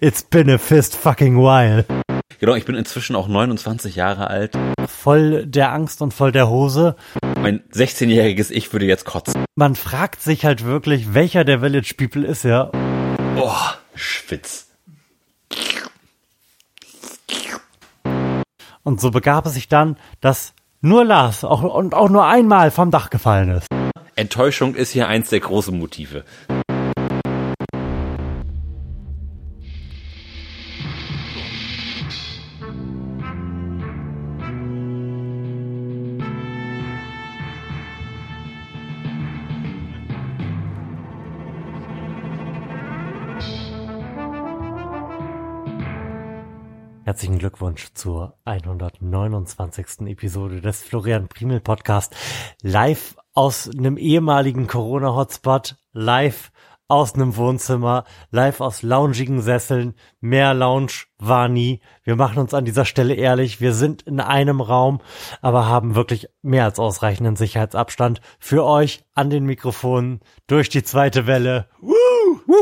It's been a fist fucking while. Genau, ich bin inzwischen auch 29 Jahre alt. Voll der Angst und voll der Hose. Mein 16-jähriges Ich würde jetzt kotzen. Man fragt sich halt wirklich, welcher der Village People ist er. Oh, Schwitz. Und so begab es sich dann, dass nur Lars auch, und auch nur einmal vom Dach gefallen ist. Enttäuschung ist hier eins der großen Motive. Herzlichen Glückwunsch zur 129. Episode des Florian Primel Podcast. Live aus einem ehemaligen Corona-Hotspot, live aus einem Wohnzimmer, live aus loungigen Sesseln. Mehr Lounge war nie. Wir machen uns an dieser Stelle ehrlich. Wir sind in einem Raum, aber haben wirklich mehr als ausreichenden Sicherheitsabstand für euch an den Mikrofonen durch die zweite Welle. Woo!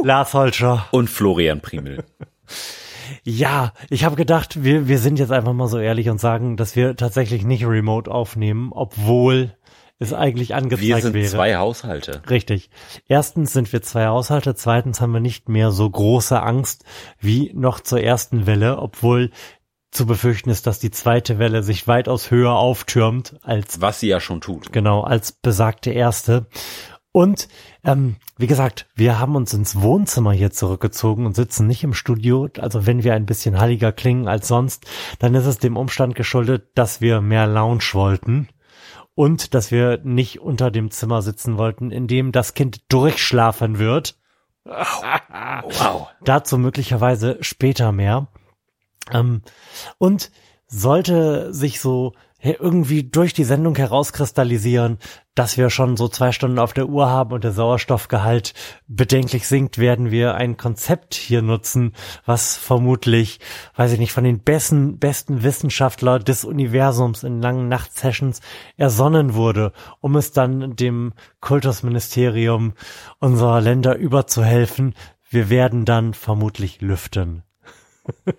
Lars Holscher. Und Florian Primel. Ja, ich habe gedacht, wir, wir sind jetzt einfach mal so ehrlich und sagen, dass wir tatsächlich nicht remote aufnehmen, obwohl es eigentlich angezeigt wäre. Wir sind wäre. zwei Haushalte. Richtig. Erstens sind wir zwei Haushalte, zweitens haben wir nicht mehr so große Angst wie noch zur ersten Welle, obwohl zu befürchten ist, dass die zweite Welle sich weitaus höher auftürmt als was sie ja schon tut. Genau, als besagte erste. Und ähm, wie gesagt, wir haben uns ins Wohnzimmer hier zurückgezogen und sitzen nicht im Studio. Also wenn wir ein bisschen halliger klingen als sonst, dann ist es dem Umstand geschuldet, dass wir mehr Lounge wollten und dass wir nicht unter dem Zimmer sitzen wollten, in dem das Kind durchschlafen wird. Wow. Dazu möglicherweise später mehr. Ähm, und sollte sich so irgendwie durch die Sendung herauskristallisieren, dass wir schon so zwei Stunden auf der Uhr haben und der Sauerstoffgehalt bedenklich sinkt, werden wir ein Konzept hier nutzen, was vermutlich, weiß ich nicht, von den besten, besten Wissenschaftler des Universums in langen Nachtsessions ersonnen wurde, um es dann dem Kultusministerium unserer Länder überzuhelfen. Wir werden dann vermutlich lüften.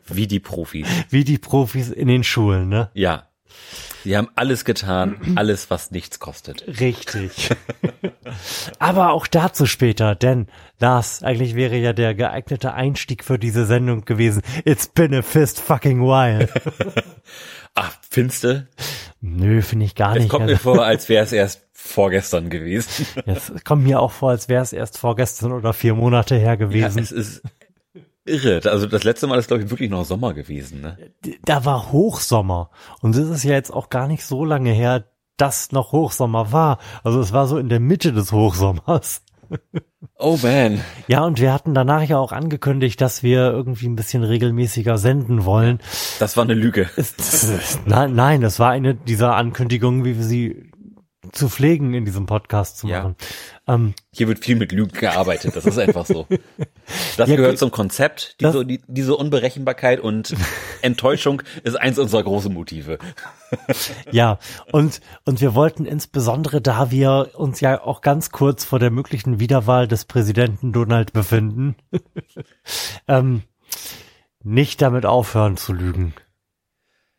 Wie die Profis. Wie die Profis in den Schulen, ne? Ja. Sie haben alles getan, alles, was nichts kostet. Richtig. Aber auch dazu später, denn Lars, eigentlich wäre ja der geeignete Einstieg für diese Sendung gewesen. It's been a fist fucking while. Ach, findste? Nö, finde ich gar Es nicht. kommt mir Also, vor, als wäre es erst vorgestern gewesen. es kommt mir auch vor, als wäre es erst vorgestern oder vier Monate her Ja, gewesen. es ist irre. Also das letzte Mal ist, glaube ich, wirklich noch Sommer gewesen. Ne? da war Hochsommer. Und es ist ja jetzt auch gar nicht so lange her, dass noch Hochsommer war. Also es war so in der Mitte des Hochsommers. Oh man. Ja, und wir hatten danach ja auch angekündigt, dass wir irgendwie ein bisschen regelmäßiger senden wollen. Das war eine Lüge. Nein, nein, das war eine dieser Ankündigungen, wie wir sie zu pflegen in diesem Podcast zu Ja. machen. Ähm, Hier wird viel mit Lügen gearbeitet. Das ist einfach so. Das Ja, gehört ge- zum Konzept. Diese, die, diese Unberechenbarkeit und Enttäuschung ist eins unserer großen Motive. ja, und, und wir wollten insbesondere, da wir uns ja auch ganz kurz vor der möglichen Wiederwahl des Präsidenten Donald befinden, ähm, nicht damit aufhören zu lügen.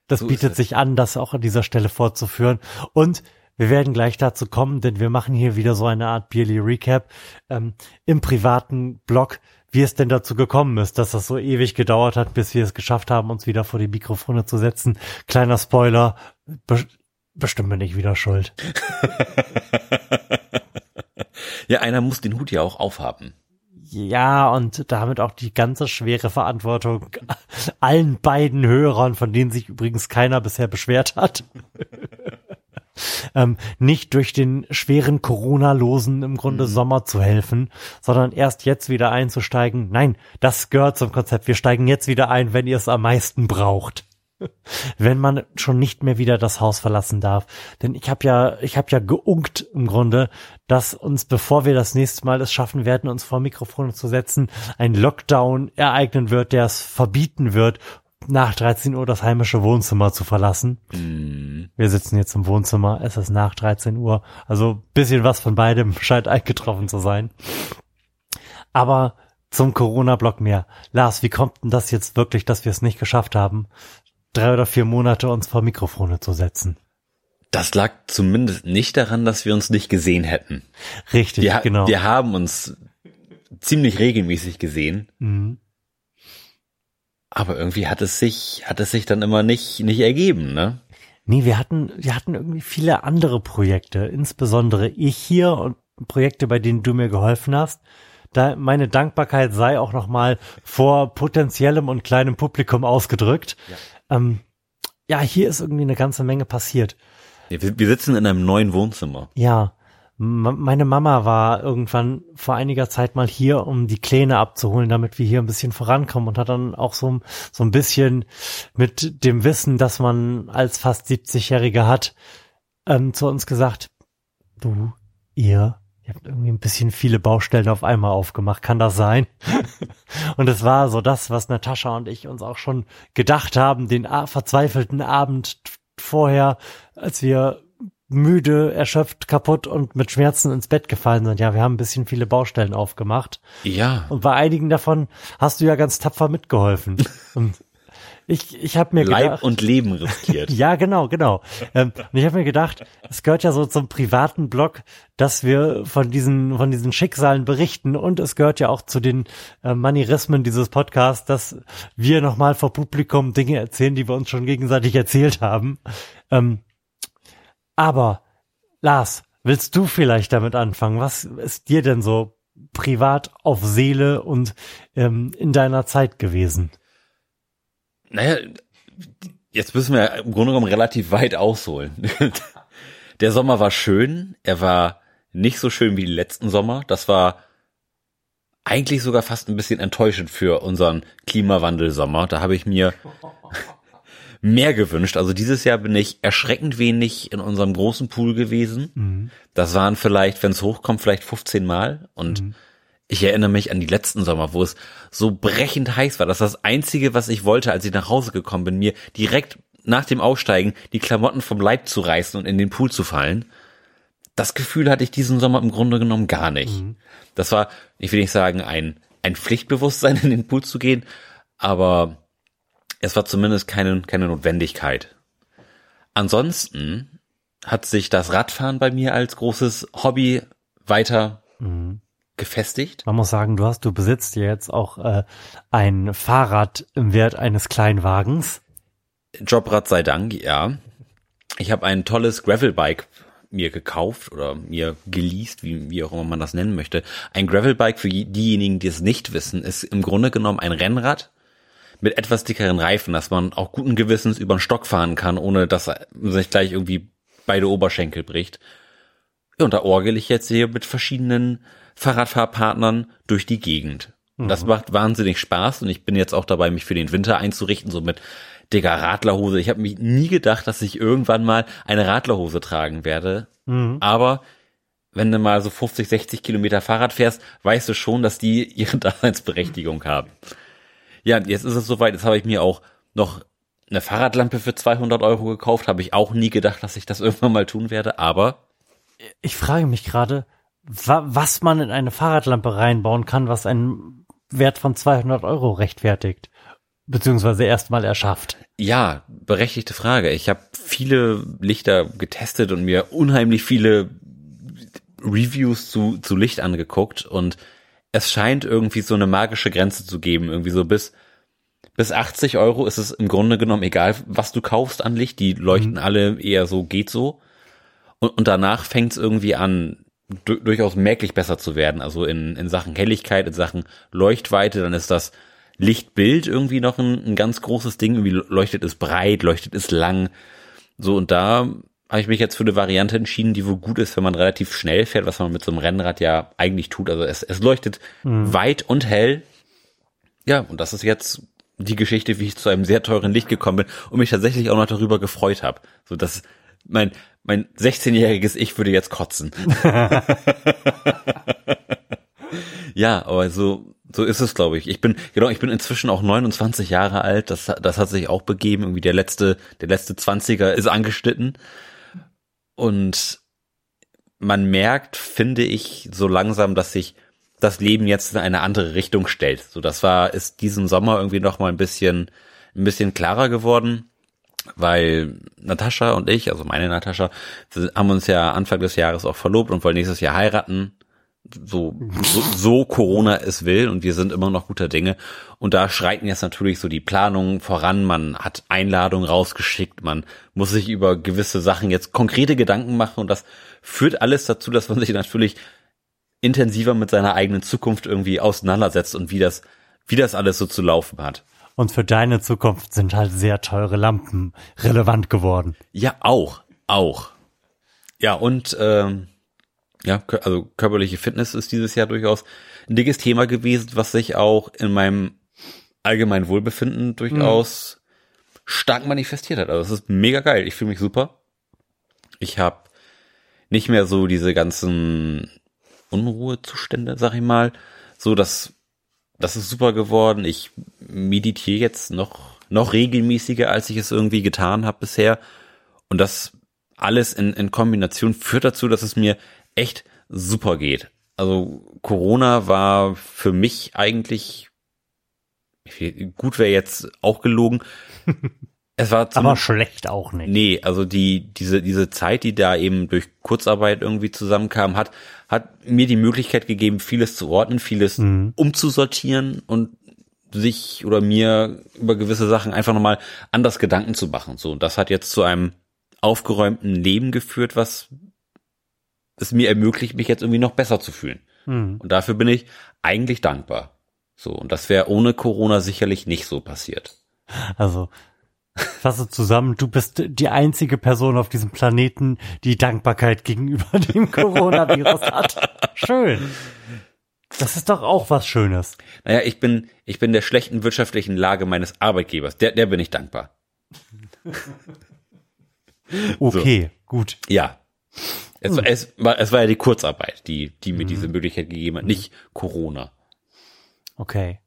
Das So bietet sich an, das auch an dieser Stelle fortzuführen. Und wir werden gleich dazu kommen, denn wir machen hier wieder so eine Art Beerly Recap ähm, im privaten Blog, wie es denn dazu gekommen ist, dass das so ewig gedauert hat, bis wir es geschafft haben, uns wieder vor die Mikrofone zu setzen. Kleiner Spoiler, be bestimmt bin ich wieder schuld. Ja, einer muss den Hut ja auch aufhaben. Ja, und damit auch die ganze schwere Verantwortung allen beiden Hörern, von denen sich übrigens keiner bisher beschwert hat. ähm, nicht durch den schweren Corona-Losen im Grunde Sommer zu helfen, sondern erst jetzt wieder einzusteigen. Nein, das gehört zum Konzept. Wir steigen jetzt wieder ein, wenn ihr es am meisten braucht. Wenn man schon nicht mehr wieder das Haus verlassen darf. Denn ich habe ja, ich habe ja geunkt im Grunde, dass uns, bevor wir das nächste Mal es schaffen werden, uns vor Mikrofone zu setzen, ein Lockdown ereignen wird, der es verbieten wird, nach 13 Uhr das heimische Wohnzimmer zu verlassen. Hm. Wir sitzen jetzt im Wohnzimmer, es ist nach 13 Uhr. Also bisschen was von beidem scheint eingetroffen zu sein. Aber zum Corona-Block mehr. Lars, wie kommt denn das jetzt wirklich, dass wir es nicht geschafft haben, drei oder vier Monate uns vor Mikrofone zu setzen? Das lag zumindest nicht daran, dass wir uns nicht gesehen hätten. Richtig, wir, genau. Wir haben uns ziemlich regelmäßig gesehen. Mhm. Aber irgendwie hat es sich, hat es sich dann immer nicht, nicht ergeben, ne? Nee, wir hatten, wir hatten irgendwie viele andere Projekte, insbesondere ich hier und Projekte, bei denen du mir geholfen hast. Da meine Dankbarkeit sei auch nochmal vor potenziellem und kleinem Publikum ausgedrückt. Ja. Ähm, ja, hier ist irgendwie eine ganze Menge passiert. Wir, wir sitzen in einem neuen Wohnzimmer. Ja, meine Mama war irgendwann vor einiger Zeit mal hier, um die Kläne abzuholen, damit wir hier ein bisschen vorankommen und hat dann auch so, so ein bisschen mit dem Wissen, dass man als fast 70-Jähriger hat, ähm, zu uns gesagt, du, ihr, ihr habt irgendwie ein bisschen viele Baustellen auf einmal aufgemacht, kann das sein? und es war so das, was Natascha und ich uns auch schon gedacht haben, den verzweifelten Abend vorher, als wir müde, erschöpft, kaputt und mit Schmerzen ins Bett gefallen sind. Ja, wir haben ein bisschen viele Baustellen aufgemacht. Ja. Und bei einigen davon hast du ja ganz tapfer mitgeholfen. und ich, ich habe mir Leib gedacht, und Leben riskiert. ja, genau, genau. Ähm, und ich habe mir gedacht, es gehört ja so zum privaten Blog, dass wir von diesen von diesen Schicksalen berichten und es gehört ja auch zu den äh, Manierismen dieses Podcasts, dass wir nochmal vor Publikum Dinge erzählen, die wir uns schon gegenseitig erzählt haben. Ähm, aber Lars, willst du vielleicht damit anfangen? Was ist dir denn so privat auf Seele und ähm, in deiner Zeit gewesen? Naja, jetzt müssen wir im Grunde genommen relativ weit ausholen. Der Sommer war schön, er war nicht so schön wie die letzten Sommer. Das war eigentlich sogar fast ein bisschen enttäuschend für unseren Klimawandelsommer. Da habe ich mir mehr gewünscht. Also dieses Jahr bin ich erschreckend wenig in unserem großen Pool gewesen. Mhm. Das waren vielleicht, wenn es hochkommt, vielleicht 15 Mal. Und mhm. ich erinnere mich an die letzten Sommer, wo es so brechend heiß war. Das ist das Einzige, was ich wollte, als ich nach Hause gekommen bin, mir direkt nach dem Aussteigen die Klamotten vom Leib zu reißen und in den Pool zu fallen. Das Gefühl hatte ich diesen Sommer im Grunde genommen gar nicht. Mhm. Das war, ich will nicht sagen, ein, ein Pflichtbewusstsein in den Pool zu gehen, aber es war zumindest keine, keine Notwendigkeit. Ansonsten hat sich das Radfahren bei mir als großes Hobby weiter mhm. gefestigt. Man muss sagen, du hast, du besitzt ja jetzt auch äh, ein Fahrrad im Wert eines Kleinwagens. Jobrad sei Dank, ja. Ich habe ein tolles Gravelbike mir gekauft oder mir geleast, wie, wie auch immer man das nennen möchte. Ein Gravelbike für diejenigen, die es nicht wissen, ist im Grunde genommen ein Rennrad, mit etwas dickeren Reifen, dass man auch guten Gewissens über den Stock fahren kann, ohne dass sich gleich irgendwie beide Oberschenkel bricht. Ja, und da orgel ich jetzt hier mit verschiedenen Fahrradfahrpartnern durch die Gegend. Mhm. Das macht wahnsinnig Spaß und ich bin jetzt auch dabei, mich für den Winter einzurichten, so mit dicker Radlerhose. Ich habe mich nie gedacht, dass ich irgendwann mal eine Radlerhose tragen werde. Mhm. Aber wenn du mal so 50, 60 Kilometer Fahrrad fährst, weißt du schon, dass die ihre Daseinsberechtigung haben. Ja, jetzt ist es soweit, jetzt habe ich mir auch noch eine Fahrradlampe für 200 Euro gekauft, habe ich auch nie gedacht, dass ich das irgendwann mal tun werde, aber ich frage mich gerade, wa was man in eine Fahrradlampe reinbauen kann, was einen Wert von 200 Euro rechtfertigt, beziehungsweise erstmal erschafft. Ja, berechtigte Frage. Ich habe viele Lichter getestet und mir unheimlich viele Reviews zu, zu Licht angeguckt und es scheint irgendwie so eine magische Grenze zu geben, irgendwie so bis bis 80 Euro ist es im Grunde genommen egal, was du kaufst an Licht. Die leuchten mhm. alle eher so, geht so. Und, und danach fängt es irgendwie an, du, durchaus merklich besser zu werden. Also in, in Sachen Helligkeit, in Sachen Leuchtweite, dann ist das Lichtbild irgendwie noch ein, ein ganz großes Ding. Irgendwie leuchtet es breit, leuchtet es lang. So, und da habe ich mich jetzt für eine Variante entschieden, die wohl gut ist, wenn man relativ schnell fährt, was man mit so einem Rennrad ja eigentlich tut. Also es, es leuchtet mhm. weit und hell. Ja, und das ist jetzt die Geschichte, wie ich zu einem sehr teuren Licht gekommen bin und mich tatsächlich auch noch darüber gefreut habe. So dass mein mein 16-jähriges Ich würde jetzt kotzen. ja, aber so so ist es, glaube ich. Ich bin genau, ich bin inzwischen auch 29 Jahre alt. Das das hat sich auch begeben. Irgendwie der letzte der letzte 20er ist angeschnitten. Und man merkt, finde ich, so langsam, dass sich das Leben jetzt in eine andere Richtung stellt. So, das war, ist diesen Sommer irgendwie noch mal ein bisschen, ein bisschen klarer geworden, weil Natascha und ich, also meine Natascha, haben uns ja Anfang des Jahres auch verlobt und wollen nächstes Jahr heiraten. So, so, so Corona es will und wir sind immer noch guter Dinge. Und da schreiten jetzt natürlich so die Planungen voran. Man hat Einladungen rausgeschickt, man muss sich über gewisse Sachen jetzt konkrete Gedanken machen und das führt alles dazu, dass man sich natürlich intensiver mit seiner eigenen Zukunft irgendwie auseinandersetzt und wie das, wie das alles so zu laufen hat. Und für deine Zukunft sind halt sehr teure Lampen relevant geworden. Ja, auch, auch. Ja, und ähm, ja, also körperliche Fitness ist dieses Jahr durchaus ein dickes Thema gewesen, was sich auch in meinem allgemeinen Wohlbefinden durchaus mhm. stark manifestiert hat. Also es ist mega geil. Ich fühle mich super. Ich habe nicht mehr so diese ganzen Unruhezustände, sag ich mal. So, dass das ist super geworden. Ich meditiere jetzt noch noch regelmäßiger, als ich es irgendwie getan habe bisher. Und das alles in, in Kombination führt dazu, dass es mir echt super geht. Also Corona war für mich eigentlich gut wäre jetzt auch gelogen. Es war aber schlecht auch nicht. Nee, also die diese diese Zeit, die da eben durch Kurzarbeit irgendwie zusammenkam, hat hat mir die Möglichkeit gegeben, vieles zu ordnen, vieles mhm. umzusortieren und sich oder mir über gewisse Sachen einfach nochmal anders Gedanken zu machen. So, und das hat jetzt zu einem aufgeräumten Leben geführt, was es mir ermöglicht, mich jetzt irgendwie noch besser zu fühlen. Mhm. Und dafür bin ich eigentlich dankbar. So, und das wäre ohne Corona sicherlich nicht so passiert. Also Fasse zusammen, du bist die einzige Person auf diesem Planeten, die Dankbarkeit gegenüber dem Coronavirus hat. Schön. Das ist doch auch was Schönes. Naja, ich bin, ich bin der schlechten wirtschaftlichen Lage meines Arbeitgebers. Der, der bin ich dankbar. okay, so. gut. Ja. Es, es, war, es war ja die Kurzarbeit, die, die mir mhm. diese Möglichkeit gegeben hat, nicht Corona. Okay.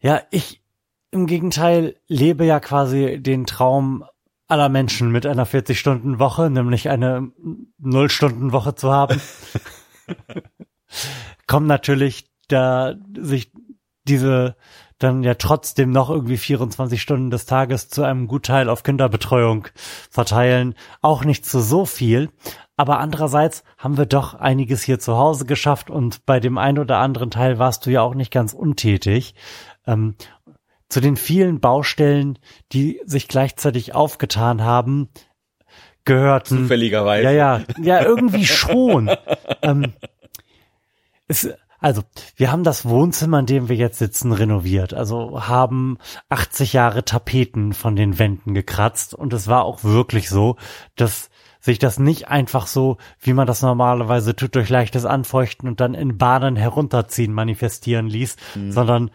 Ja, ich, im Gegenteil lebe ja quasi den Traum aller Menschen mit einer 40-Stunden-Woche, nämlich eine Null-Stunden-Woche zu haben. Kommt natürlich, da sich diese dann ja trotzdem noch irgendwie 24 Stunden des Tages zu einem Gutteil auf Kinderbetreuung verteilen, auch nicht zu so viel. Aber andererseits haben wir doch einiges hier zu Hause geschafft und bei dem einen oder anderen Teil warst du ja auch nicht ganz untätig. Ähm, zu den vielen Baustellen, die sich gleichzeitig aufgetan haben, gehörten. Zufälligerweise. Ja, ja, ja, irgendwie schon. ähm, es, also, wir haben das Wohnzimmer, in dem wir jetzt sitzen, renoviert. Also haben 80 Jahre Tapeten von den Wänden gekratzt. Und es war auch wirklich so, dass sich das nicht einfach so, wie man das normalerweise tut, durch leichtes Anfeuchten und dann in Bahnen herunterziehen manifestieren ließ, mhm. sondern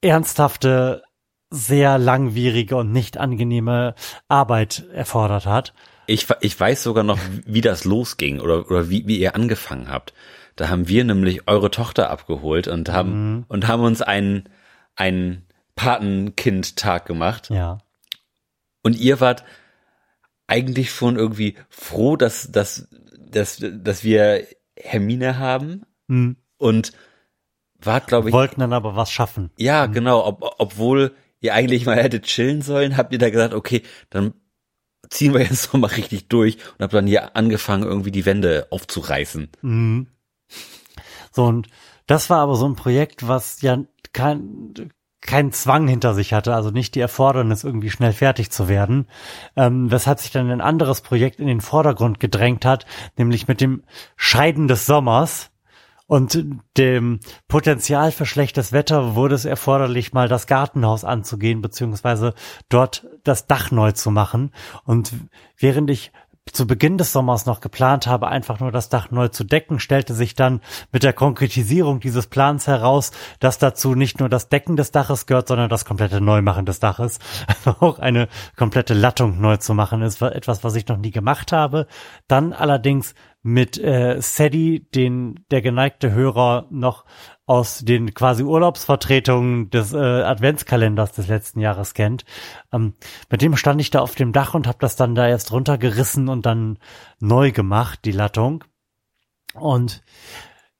ernsthafte, sehr langwierige und nicht angenehme Arbeit erfordert hat. Ich, ich weiß sogar noch, wie das losging oder, oder wie, wie ihr angefangen habt. Da haben wir nämlich eure Tochter abgeholt und haben, mhm. und haben uns einen, einen Patenkind-Tag gemacht. Ja. Und ihr wart eigentlich schon irgendwie froh, dass, dass, dass, dass wir Hermine haben. Mhm. Und war, glaube ich. Wollten dann aber was schaffen. Ja, mhm. genau. Ob, obwohl ihr eigentlich mal hättet chillen sollen, habt ihr da gesagt, okay, dann ziehen wir jetzt noch mal richtig durch und habt dann hier angefangen, irgendwie die Wände aufzureißen. Mhm. So, und das war aber so ein Projekt, was ja kein, kein Zwang hinter sich hatte, also nicht die Erfordernis, irgendwie schnell fertig zu werden, ähm, weshalb sich dann ein anderes Projekt in den Vordergrund gedrängt hat, nämlich mit dem Scheiden des Sommers, und dem Potenzial für schlechtes Wetter wurde es erforderlich, mal das Gartenhaus anzugehen, beziehungsweise dort das Dach neu zu machen. Und während ich zu Beginn des Sommers noch geplant habe, einfach nur das Dach neu zu decken, stellte sich dann mit der Konkretisierung dieses Plans heraus, dass dazu nicht nur das Decken des Daches gehört, sondern das komplette Neumachen des Daches. Auch eine komplette Lattung neu zu machen ist etwas, was ich noch nie gemacht habe. Dann allerdings mit äh, Sadie, den der geneigte Hörer noch aus den quasi Urlaubsvertretungen des äh, Adventskalenders des letzten Jahres kennt. Ähm, mit dem stand ich da auf dem Dach und habe das dann da erst runtergerissen und dann neu gemacht, die Lattung. Und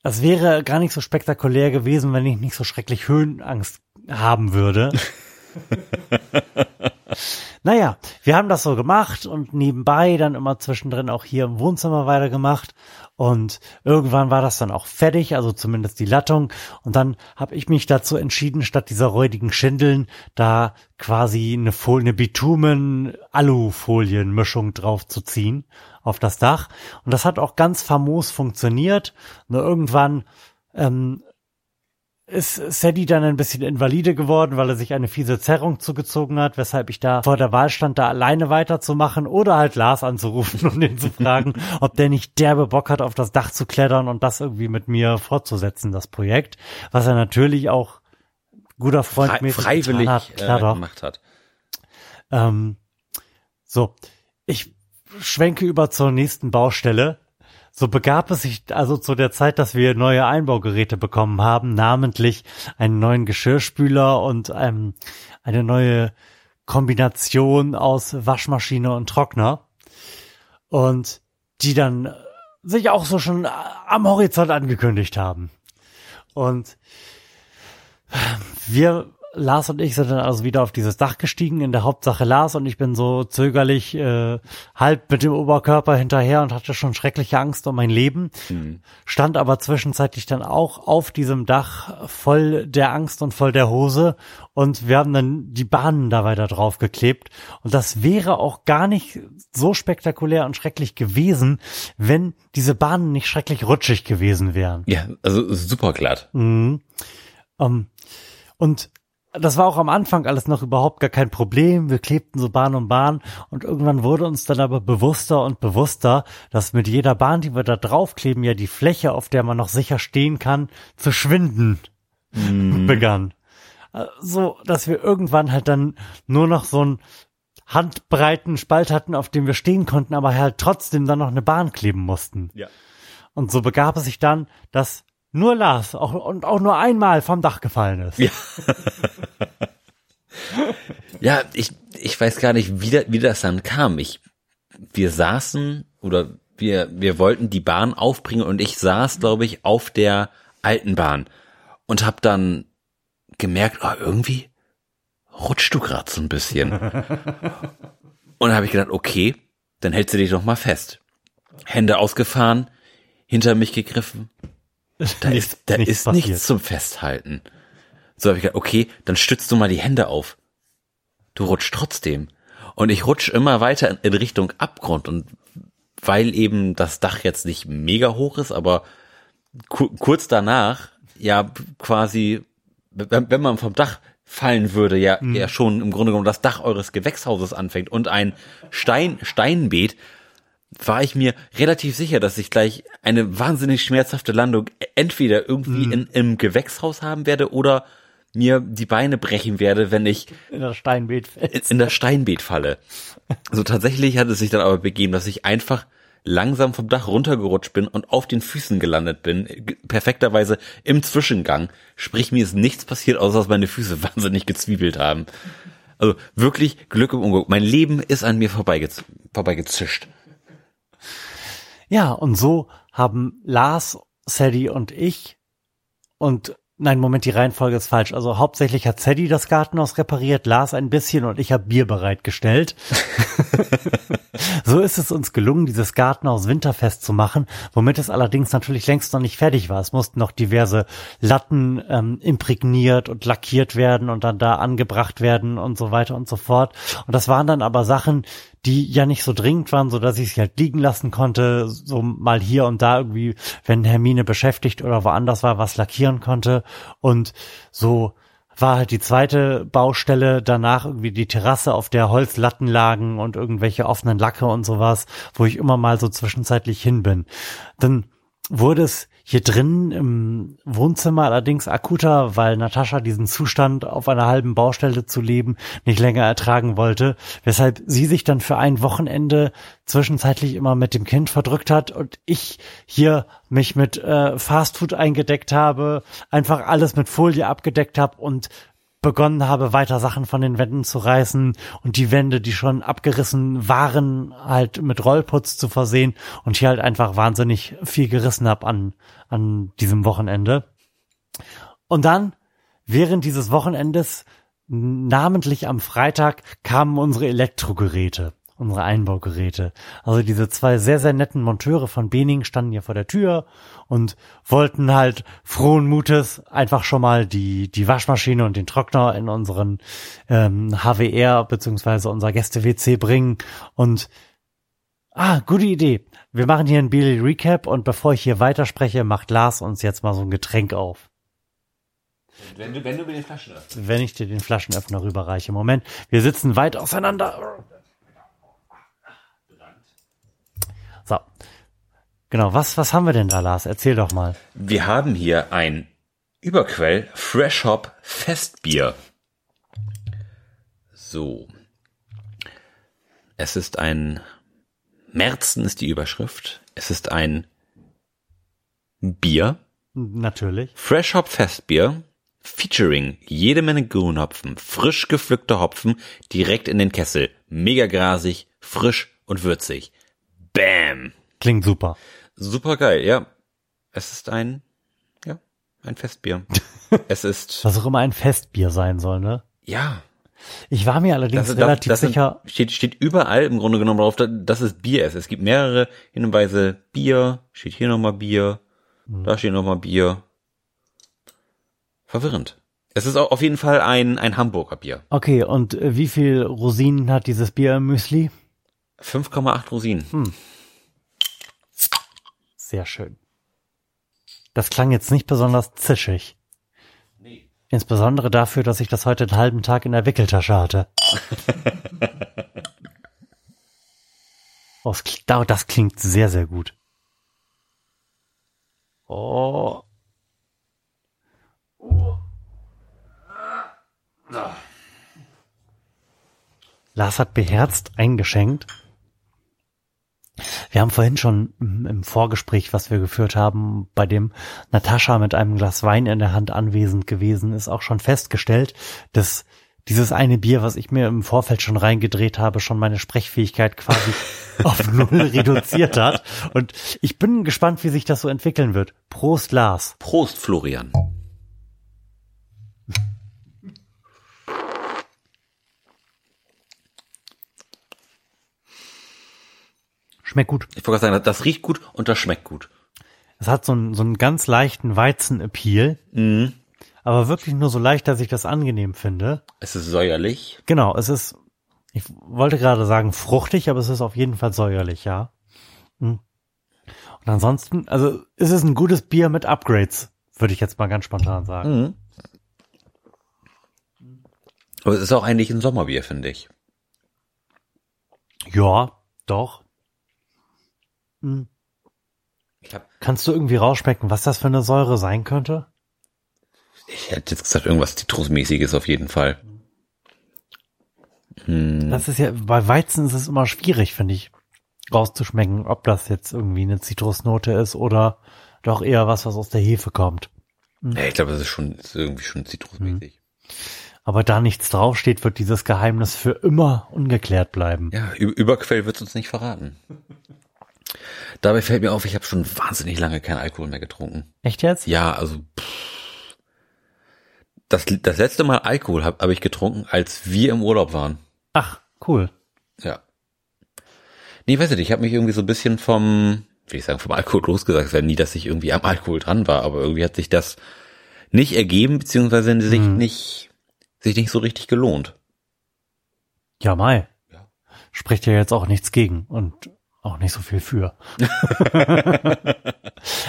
das wäre gar nicht so spektakulär gewesen, wenn ich nicht so schrecklich Höhenangst haben würde. naja, wir haben das so gemacht und nebenbei dann immer zwischendrin auch hier im Wohnzimmer weitergemacht. Und irgendwann war das dann auch fertig, also zumindest die Lattung. Und dann habe ich mich dazu entschieden, statt dieser räudigen Schindeln da quasi eine Folie, eine Bitumen-Alufolienmischung drauf zu ziehen auf das Dach. Und das hat auch ganz famos funktioniert. Nur irgendwann ähm, ist Sadie dann ein bisschen invalide geworden, weil er sich eine fiese Zerrung zugezogen hat, weshalb ich da vor der Wahl stand, da alleine weiterzumachen oder halt Lars anzurufen und ihn zu fragen, ob der nicht derbe Bock hat, auf das Dach zu klettern und das irgendwie mit mir fortzusetzen, das Projekt, was er natürlich auch guter Freund Fre freiwillig hat, äh, gemacht hat. Ähm, so, ich schwenke über zur nächsten Baustelle so begab es sich also zu der Zeit, dass wir neue Einbaugeräte bekommen haben, namentlich einen neuen Geschirrspüler und ähm, eine neue Kombination aus Waschmaschine und Trockner. Und die dann sich auch so schon am Horizont angekündigt haben. Und wir Lars und ich sind dann also wieder auf dieses Dach gestiegen, in der Hauptsache Lars und ich bin so zögerlich äh, halb mit dem Oberkörper hinterher und hatte schon schreckliche Angst um mein Leben, mhm. stand aber zwischenzeitlich dann auch auf diesem Dach voll der Angst und voll der Hose und wir haben dann die Bahnen da weiter drauf geklebt und das wäre auch gar nicht so spektakulär und schrecklich gewesen, wenn diese Bahnen nicht schrecklich rutschig gewesen wären. Ja, also super glatt. Mhm. Um, und das war auch am Anfang alles noch überhaupt gar kein Problem. Wir klebten so Bahn um Bahn und irgendwann wurde uns dann aber bewusster und bewusster, dass mit jeder Bahn, die wir da draufkleben, ja die Fläche, auf der man noch sicher stehen kann, zu schwinden mhm. begann. So, dass wir irgendwann halt dann nur noch so einen handbreiten Spalt hatten, auf dem wir stehen konnten, aber halt trotzdem dann noch eine Bahn kleben mussten. Ja. Und so begab es sich dann, dass nur Lars auch, und auch nur einmal vom Dach gefallen ist. Ja, ja ich, ich weiß gar nicht, wie, da, wie das dann kam. Ich, wir saßen oder wir, wir wollten die Bahn aufbringen und ich saß, glaube ich, auf der alten Bahn und habe dann gemerkt, oh, irgendwie rutschst du gerade so ein bisschen. und habe ich gedacht, okay, dann hältst du dich doch mal fest. Hände ausgefahren, hinter mich gegriffen, da ist, da nichts ist nichts zum Festhalten. So habe ich gedacht, okay, dann stützt du mal die Hände auf. Du rutschst trotzdem. Und ich rutsch immer weiter in, Richtung Abgrund. Und weil eben das Dach jetzt nicht mega hoch ist, aber ku kurz danach, ja, quasi, wenn, wenn man vom Dach fallen würde, ja, mhm. ja schon im Grunde genommen das Dach eures Gewächshauses anfängt und ein Stein, Steinbeet, war ich mir relativ sicher, dass ich gleich eine wahnsinnig schmerzhafte Landung entweder irgendwie mhm. in, im Gewächshaus haben werde oder mir die Beine brechen werde, wenn ich in das Steinbeet in, in das Steinbeet falle. Also tatsächlich hat es sich dann aber begeben, dass ich einfach langsam vom Dach runtergerutscht bin und auf den Füßen gelandet bin, perfekterweise im Zwischengang. Sprich, mir ist nichts passiert, außer dass meine Füße wahnsinnig gezwiebelt haben. Also wirklich Glück im Unglück. Mein Leben ist an mir vorbeigez vorbeigezischt. Ja, und so haben Lars, Sadie und ich und Nein, Moment, die Reihenfolge ist falsch. Also hauptsächlich hat Sadie das Gartenhaus repariert, Lars ein bisschen und ich habe Bier bereitgestellt. so ist es uns gelungen, dieses Gartenhaus winterfest zu machen, womit es allerdings natürlich längst noch nicht fertig war. Es mussten noch diverse Latten ähm, imprägniert und lackiert werden und dann da angebracht werden und so weiter und so fort. Und das waren dann aber Sachen, die ja nicht so dringend waren, so dass ich sie halt liegen lassen konnte, so mal hier und da irgendwie, wenn Hermine beschäftigt oder woanders war, was lackieren konnte und so war halt die zweite Baustelle danach irgendwie die Terrasse, auf der Holzlatten lagen und irgendwelche offenen Lacke und sowas, wo ich immer mal so zwischenzeitlich hin bin. Dann wurde es hier drin im Wohnzimmer allerdings akuter, weil Natascha diesen Zustand auf einer halben Baustelle zu leben nicht länger ertragen wollte, weshalb sie sich dann für ein Wochenende zwischenzeitlich immer mit dem Kind verdrückt hat und ich hier mich mit äh, Fastfood eingedeckt habe, einfach alles mit Folie abgedeckt habe und begonnen habe, weiter Sachen von den Wänden zu reißen und die Wände, die schon abgerissen waren, halt mit Rollputz zu versehen und hier halt einfach wahnsinnig viel gerissen habe an, an diesem Wochenende. Und dann, während dieses Wochenendes, namentlich am Freitag, kamen unsere Elektrogeräte unsere Einbaugeräte. Also diese zwei sehr, sehr netten Monteure von Bening standen hier vor der Tür und wollten halt frohen Mutes einfach schon mal die, die Waschmaschine und den Trockner in unseren ähm, HWR beziehungsweise unser Gäste-WC bringen und Ah, gute Idee. Wir machen hier ein Billy Recap und bevor ich hier weiterspreche, macht Lars uns jetzt mal so ein Getränk auf. Wenn du, wenn du mir den Flaschenöffner. Wenn ich dir den Flaschenöffner rüberreiche. Moment, wir sitzen weit auseinander. So. Genau, was, was haben wir denn da, Lars? Erzähl doch mal. Wir haben hier ein Überquell Fresh Hop Festbier. So. Es ist ein Märzen ist die Überschrift. Es ist ein Bier. Natürlich. Fresh Hop Festbier. Featuring jede Menge Grünhopfen, frisch gepflückte Hopfen direkt in den Kessel. Mega grasig, frisch und würzig. Bam. Klingt super. Super geil, ja. Es ist ein, ja, ein Festbier. es ist. Was auch immer ein Festbier sein soll, ne? Ja. Ich war mir allerdings Das, relativ das, das sicher. Steht, steht überall im Grunde genommen drauf, dass es Bier ist. Es gibt mehrere Hinweise. Bier, steht hier nochmal Bier, Hm. da steht nochmal Bier. Verwirrend. Es ist auf jeden Fall ein, ein Hamburger Bier. Okay, und äh, wie viel Rosinen hat dieses Bier im Müsli? 5,8 Rosinen. Hm. Sehr schön. Das klang jetzt nicht besonders zischig. Nee. Insbesondere dafür, dass ich das heute einen halben Tag in der Wickeltasche hatte. oh, das, klingt- da- das klingt sehr, sehr gut. Oh. Lars hat beherzt eingeschenkt. Wir haben vorhin schon im Vorgespräch, was wir geführt haben, bei dem Natascha mit einem Glas Wein in der Hand anwesend gewesen ist, auch schon festgestellt, dass dieses eine Bier, was ich mir im Vorfeld schon reingedreht habe, schon meine Sprechfähigkeit quasi auf null reduziert hat. Und ich bin gespannt, wie sich das so entwickeln wird. Prost, Lars. Prost, Florian. Schmeckt gut. Ich wollte gerade sagen, das riecht gut und das schmeckt gut. Es hat so einen, so einen ganz leichten Weizen-Appeal, Mhm. aber wirklich nur so leicht, dass ich das angenehm finde. Es ist säuerlich. Genau, es ist, ich wollte gerade sagen fruchtig, aber es ist auf jeden Fall säuerlich, ja. Hm. Und ansonsten, also es ist ein gutes Bier mit Upgrades, würde ich jetzt mal ganz spontan sagen. Mhm. Aber es ist auch eigentlich ein Sommerbier, finde ich. Ja, doch. Hm. Ich, hab, Kannst du irgendwie rausschmecken, was das für eine Säure sein könnte? ich hätte jetzt gesagt, irgendwas Zitrusmäßiges auf jeden Fall. Hm. Das ist ja, bei Weizen ist es immer schwierig, finde ich, rauszuschmecken, ob das jetzt irgendwie eine Zitrusnote ist oder doch eher was, was aus der Hefe kommt. Ja, ich glaube, das ist schon ist irgendwie schon zitrusmäßig. Aber da nichts draufsteht, wird dieses Geheimnis für immer ungeklärt bleiben. Ja, Überquell wird uns nicht verraten. Dabei fällt mir auf, ich habe schon wahnsinnig lange keinen Alkohol mehr getrunken. Echt jetzt? Ja, also pff. das, das letzte Mal Alkohol habe hab ich getrunken, als wir im Urlaub waren. Ach, cool. Ja. Nee, weiß ich nicht, ich habe mich irgendwie so ein bisschen vom, will ich sagen, vom Alkohol losgesagt. Es wäre nie, dass ich irgendwie am Alkohol dran war, aber irgendwie hat sich das nicht ergeben, beziehungsweise sich Mhm. nicht, sich nicht so richtig gelohnt. Ja, Mai. Ja. Spricht ja jetzt auch nichts gegen und auch nicht so viel für.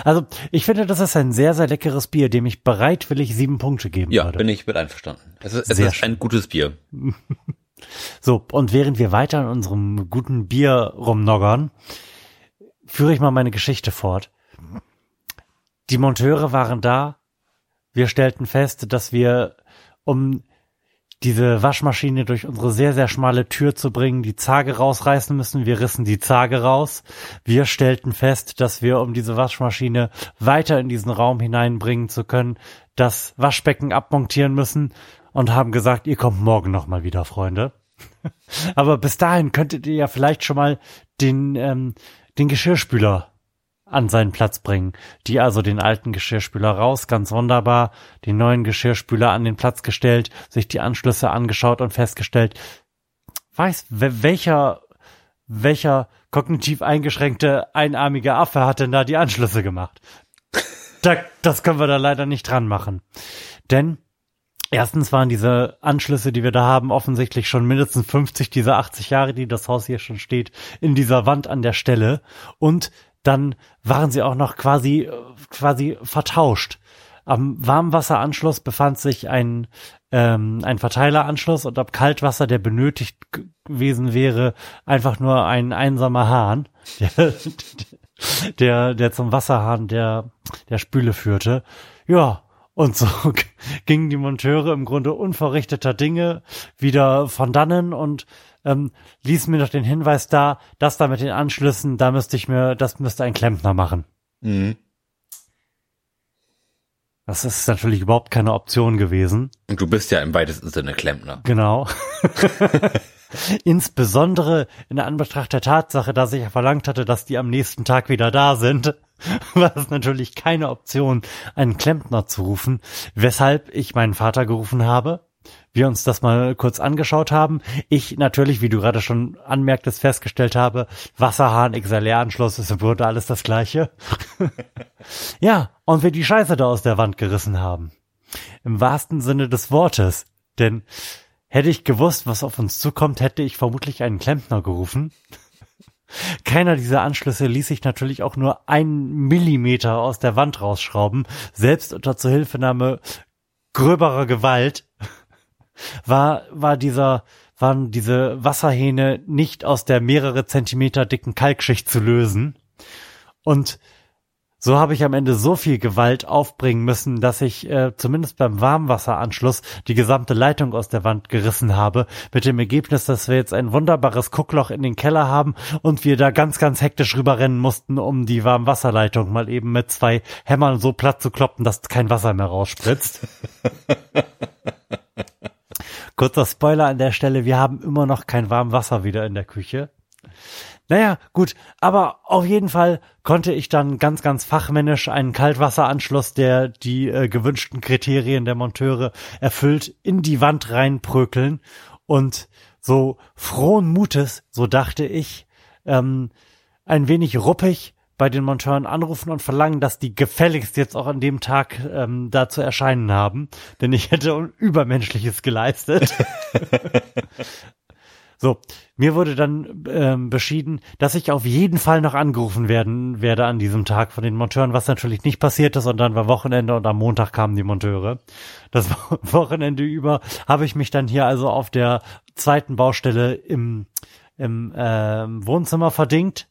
also, ich finde, das ist ein sehr, sehr leckeres Bier, dem ich bereitwillig sieben Punkte geben Ja, würde. bin ich mit einverstanden. Es ist, es ist ein gutes Bier. So, und während wir weiter in unserem guten Bier rumnoggern, führe ich mal meine Geschichte fort. Die Monteure waren da. Wir stellten fest, dass wir, um diese Waschmaschine durch unsere sehr, sehr schmale Tür zu bringen, die Zage rausreißen müssen. Wir rissen die Zage raus. Wir stellten fest, dass wir, um diese Waschmaschine weiter in diesen Raum hineinbringen zu können, das Waschbecken abmontieren müssen. und haben gesagt, ihr kommt morgen nochmal wieder, Freunde. Aber bis dahin könntet ihr ja vielleicht schon mal den, ähm, den Geschirrspüler an seinen Platz bringen. Die also den alten Geschirrspüler raus, ganz wunderbar, den neuen Geschirrspüler an den Platz gestellt, sich die Anschlüsse angeschaut und festgestellt, weiß, welcher, welcher kognitiv eingeschränkte einarmige Affe hat denn da die Anschlüsse gemacht? da, das können wir da leider nicht dran machen. Denn Erstens waren diese Anschlüsse, die wir da haben, offensichtlich schon mindestens 50 dieser 80 Jahre, die das Haus hier schon steht, in dieser Wand an der Stelle. Und dann waren sie auch noch quasi, quasi vertauscht. Am Warmwasseranschluss befand sich ein, ähm, ein Verteileranschluss und ab Kaltwasser, der benötigt gewesen wäre, einfach nur ein einsamer Hahn, der, der, der zum Wasserhahn der, der Spüle führte. Ja, und so gingen die Monteure im Grunde unverrichteter Dinge wieder von dannen und ähm, ließ mir noch den Hinweis da, dass da mit den Anschlüssen, da müsste ich mir, das müsste ein Klempner machen. Mhm. Das ist natürlich überhaupt keine Option gewesen. Und du bist ja im weitesten Sinne Klempner. Genau. Insbesondere in Anbetracht der Tatsache, dass ich verlangt hatte, dass die am nächsten Tag wieder da sind. war es natürlich keine Option, einen Klempner zu rufen, weshalb ich meinen Vater gerufen habe. Wir uns das mal kurz angeschaut haben. Ich natürlich, wie du gerade schon anmerktest, festgestellt habe, Wasserhahn, XLR-Anschluss, es wurde alles das gleiche. ja, und wir die Scheiße da aus der Wand gerissen haben. Im wahrsten Sinne des Wortes. Denn hätte ich gewusst, was auf uns zukommt, hätte ich vermutlich einen Klempner gerufen. Keiner dieser Anschlüsse ließ sich natürlich auch nur einen Millimeter aus der Wand rausschrauben, selbst unter Zuhilfenahme gröberer Gewalt war, war dieser, waren diese Wasserhähne nicht aus der mehrere Zentimeter dicken Kalkschicht zu lösen. Und so habe ich am Ende so viel Gewalt aufbringen müssen, dass ich äh, zumindest beim Warmwasseranschluss die gesamte Leitung aus der Wand gerissen habe, mit dem Ergebnis, dass wir jetzt ein wunderbares Guckloch in den Keller haben und wir da ganz, ganz hektisch rüberrennen mussten, um die Warmwasserleitung mal eben mit zwei Hämmern so platt zu kloppen, dass kein Wasser mehr rausspritzt. Kurzer Spoiler an der Stelle, wir haben immer noch kein Warmwasser wieder in der Küche. Naja, gut, aber auf jeden Fall konnte ich dann ganz, ganz fachmännisch einen Kaltwasseranschluss, der die äh, gewünschten Kriterien der Monteure erfüllt, in die Wand reinprökeln und so frohen Mutes, so dachte ich, ähm, ein wenig ruppig bei den Monteuren anrufen und verlangen, dass die gefälligst jetzt auch an dem Tag ähm, da zu erscheinen haben, denn ich hätte Übermenschliches geleistet. So, mir wurde dann ähm, beschieden, dass ich auf jeden Fall noch angerufen werden werde an diesem Tag von den Monteuren, was natürlich nicht passiert ist. Und dann war Wochenende und am Montag kamen die Monteure. Das Wochenende über habe ich mich dann hier also auf der zweiten Baustelle im, im äh, Wohnzimmer verdingt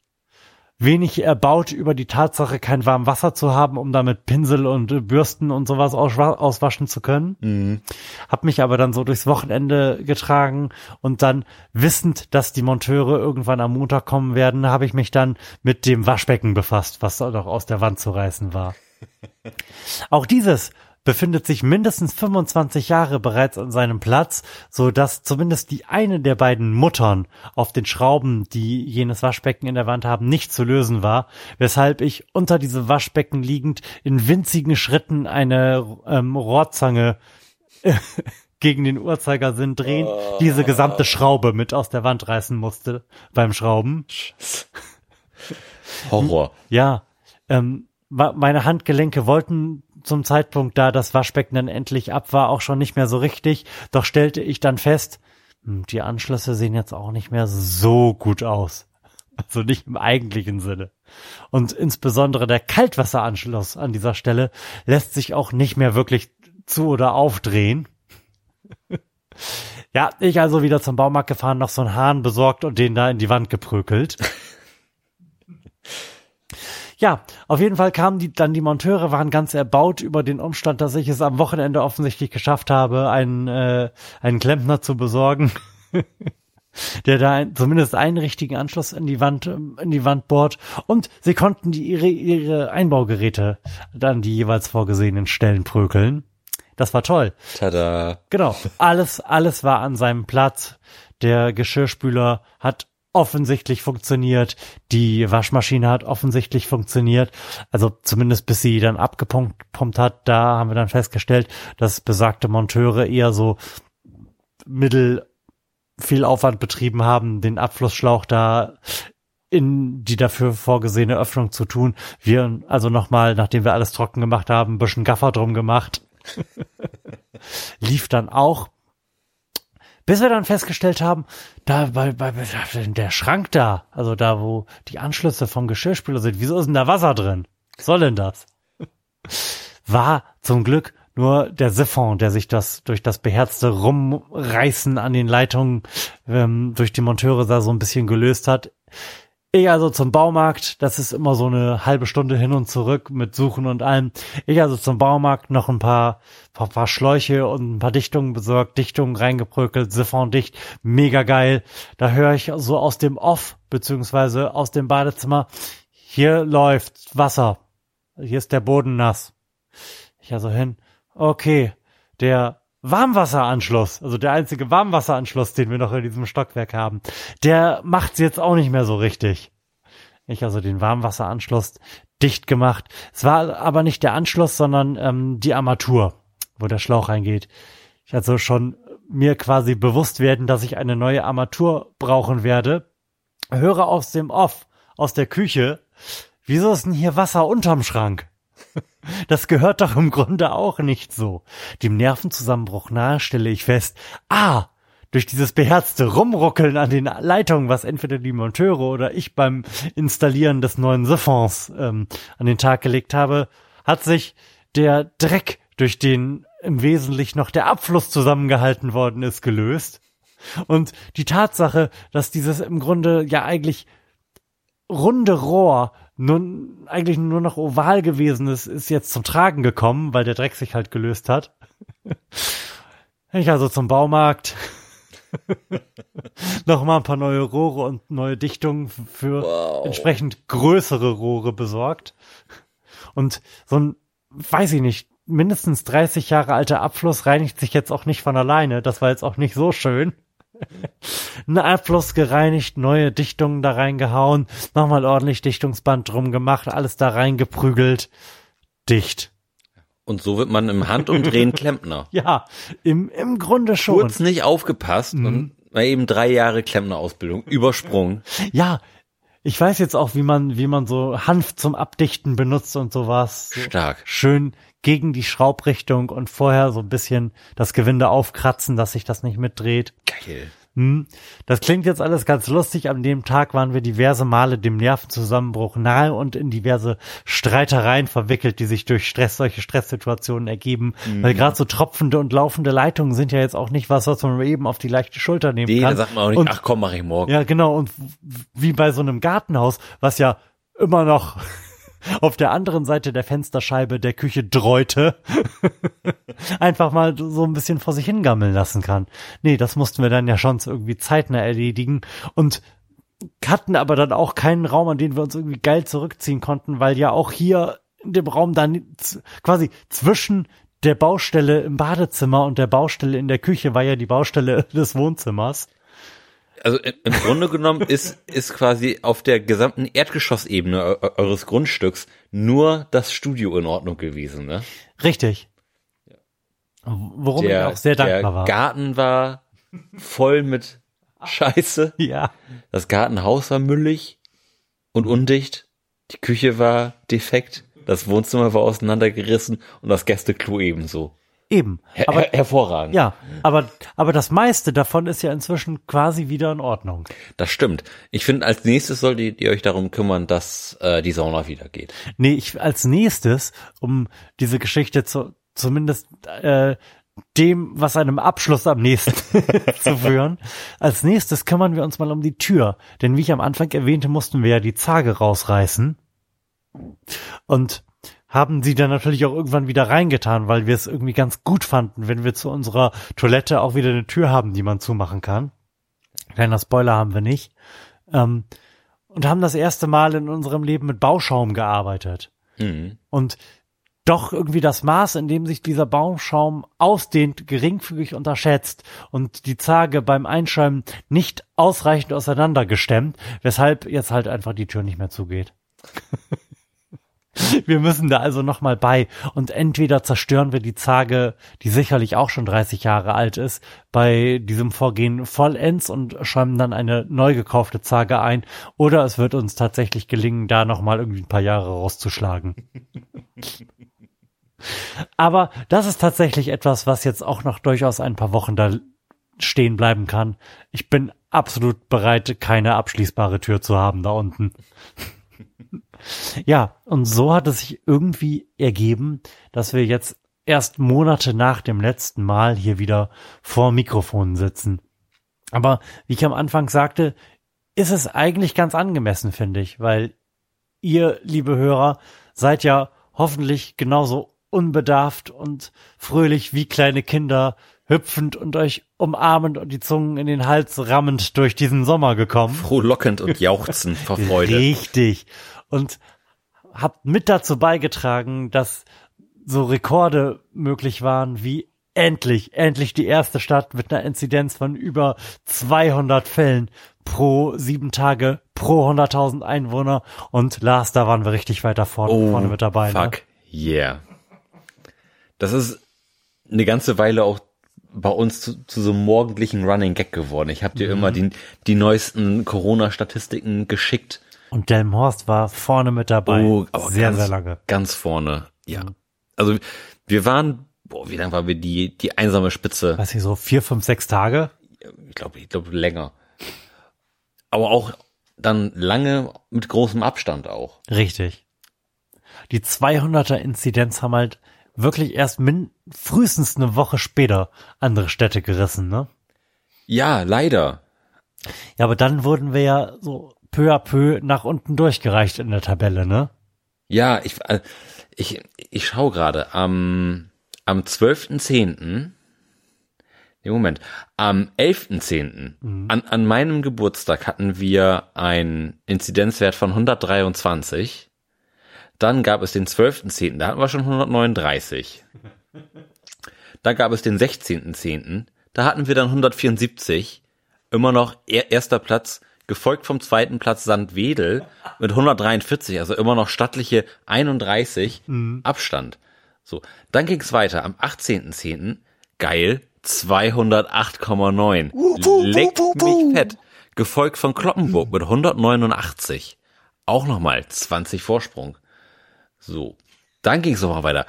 wenig erbaut über die Tatsache, kein warm Wasser zu haben, um damit Pinsel und Bürsten und sowas auswaschen zu können. Mhm. Hab mich aber dann so durchs Wochenende getragen und dann wissend, dass die Monteure irgendwann am Montag kommen werden, habe ich mich dann mit dem Waschbecken befasst, was doch aus der Wand zu reißen war. Auch dieses befindet sich mindestens 25 Jahre bereits an seinem Platz, so dass zumindest die eine der beiden Muttern auf den Schrauben, die jenes Waschbecken in der Wand haben, nicht zu lösen war, weshalb ich unter diesem Waschbecken liegend in winzigen Schritten eine ähm, Rohrzange gegen den Uhrzeigersinn drehen, oh. diese gesamte Schraube mit aus der Wand reißen musste beim Schrauben. Horror. Ja, ähm, meine Handgelenke wollten zum Zeitpunkt, da das Waschbecken dann endlich ab war, auch schon nicht mehr so richtig. Doch stellte ich dann fest, hm, die Anschlüsse sehen jetzt auch nicht mehr so gut aus. Also nicht im eigentlichen Sinne. Und insbesondere der Kaltwasseranschluss an dieser Stelle lässt sich auch nicht mehr wirklich zu oder aufdrehen. ja, ich also wieder zum Baumarkt gefahren, noch so einen Hahn besorgt und den da in die Wand geprügelt. Ja, auf jeden Fall kamen die, dann die Monteure, waren ganz erbaut über den Umstand, dass ich es am Wochenende offensichtlich geschafft habe, einen, äh, einen Klempner zu besorgen. der da ein, zumindest einen richtigen Anschluss in die Wand in die Wand bohrt und sie konnten die ihre ihre Einbaugeräte dann die jeweils vorgesehenen Stellen prökeln. Das war toll. Tada. Genau. Alles, alles war an seinem Platz. Der Geschirrspüler hat offensichtlich funktioniert. Die Waschmaschine hat offensichtlich funktioniert. Also zumindest bis sie dann abgepumpt hat, da haben wir dann festgestellt, dass besagte Monteure eher so mittel viel Aufwand betrieben haben, den Abflussschlauch da in die dafür vorgesehene Öffnung zu tun. Wir also nochmal, nachdem wir alles trocken gemacht haben, ein bisschen Gaffer drum gemacht. Lief dann auch. Bis wir dann festgestellt haben, da bei, bei der Schrank da, also da, wo die Anschlüsse vom Geschirrspüler sind, wieso ist denn da Wasser drin? Soll denn das? War zum Glück nur der Siphon, der sich das durch das beherzte Rumreißen an den Leitungen ähm, durch die Monteure da so ein bisschen gelöst hat. Ich also zum Baumarkt, das ist immer so eine halbe Stunde hin und zurück mit Suchen und allem. Ich also zum Baumarkt noch ein paar, paar, paar Schläuche und ein paar Dichtungen besorgt, Dichtungen reingeprökelt, Siphon dicht, mega geil. Da höre ich so aus dem Off, beziehungsweise aus dem Badezimmer, hier läuft Wasser. Hier ist der Boden nass. Ich also hin, okay, der Warmwasseranschluss, also der einzige Warmwasseranschluss, den wir noch in diesem Stockwerk haben, der macht's jetzt auch nicht mehr so richtig. Ich also den Warmwasseranschluss dicht gemacht. Es war aber nicht der Anschluss, sondern ähm, die Armatur, wo der Schlauch reingeht. Ich also schon mir quasi bewusst werden, dass ich eine neue Armatur brauchen werde. Höre aus dem Off, aus der Küche, wieso ist denn hier Wasser unterm Schrank? Das gehört doch im Grunde auch nicht so. Dem Nervenzusammenbruch nahe stelle ich fest, ah, durch dieses beherzte Rumruckeln an den Leitungen, was entweder die Monteure oder ich beim Installieren des neuen Siphons ähm, an den Tag gelegt habe, hat sich der Dreck, durch den im Wesentlichen noch der Abfluss zusammengehalten worden ist, gelöst. Und die Tatsache, dass dieses im Grunde ja eigentlich runde Rohr nun eigentlich nur noch oval gewesen ist, ist jetzt zum Tragen gekommen, weil der Dreck sich halt gelöst hat. Ich also zum Baumarkt. Nochmal ein paar neue Rohre und neue Dichtungen für wow. entsprechend größere Rohre besorgt. Und so ein, weiß ich nicht, mindestens 30 Jahre alter Abfluss reinigt sich jetzt auch nicht von alleine. Das war jetzt auch nicht so schön. Ein Abfluss gereinigt, neue Dichtungen da reingehauen, nochmal ordentlich Dichtungsband drum gemacht, alles da reingeprügelt. Dicht. Und so wird man im Handumdrehen Klempner. ja, im, im Grunde schon. Kurz nicht aufgepasst mhm. und eben drei Jahre Klempnerausbildung übersprungen. Ja, ich weiß jetzt auch, wie man, wie man so Hanf zum Abdichten benutzt und sowas. So Stark. Schön gegen die Schraubrichtung und vorher so ein bisschen das Gewinde aufkratzen, dass sich das nicht mitdreht. Geil. Hm. Das klingt jetzt alles ganz lustig. An dem Tag waren wir diverse Male dem Nervenzusammenbruch nahe und in diverse Streitereien verwickelt, die sich durch Stress, solche Stresssituationen ergeben. Mhm. Weil gerade so tropfende und laufende Leitungen sind ja jetzt auch nicht was, was man eben auf die leichte Schulter nehmen nee, kann. Da sagt man auch nicht, und, ach komm, mach ich morgen. Ja, genau. Und wie bei so einem Gartenhaus, was ja immer noch auf der anderen Seite der Fensterscheibe der Küche dreute, einfach mal so ein bisschen vor sich hingammeln lassen kann. Nee, das mussten wir dann ja schon irgendwie zeitnah erledigen und hatten aber dann auch keinen Raum, an den wir uns irgendwie geil zurückziehen konnten, weil ja auch hier in dem Raum dann quasi zwischen der Baustelle im Badezimmer und der Baustelle in der Küche war ja die Baustelle des Wohnzimmers also im Grunde genommen ist, ist quasi auf der gesamten Erdgeschossebene eures Grundstücks nur das Studio in Ordnung gewesen, ne? Richtig. Worum der, ich auch sehr dankbar war. Der Garten war voll mit Scheiße. Ja. Das Gartenhaus war müllig und undicht. Die Küche war defekt. Das Wohnzimmer war auseinandergerissen und das Gästeklo ebenso. Eben. Aber Her hervorragend. Ja, aber aber das meiste davon ist ja inzwischen quasi wieder in Ordnung. Das stimmt. Ich finde, als nächstes solltet ihr euch darum kümmern, dass äh, die Sauna wieder geht. Nee, ich als nächstes, um diese Geschichte zu zumindest äh, dem, was einem Abschluss am nächsten zu führen. Als nächstes kümmern wir uns mal um die Tür. Denn wie ich am Anfang erwähnte, mussten wir ja die Zage rausreißen. Und haben sie dann natürlich auch irgendwann wieder reingetan, weil wir es irgendwie ganz gut fanden, wenn wir zu unserer Toilette auch wieder eine Tür haben, die man zumachen kann. Kleiner Spoiler haben wir nicht. Ähm, und haben das erste Mal in unserem Leben mit Bauschaum gearbeitet. Mhm. Und doch irgendwie das Maß, in dem sich dieser Baumschaum ausdehnt, geringfügig unterschätzt und die Zage beim Einschäumen nicht ausreichend auseinandergestemmt, weshalb jetzt halt einfach die Tür nicht mehr zugeht. Wir müssen da also nochmal bei und entweder zerstören wir die Zage, die sicherlich auch schon 30 Jahre alt ist, bei diesem Vorgehen vollends und schäumen dann eine neu gekaufte Zage ein, oder es wird uns tatsächlich gelingen, da nochmal irgendwie ein paar Jahre rauszuschlagen. Aber das ist tatsächlich etwas, was jetzt auch noch durchaus ein paar Wochen da stehen bleiben kann. Ich bin absolut bereit, keine abschließbare Tür zu haben da unten. Ja, und so hat es sich irgendwie ergeben, dass wir jetzt erst Monate nach dem letzten Mal hier wieder vor Mikrofonen sitzen. Aber wie ich am Anfang sagte, ist es eigentlich ganz angemessen, finde ich, weil ihr, liebe Hörer, seid ja hoffentlich genauso unbedarft und fröhlich wie kleine Kinder, hüpfend und euch umarmend und die Zungen in den Hals rammend durch diesen Sommer gekommen. Frohlockend und jauchzend vor Freude. Richtig. Und habt mit dazu beigetragen, dass so Rekorde möglich waren, wie endlich, endlich die erste Stadt mit einer Inzidenz von über 200 Fällen pro sieben Tage, pro 100.000 Einwohner. Und Lars, da waren wir richtig weiter vorne, Oh, vorne mit dabei. Ne? Fuck, yeah. Das ist eine ganze Weile auch bei uns zu, zu so einem morgendlichen Running Gag geworden. Ich habe dir immer die, die neuesten Corona-Statistiken geschickt. Und Delmhorst war vorne mit dabei. Oh, aber sehr, ganz, sehr lange. Ganz vorne, ja. Also wir waren, boah, wie lange waren wir die, die einsame Spitze? Weiß ich so, vier, fünf, sechs Tage? Ich glaube, ich glaube länger. Aber auch dann lange mit großem Abstand auch. Richtig. Die 200er Inzidenz haben halt wirklich erst min frühestens eine Woche später andere Städte gerissen, ne? Ja, leider. Ja, aber dann wurden wir ja so peu à peu nach unten durchgereicht in der Tabelle, ne? Ja, ich, äh, ich, ich schaue gerade. Am, am 12.10. Nee, Moment. Am 11.10. An, an meinem Geburtstag hatten wir einen Inzidenzwert von 123. Dann gab es den 12.10. Da hatten wir schon 139. Da gab es den 16.10. Da hatten wir dann 174. Immer noch er, erster Platz, gefolgt vom zweiten Platz Sandwedel mit 143, also immer noch stattliche 31 Abstand. So, dann ging's weiter am 18.10. Geil, 208,9. Leckt mich fett. Gefolgt von Kloppenburg mit 189. Auch nochmal 20 Vorsprung. So, dann ging's nochmal weiter.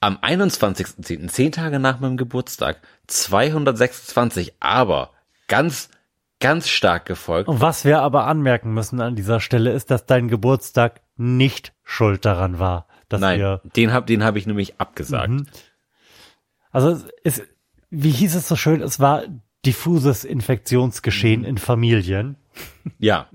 Am 21.10., zehn Tage nach meinem Geburtstag, 226, aber ganz, ganz stark gefolgt. Und was wir aber anmerken müssen an dieser Stelle ist, dass dein Geburtstag nicht schuld daran war, dass Nein, wir, den hab, den hab ich nämlich abgesagt. Mhm. also es, wie hieß es so schön, es war diffuses Infektionsgeschehen in Familien. Ja.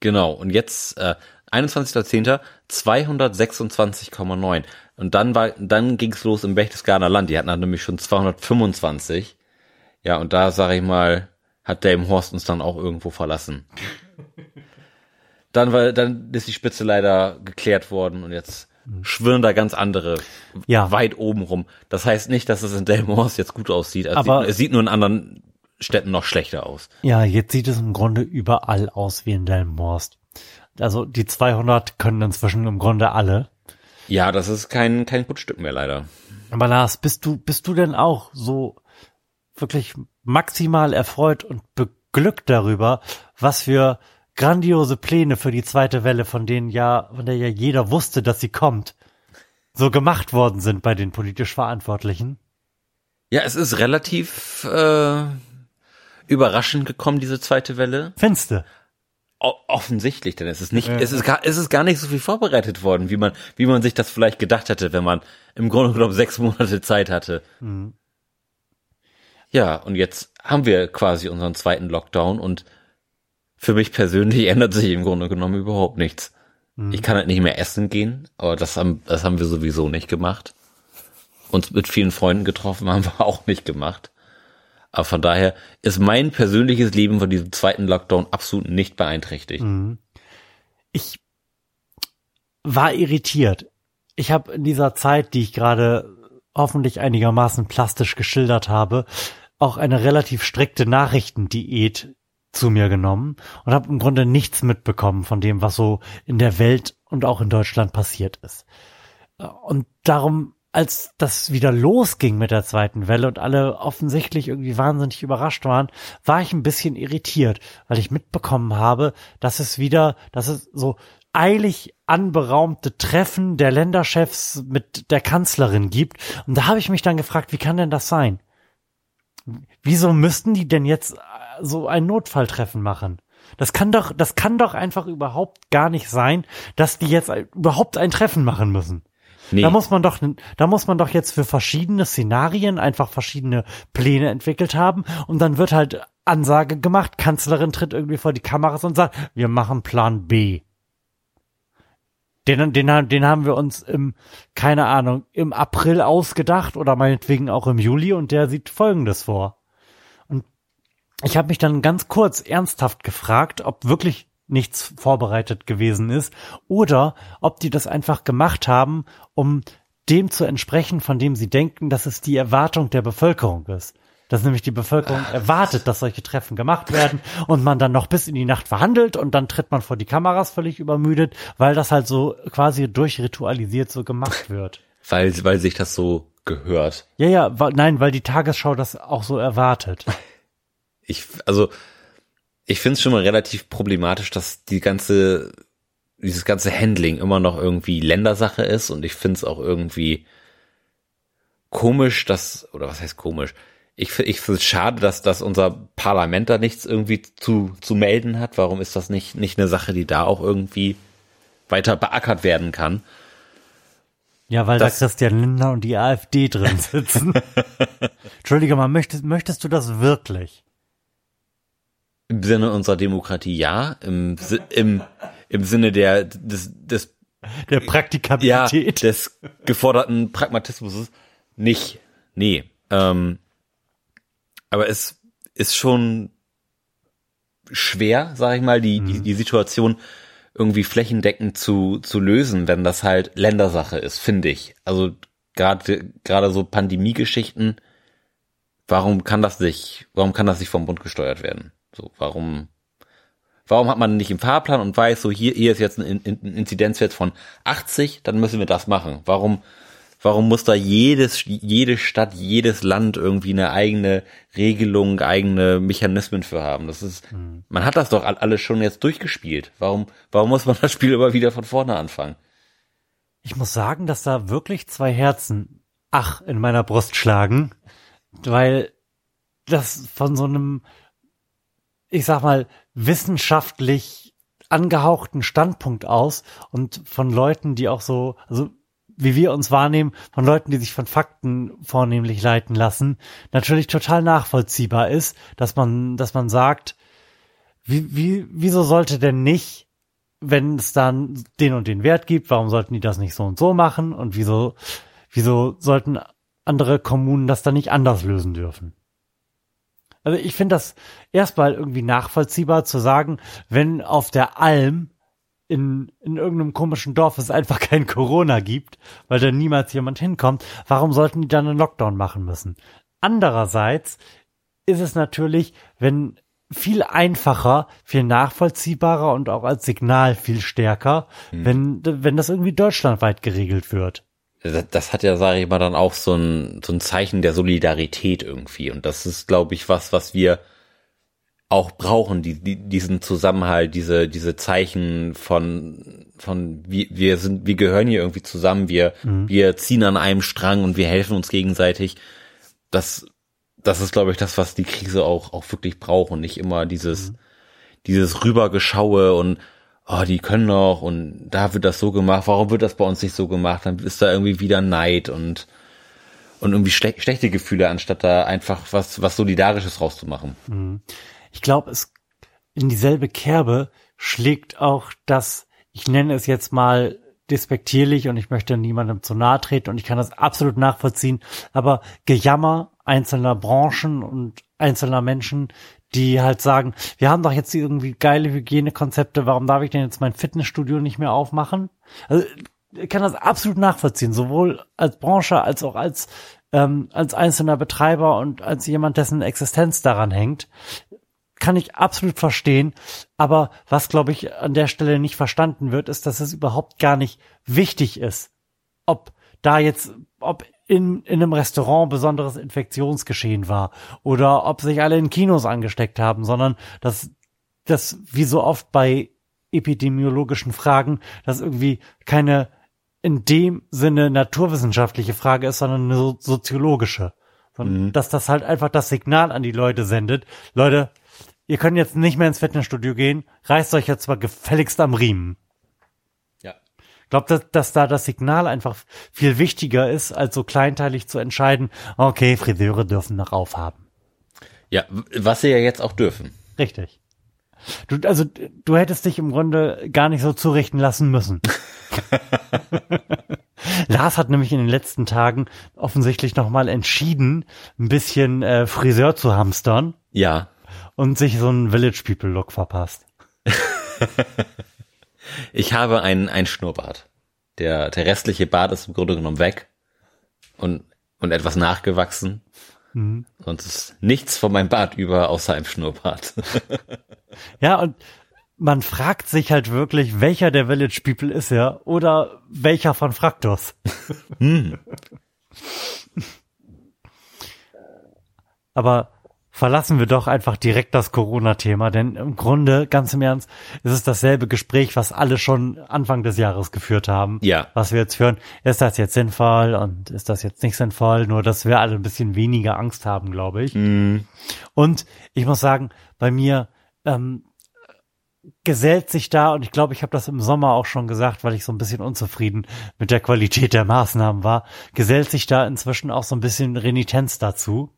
Genau. Und jetzt äh, 21.10. 226,9. Und dann war, dann ging's los im Berchtesgadener Land. Die hatten dann nämlich schon 225. Ja, und da sage ich mal, hat Dame Horst uns dann auch irgendwo verlassen. Dann war, dann ist die Spitze leider geklärt worden und jetzt schwirren da ganz andere Ja. weit oben rum. Das heißt nicht, dass es in Delmhorst jetzt gut aussieht. Es, Aber- sieht, es sieht nur in anderen Städten noch schlechter aus. Ja, jetzt sieht es im Grunde überall aus wie in Delmenhorst. Also die 200 können inzwischen im Grunde alle. Ja, das ist kein, kein Putzstück mehr leider. Aber Lars, bist du, bist du denn auch so wirklich maximal erfreut und beglückt darüber, was für grandiose Pläne für die zweite Welle, von denen ja, von der ja jeder wusste, dass sie kommt, so gemacht worden sind bei den politisch Verantwortlichen? Ja, es ist relativ äh, überraschend gekommen, diese zweite Welle. Findste. O offensichtlich, denn es ist nicht, es ist gar, es ist gar nicht so viel vorbereitet worden, wie man, wie man sich das vielleicht gedacht hätte, wenn man im Grunde genommen sechs Monate Zeit hatte. Ja, und jetzt haben wir quasi unseren zweiten Lockdown und für mich persönlich ändert sich im Grunde genommen überhaupt nichts. Ich kann halt nicht mehr essen gehen, aber das haben, das haben wir sowieso nicht gemacht. Uns mit vielen Freunden getroffen haben wir auch nicht gemacht. Aber von daher ist mein persönliches Leben von diesem zweiten Lockdown absolut nicht beeinträchtigt. Ich war irritiert. ich habe in dieser Zeit, die ich gerade hoffentlich einigermaßen plastisch geschildert habe, auch eine relativ strikte Nachrichtendiät zu mir genommen und habe im Grunde nichts mitbekommen von dem, was so in der Welt und auch in Deutschland passiert ist. Und darum, als das wieder losging mit der zweiten Welle und alle offensichtlich irgendwie wahnsinnig überrascht waren, war ich ein bisschen irritiert, weil ich mitbekommen habe, dass es wieder, dass es so eilig anberaumte Treffen der Länderchefs mit der Kanzlerin gibt. Und da habe ich mich dann gefragt, wie kann denn das sein? Wieso müssten die denn jetzt so ein Notfalltreffen machen? Das kann doch, das kann doch einfach überhaupt gar nicht sein, dass die jetzt überhaupt ein Treffen machen müssen. Nee. Da muss man doch, da muss man doch jetzt für verschiedene Szenarien einfach verschiedene Pläne entwickelt haben und dann wird halt Ansage gemacht, Kanzlerin tritt irgendwie vor die Kameras und sagt, wir machen Plan B. Den, den, den haben wir uns im, keine Ahnung, im April ausgedacht oder meinetwegen auch im Juli und der sieht Folgendes vor. Und ich habe mich dann ganz kurz ernsthaft gefragt, ob wirklich nichts vorbereitet gewesen ist oder ob die das einfach gemacht haben, um dem zu entsprechen, von dem sie denken, dass es die Erwartung der Bevölkerung ist dass nämlich die Bevölkerung erwartet, dass solche Treffen gemacht werden und man dann noch bis in die Nacht verhandelt und dann tritt man vor die Kameras völlig übermüdet, weil das halt so quasi durchritualisiert so gemacht wird. Weil, weil sich das so gehört. Ja, ja, weil, nein, weil die Tagesschau das auch so erwartet. Ich, also, ich finde es schon mal relativ problematisch, dass die ganze, dieses ganze Handling immer noch irgendwie Ländersache ist und ich finde es auch irgendwie komisch, dass, oder was heißt komisch? Ich, ich finde es schade, dass, dass unser Parlament da nichts irgendwie zu, zu melden hat. Warum ist das nicht, nicht eine Sache, die da auch irgendwie weiter beackert werden kann? Ja, weil das, da Christian Lindner und die AfD drin sitzen. Entschuldige mal, möchtest, möchtest du das wirklich? Im Sinne unserer Demokratie ja, im, im, im Sinne der, des, des, der Praktikabilität. Ja, des geforderten Pragmatismus nicht. Nee. Ähm, aber es ist schon schwer, sag ich mal, die, mhm. die, die Situation irgendwie flächendeckend zu, zu lösen, wenn das halt Ländersache ist, finde ich. Also gerade gerade so Pandemiegeschichten, warum kann das nicht, warum kann das nicht vom Bund gesteuert werden? So, warum warum hat man nicht im Fahrplan und weiß, so hier, hier ist jetzt ein, ein Inzidenzwert von 80, dann müssen wir das machen. Warum Warum muss da jedes, jede Stadt, jedes Land irgendwie eine eigene Regelung, eigene Mechanismen für haben? Das ist, mhm. man hat das doch alles schon jetzt durchgespielt. Warum, warum muss man das Spiel immer wieder von vorne anfangen? Ich muss sagen, dass da wirklich zwei Herzen, ach, in meiner Brust schlagen, weil das von so einem, ich sag mal, wissenschaftlich angehauchten Standpunkt aus und von Leuten, die auch so, also wie wir uns wahrnehmen, von Leuten, die sich von Fakten vornehmlich leiten lassen, natürlich total nachvollziehbar ist, dass man, dass man sagt, wie, wie, wieso sollte denn nicht, wenn es dann den und den Wert gibt, warum sollten die das nicht so und so machen und wieso, wieso sollten andere Kommunen das dann nicht anders lösen dürfen? Also ich finde das erstmal irgendwie nachvollziehbar zu sagen, wenn auf der Alm in, in irgendeinem komischen Dorf es einfach kein Corona gibt, weil da niemals jemand hinkommt, warum sollten die dann einen Lockdown machen müssen? Andererseits ist es natürlich, wenn viel einfacher, viel nachvollziehbarer und auch als Signal viel stärker, hm. wenn, wenn das irgendwie deutschlandweit geregelt wird. Das hat ja, sage ich mal, dann auch so ein, so ein Zeichen der Solidarität irgendwie. Und das ist, glaube ich, was, was wir auch brauchen, die, die, diesen Zusammenhalt, diese, diese Zeichen von, von, wir, wir sind, wir gehören hier irgendwie zusammen, wir, mhm. wir ziehen an einem Strang und wir helfen uns gegenseitig. Das, das ist, glaube ich, das, was die Krise auch, auch wirklich braucht und nicht immer dieses, mhm. dieses Rübergeschaue und, oh, die können doch und da wird das so gemacht, warum wird das bei uns nicht so gemacht? Dann ist da irgendwie wieder Neid und, und irgendwie schle schlechte Gefühle, anstatt da einfach was, was Solidarisches rauszumachen. Mhm ich glaube, es in dieselbe Kerbe schlägt auch das, ich nenne es jetzt mal despektierlich und ich möchte niemandem zu nahe treten und ich kann das absolut nachvollziehen, aber Gejammer einzelner Branchen und einzelner Menschen, die halt sagen, wir haben doch jetzt irgendwie geile Hygienekonzepte, warum darf ich denn jetzt mein Fitnessstudio nicht mehr aufmachen? Also kann das absolut nachvollziehen, sowohl als Branche als auch als ähm, als einzelner Betreiber und als jemand, dessen Existenz daran hängt, kann ich absolut verstehen. Aber was, glaube ich, an der Stelle nicht verstanden wird, ist, dass es überhaupt gar nicht wichtig ist, ob da jetzt, ob in, in einem Restaurant besonderes Infektionsgeschehen war oder ob sich alle in Kinos angesteckt haben, sondern dass das wie so oft bei epidemiologischen Fragen, dass irgendwie keine in dem Sinne naturwissenschaftliche Frage ist, sondern eine so soziologische. Sondern mhm. dass das halt einfach das Signal an die Leute sendet. Leute, ihr könnt jetzt nicht mehr ins Fitnessstudio gehen, reißt euch jetzt mal gefälligst am Riemen. Ja. Ich glaube, dass, dass da das Signal einfach viel wichtiger ist, als so kleinteilig zu entscheiden, okay, Friseure dürfen noch aufhaben. Ja, was sie ja jetzt auch dürfen. Richtig. Du, also du hättest dich im Grunde gar nicht so zurichten lassen müssen. Lars hat nämlich in den letzten Tagen offensichtlich nochmal entschieden, ein bisschen äh, Friseur zu hamstern. Ja. Und sich so einen Village People Look verpasst. ich habe einen, einen Schnurrbart. Der, der restliche Bart ist im Grunde genommen weg und, und etwas nachgewachsen. Mhm. Sonst ist nichts von meinem Bart über, außer einem Schnurrbart. ja, und man fragt sich halt wirklich, welcher der Village People ist er oder welcher von Fraktus. hm. Aber verlassen wir doch einfach direkt das Corona-Thema, denn im Grunde, ganz im Ernst, ist es dasselbe Gespräch, was alle schon Anfang des Jahres geführt haben. Ja. Was wir jetzt hören, ist das jetzt sinnvoll und ist das jetzt nicht sinnvoll, nur dass wir alle ein bisschen weniger Angst haben, glaube ich. Mm. Und ich muss sagen, bei mir ähm, gesellt sich da, und ich glaube, ich habe das im Sommer auch schon gesagt, weil ich so ein bisschen unzufrieden mit der Qualität der Maßnahmen war, gesellt sich da inzwischen auch so ein bisschen Renitenz dazu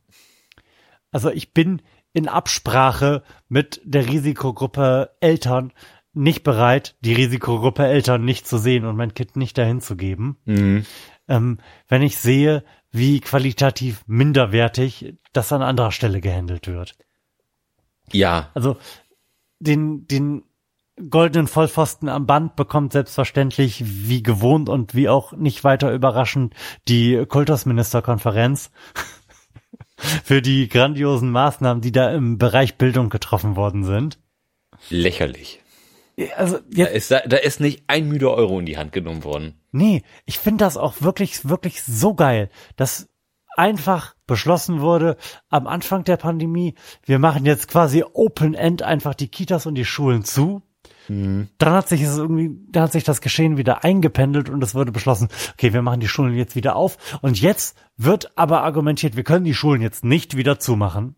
also ich bin in Absprache mit der Risikogruppe Eltern nicht bereit, die Risikogruppe Eltern nicht zu sehen und mein Kind nicht dahin zu geben. Mhm. Ähm, wenn ich sehe, wie qualitativ minderwertig das an anderer Stelle gehandelt wird. Ja. Also den, den goldenen Vollpfosten am Band bekommt selbstverständlich wie gewohnt und wie auch nicht weiter überraschend die Kultusministerkonferenz für die grandiosen Maßnahmen, die da im Bereich Bildung getroffen worden sind. Lächerlich. Also jetzt, da, ist, da, da ist nicht ein müder Euro in die Hand genommen worden. Nee, ich finde das auch wirklich, wirklich so geil, dass einfach beschlossen wurde am Anfang der Pandemie, wir machen jetzt quasi Open End einfach die Kitas und die Schulen zu. Mhm. Dann hat sich es irgendwie, dann hat sich das Geschehen wieder eingependelt und es wurde beschlossen, okay, wir machen die Schulen jetzt wieder auf. Und jetzt wird aber argumentiert, wir können die Schulen jetzt nicht wieder zumachen,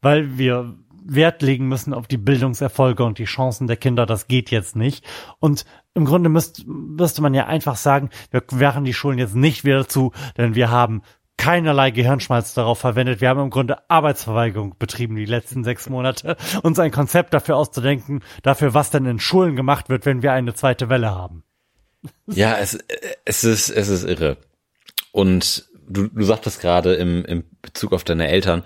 weil wir Wert legen müssen auf die Bildungserfolge und die Chancen der Kinder. Das geht jetzt nicht. Und im Grunde müsste, müsste man ja einfach sagen, wir machen die Schulen jetzt nicht wieder zu, denn wir haben keinerlei Gehirnschmalz darauf verwendet. Wir haben im Grunde Arbeitsverweigerung betrieben die letzten sechs Monate, uns ein Konzept dafür auszudenken, dafür, was denn in Schulen gemacht wird, wenn wir eine zweite Welle haben. Ja, es, es ist, es ist irre. Und du, du sagtest gerade im, im Bezug auf deine Eltern,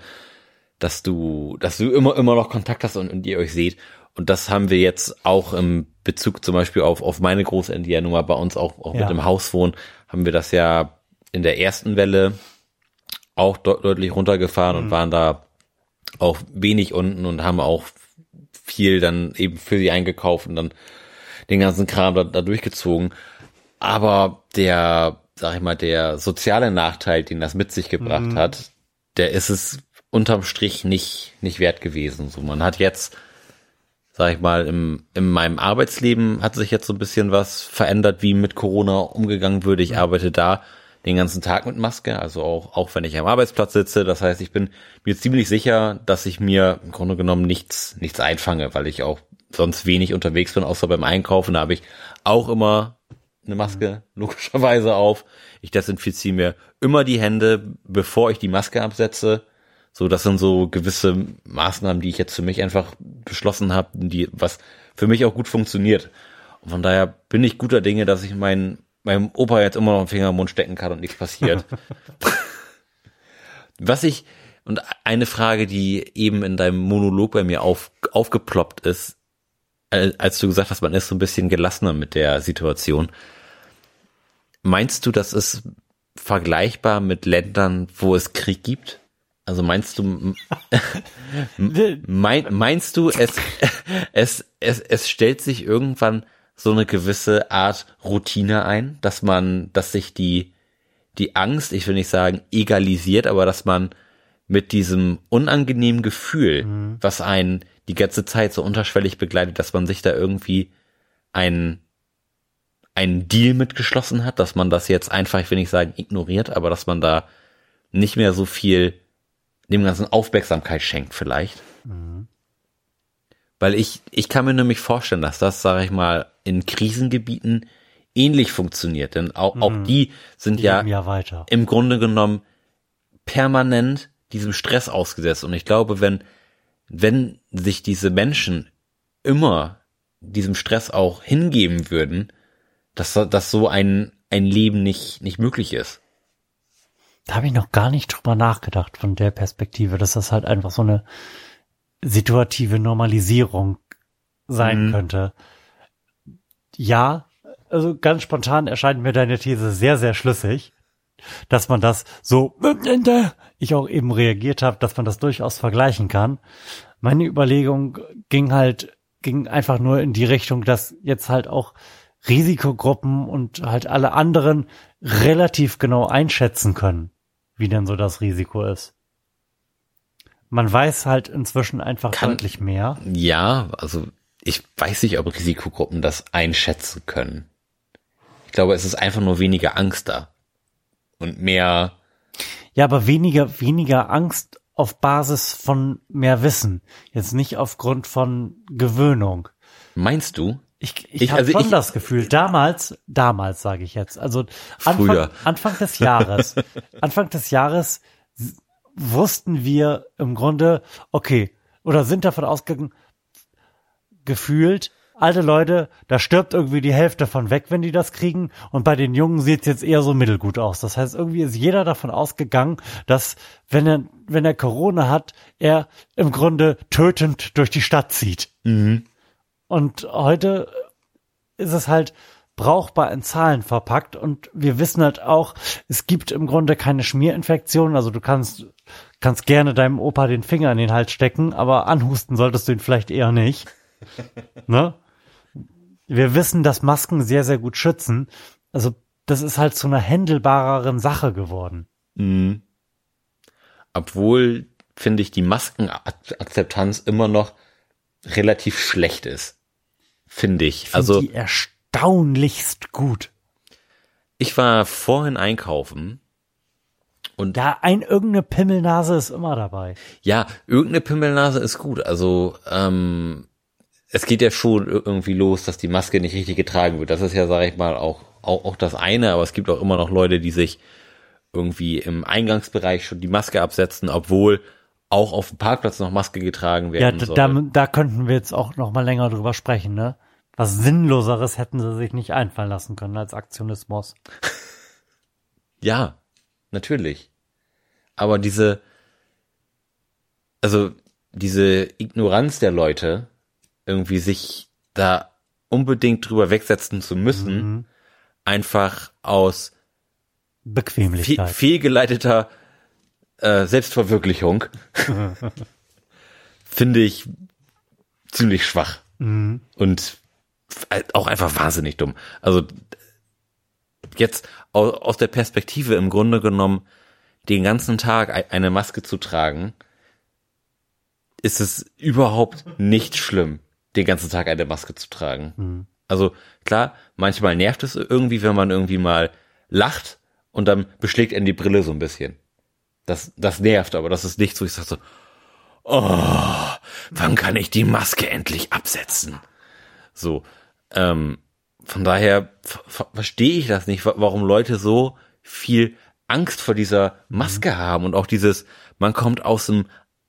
dass du, dass du immer, immer noch Kontakt hast und, und ihr euch seht. Und das haben wir jetzt auch im Bezug zum Beispiel auf, auf meine Großeltern, die ja nun mal bei uns auch, auch ja. mit im Haus wohnen, haben wir das ja in der ersten Welle auch de deutlich runtergefahren mhm. und waren da auch wenig unten und haben auch viel dann eben für sie eingekauft und dann den ganzen Kram da, da durchgezogen. Aber der, sag ich mal, der soziale Nachteil, den das mit sich gebracht mhm. hat, der ist es unterm Strich nicht, nicht wert gewesen. So, man hat jetzt, sag ich mal, im, in meinem Arbeitsleben hat sich jetzt so ein bisschen was verändert, wie mit Corona umgegangen würde. Ich arbeite da den ganzen Tag mit Maske, also auch, auch wenn ich am Arbeitsplatz sitze. Das heißt, ich bin mir ziemlich sicher, dass ich mir im Grunde genommen nichts, nichts einfange, weil ich auch sonst wenig unterwegs bin, außer beim Einkaufen. Da habe ich auch immer eine Maske, logischerweise auf. Ich desinfiziere mir immer die Hände, bevor ich die Maske absetze. So, das sind so gewisse Maßnahmen, die ich jetzt für mich einfach beschlossen habe, die, was für mich auch gut funktioniert. Und von daher bin ich guter Dinge, dass ich meinen meinem Opa jetzt immer noch einen Finger im Mund stecken kann und nichts passiert. Was ich, und eine Frage, die eben in deinem Monolog bei mir auf, aufgeploppt ist, als du gesagt hast, man ist so ein bisschen gelassener mit der Situation. Meinst du, das ist vergleichbar mit Ländern, wo es Krieg gibt? Also meinst du, mein, meinst du, es, es, es, es stellt sich irgendwann so eine gewisse Art Routine ein, dass man, dass sich die, die Angst, ich will nicht sagen egalisiert, aber dass man mit diesem unangenehmen Gefühl, mhm. was einen die ganze Zeit so unterschwellig begleitet, dass man sich da irgendwie ein einen Deal mitgeschlossen hat, dass man das jetzt einfach, ich will nicht sagen ignoriert, aber dass man da nicht mehr so viel dem ganzen Aufmerksamkeit schenkt vielleicht. Mhm. Weil ich, ich kann mir nämlich vorstellen, dass das, sage ich mal, in Krisengebieten ähnlich funktioniert. Denn auch, mhm. auch die sind die ja, ja im Grunde genommen permanent diesem Stress ausgesetzt. Und ich glaube, wenn, wenn sich diese Menschen immer diesem Stress auch hingeben würden, dass, dass so ein, ein Leben nicht, nicht möglich ist. Da habe ich noch gar nicht drüber nachgedacht von der Perspektive, dass das halt einfach so eine situative Normalisierung sein mhm. könnte. Ja, also ganz spontan erscheint mir deine These sehr, sehr schlüssig, dass man das so, ich auch eben reagiert habe, dass man das durchaus vergleichen kann. Meine Überlegung ging halt, ging einfach nur in die Richtung, dass jetzt halt auch Risikogruppen und halt alle anderen relativ genau einschätzen können, wie denn so das Risiko ist. Man weiß halt inzwischen einfach Kann, deutlich mehr. Ja, also ich weiß nicht, ob Risikogruppen das einschätzen können. Ich glaube, es ist einfach nur weniger Angst da. Und mehr. Ja, aber weniger, weniger Angst auf Basis von mehr Wissen. Jetzt nicht aufgrund von Gewöhnung. Meinst du? Ich, ich, ich habe also schon ich, das Gefühl, damals, damals sage ich jetzt, also Anfang, Anfang des Jahres, Anfang des Jahres wussten wir im Grunde, okay, oder sind davon ausgegangen, gefühlt, alte Leute, da stirbt irgendwie die Hälfte von weg, wenn die das kriegen. Und bei den Jungen sieht's jetzt eher so mittelgut aus. Das heißt, irgendwie ist jeder davon ausgegangen, dass wenn er, wenn er Corona hat, er im Grunde tötend durch die Stadt zieht. Mhm. Und heute ist es halt brauchbar in Zahlen verpackt und wir wissen halt auch, es gibt im Grunde keine Schmierinfektionen, also du kannst kannst gerne deinem Opa den Finger in den Hals stecken, aber anhusten solltest du ihn vielleicht eher nicht. ne? Wir wissen, dass Masken sehr sehr gut schützen. Also das ist halt zu einer händelbareren Sache geworden. Mhm. Obwohl finde ich die Maskenakzeptanz immer noch relativ schlecht ist finde ich. ich find also die erstaunlichst gut. Ich war vorhin einkaufen und ja, ein irgendeine Pimmelnase ist immer dabei. Ja, irgendeine Pimmelnase ist gut. Also ähm, es geht ja schon irgendwie los, dass die Maske nicht richtig getragen wird. Das ist ja, sage ich mal, auch, auch auch das eine. Aber es gibt auch immer noch Leute, die sich irgendwie im Eingangsbereich schon die Maske absetzen, obwohl auch auf dem Parkplatz noch Maske getragen werden ja, da, da, da könnten wir jetzt auch noch mal länger drüber sprechen, ne? Was Sinnloseres hätten sie sich nicht einfallen lassen können als Aktionismus. ja, natürlich. Aber diese, also diese Ignoranz der Leute, irgendwie sich da unbedingt drüber wegsetzen zu müssen, mhm. einfach aus Bequemlichkeit. fehlgeleiteter äh, Selbstverwirklichung finde ich ziemlich schwach. Mhm. Und auch einfach wahnsinnig dumm. Also jetzt aus der Perspektive im Grunde genommen den ganzen Tag eine Maske zu tragen, ist es überhaupt nicht schlimm, den ganzen Tag eine Maske zu tragen. Mhm. Also klar, manchmal nervt es irgendwie, wenn man irgendwie mal lacht und dann beschlägt er die Brille so ein bisschen. Das, das nervt, aber das ist nichts, wo ich sage so, oh, wann kann ich die Maske endlich absetzen? So, ähm, von daher verstehe ich das nicht, warum Leute so viel Angst vor dieser Maske mhm. haben und auch dieses, man kommt aus dem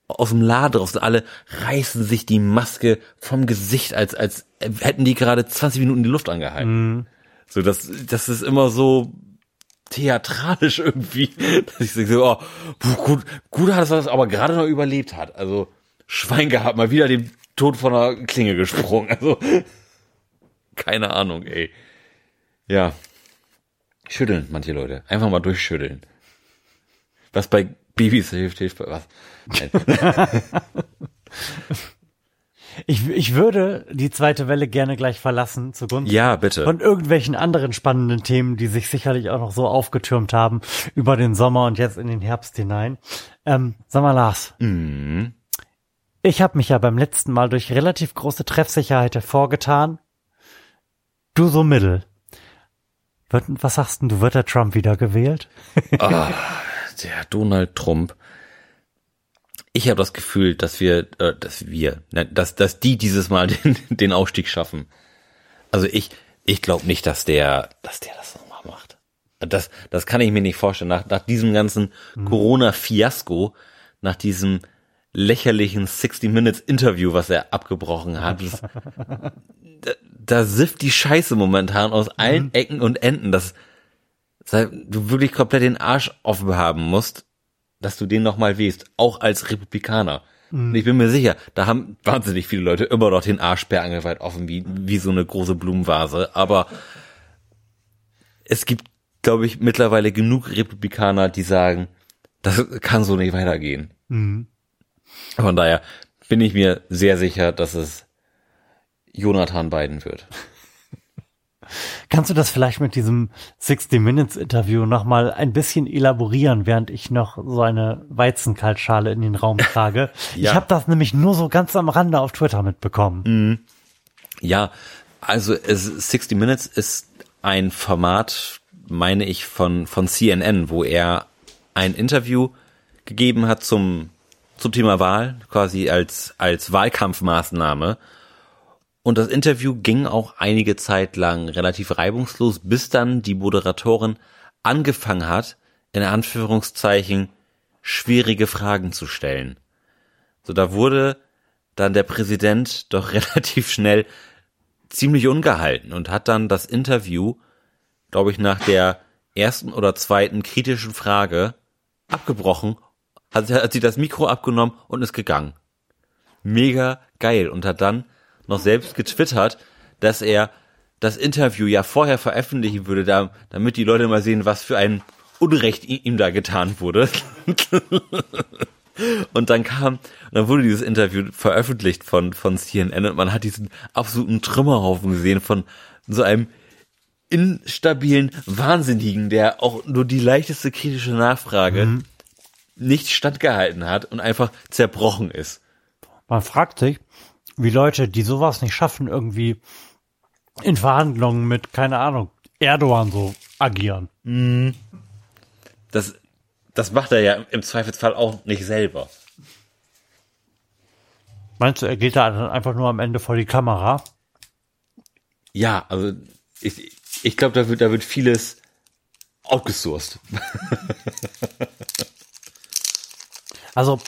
aus dem Laden raus und alle reißen sich die Maske vom Gesicht, als als hätten die gerade 20 Minuten die Luft angehalten. Mhm. So, das, das ist immer so theatralisch irgendwie, dass ich so, oh, gut, gut hat es das aber gerade noch überlebt hat. Also Schwein gehabt, mal wieder den Tod von der Klinge gesprungen. Also keine Ahnung, ey. Ja. Schütteln, manche Leute. Einfach mal durchschütteln. Was bei Babys hilft, hilft bei was. Nein. Ich, ich würde die zweite Welle gerne gleich verlassen zugunsten Ja, bitte. von irgendwelchen anderen spannenden Themen, die sich sicherlich auch noch so aufgetürmt haben über den Sommer und jetzt in den Herbst hinein. Ähm, sag mal, Lars. Mhm. Ich habe mich ja beim letzten Mal durch relativ große Treffsicherheit hervorgetan. Du so mittel. Wird, was sagst denn du, wird der Trump wieder gewählt? Ah, der Donald Trump. Ich habe das Gefühl, dass wir, äh, dass wir, ne, dass, dass die dieses Mal den, den Aufstieg schaffen. Also ich, ich glaube nicht, dass der, dass der das nochmal macht. Das, das kann ich mir nicht vorstellen. Nach, nach diesem ganzen Corona-Fiasko, nach diesem lächerlichen 60 Minutes Interview, was er abgebrochen hat, das, da, da sifft die Scheiße momentan aus allen Ecken und Enden, dass, du wirklich komplett den Arsch offen haben musst, dass du den nochmal wählst, auch als Republikaner. Und ich bin mir sicher, da haben wahnsinnig viele Leute immer noch den Arsch sperrangelweit offen, wie, wie so eine große Blumenvase. Aber es gibt, glaube ich, mittlerweile genug Republikaner, die sagen, das kann so nicht weitergehen. Von daher bin ich mir sehr sicher, dass es Jonathan Biden wird. Kannst du das vielleicht mit diesem 60 Minutes Interview nochmal ein bisschen elaborieren, während ich noch so eine Weizenkaltschale in den Raum trage? Ja. Ich habe das nämlich nur so ganz am Rande auf Twitter mitbekommen. Ja, also es, 60 Minutes ist ein Format, meine ich, von, von CNN, wo er ein Interview gegeben hat zum, zum Thema Wahl, quasi als, als Wahlkampfmaßnahme. Und das Interview ging auch einige Zeit lang relativ reibungslos, bis dann die Moderatorin angefangen hat, in Anführungszeichen schwierige Fragen zu stellen. So, da wurde dann der Präsident doch relativ schnell ziemlich ungehalten und hat dann das Interview, glaube ich, nach der ersten oder zweiten kritischen Frage abgebrochen, hat, hat sie das Mikro abgenommen und ist gegangen. Mega geil und hat dann noch selbst getwittert, dass er das Interview ja vorher veröffentlichen würde, da, damit die Leute mal sehen, was für ein Unrecht ihm da getan wurde. Und dann kam, dann wurde dieses Interview veröffentlicht von, von CNN und man hat diesen absoluten Trümmerhaufen gesehen von so einem instabilen Wahnsinnigen, der auch nur die leichteste kritische Nachfrage nicht standgehalten hat und einfach zerbrochen ist. Man fragt sich, wie Leute, die sowas nicht schaffen, irgendwie in Verhandlungen mit, keine Ahnung, Erdogan so agieren. Das, das macht er ja im Zweifelsfall auch nicht selber. Meinst du, er geht da dann einfach nur am Ende vor die Kamera? Ja, also ich, ich glaube, da wird, da wird vieles outgesourced. Also,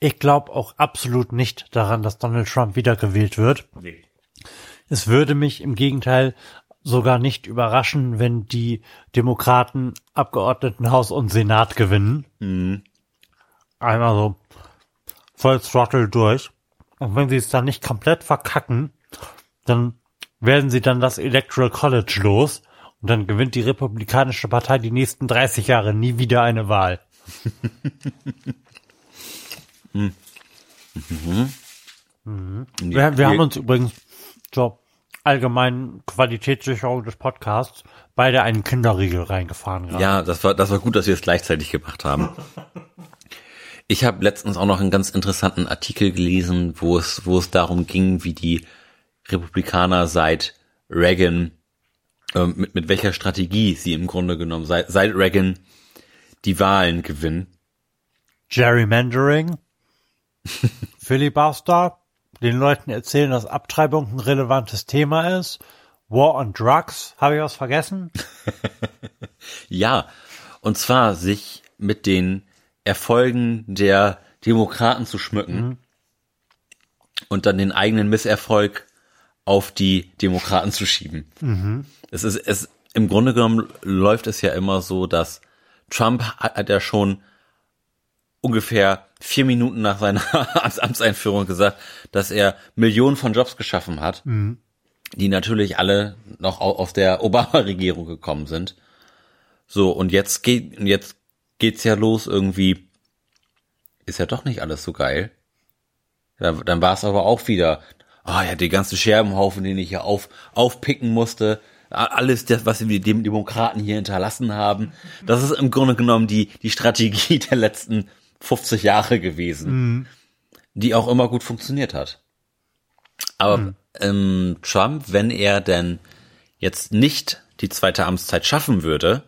ich glaube auch absolut nicht daran, dass Donald Trump wiedergewählt wird. Es würde mich im Gegenteil sogar nicht überraschen, wenn die Demokraten Abgeordnetenhaus und Senat gewinnen. Einmal so voll Throttle durch. Und wenn sie es dann nicht komplett verkacken, dann werden sie dann das Electoral College los und dann gewinnt die Republikanische Partei die nächsten 30 Jahre nie wieder eine Wahl. Wir, wir haben uns übrigens zur allgemeinen Qualitätssicherung des Podcasts beide einen Kinderriegel reingefahren. gerade. Ja, das war, das war gut, dass wir es gleichzeitig gemacht haben. Ich habe letztens auch noch einen ganz interessanten Artikel gelesen, wo es, wo es darum ging, wie die Republikaner seit Reagan, ähm, mit, mit welcher Strategie sie im Grunde genommen seit, seit Reagan die Wahlen gewinnen. Gerrymandering, Filibuster, den Leuten erzählen, dass Abtreibung ein relevantes Thema ist. War on Drugs, habe ich was vergessen? Ja, und zwar sich mit den Erfolgen der Demokraten zu schmücken und dann den eigenen Misserfolg auf die Demokraten zu schieben. Es ist, es, im Grunde genommen läuft es ja immer so, dass Trump hat, ja schon ungefähr vier Minuten nach seiner Amts- Amtseinführung gesagt, dass er Millionen von Jobs geschaffen hat. die natürlich alle noch aus der Obama-Regierung gekommen sind. So, und jetzt geht, jetzt geht's ja los irgendwie, ist ja doch nicht alles so geil. Dann, dann war es aber auch wieder, ah oh ja, die ganzen Scherbenhaufen, den ich hier auf, aufpicken musste, alles das, was wir dem Demokraten hier hinterlassen haben, das ist im Grunde genommen die, die Strategie der letzten 50 Jahre gewesen, mhm. die auch immer gut funktioniert hat. Aber mhm. ähm, Trump, wenn er denn jetzt nicht die zweite Amtszeit schaffen würde,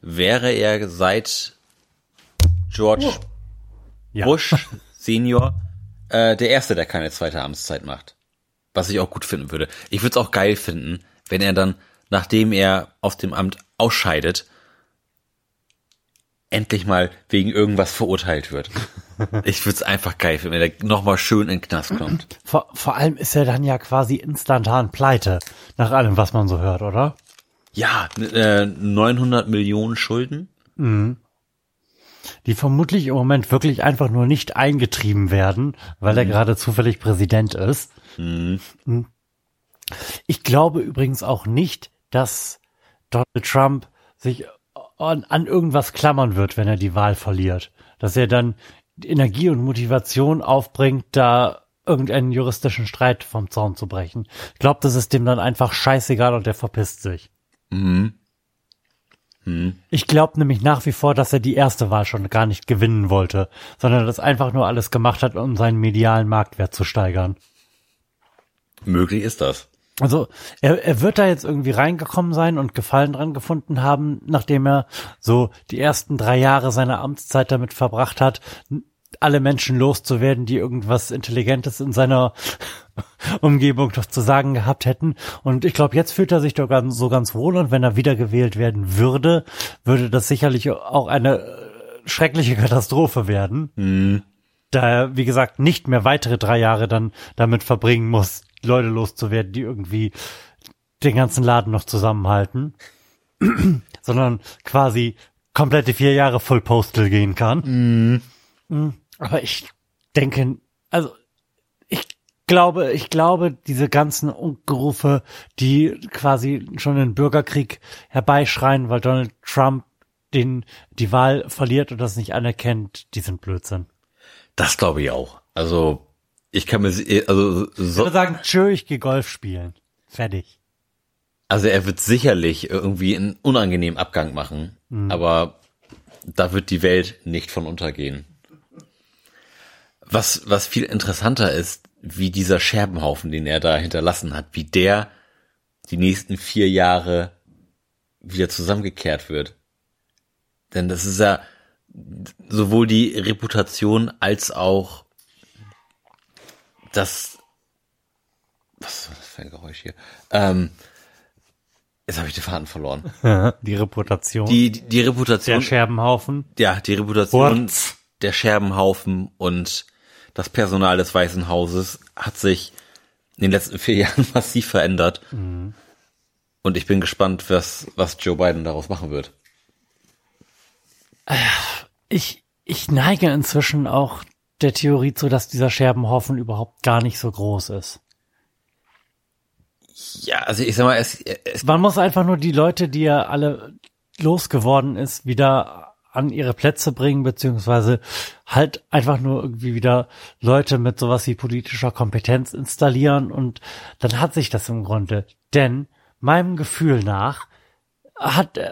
wäre er seit George oh. ja. Bush Senior äh, der Erste, der keine zweite Amtszeit macht. Was ich auch gut finden würde. Ich würde es auch geil finden, wenn er dann, nachdem er aus dem Amt ausscheidet, endlich mal wegen irgendwas verurteilt wird. Ich würde es einfach geil finden, wenn er nochmal schön in den Knast kommt. Vor, vor allem ist er dann ja quasi instantan pleite, nach allem, was man so hört, oder? Ja, äh, 900 Millionen Schulden. Mhm. Die vermutlich im Moment wirklich einfach nur nicht eingetrieben werden, weil mhm. er gerade zufällig Präsident ist. Mhm. Ich glaube übrigens auch nicht, dass Donald Trump sich an, an irgendwas klammern wird, wenn er die Wahl verliert. Dass er dann Energie und Motivation aufbringt, da irgendeinen juristischen Streit vom Zaun zu brechen. Ich glaube, das ist dem dann einfach scheißegal und er verpisst sich. Mhm. Mhm. Ich glaube nämlich nach wie vor, dass er die erste Wahl schon gar nicht gewinnen wollte, sondern das einfach nur alles gemacht hat, um seinen medialen Marktwert zu steigern. Möglich ist das. Also er, er wird da jetzt irgendwie reingekommen sein und Gefallen dran gefunden haben, nachdem er so die ersten drei Jahre seiner Amtszeit damit verbracht hat, alle Menschen loszuwerden, die irgendwas Intelligentes in seiner Umgebung doch zu sagen gehabt hätten. Und ich glaube, jetzt fühlt er sich doch ganz, so ganz wohl und wenn er wiedergewählt werden würde, würde das sicherlich auch eine äh, schreckliche Katastrophe werden. Mhm. Da er, wie gesagt, nicht mehr weitere drei Jahre dann damit verbringen muss, Leute loszuwerden, die irgendwie den ganzen Laden noch zusammenhalten, sondern quasi komplette vier Jahre Full Postal gehen kann. Mhm. Aber ich denke, also ich glaube, ich glaube, diese ganzen Ungerufe, die quasi schon den Bürgerkrieg herbeischreien, weil Donald Trump den die Wahl verliert und das nicht anerkennt, die sind Blödsinn. Das glaube ich auch. Also ich kann mir, also so. Ich würde sagen, tschö, ich gehe Golf spielen. Fertig. Also er wird sicherlich irgendwie einen unangenehmen Abgang machen, mhm. aber da wird die Welt nicht von untergehen. Was, was viel interessanter ist, wie dieser Scherbenhaufen, den er da hinterlassen hat, wie der die nächsten vier Jahre wieder zusammengekehrt wird. Denn das ist ja sowohl die Reputation als auch das, was ist das für ein Geräusch hier? Ähm, jetzt habe ich den Faden verloren. die Reputation. Die, die, die Reputation. Der Scherbenhaufen. Ja, die Reputation What? der Scherbenhaufen und das Personal des Weißen Hauses hat sich in den letzten vier Jahren massiv verändert. Mhm. Und ich bin gespannt, was, was Joe Biden daraus machen wird. Ich, ich neige inzwischen auch der Theorie zu, dass dieser Scherbenhaufen überhaupt gar nicht so groß ist. Ja, also ich sag mal, es, es man muss einfach nur die Leute, die er alle losgeworden ist, wieder an ihre Plätze bringen, beziehungsweise halt einfach nur irgendwie wieder Leute mit sowas wie politischer Kompetenz installieren und dann hat sich das im Grunde. Denn meinem Gefühl nach hat äh,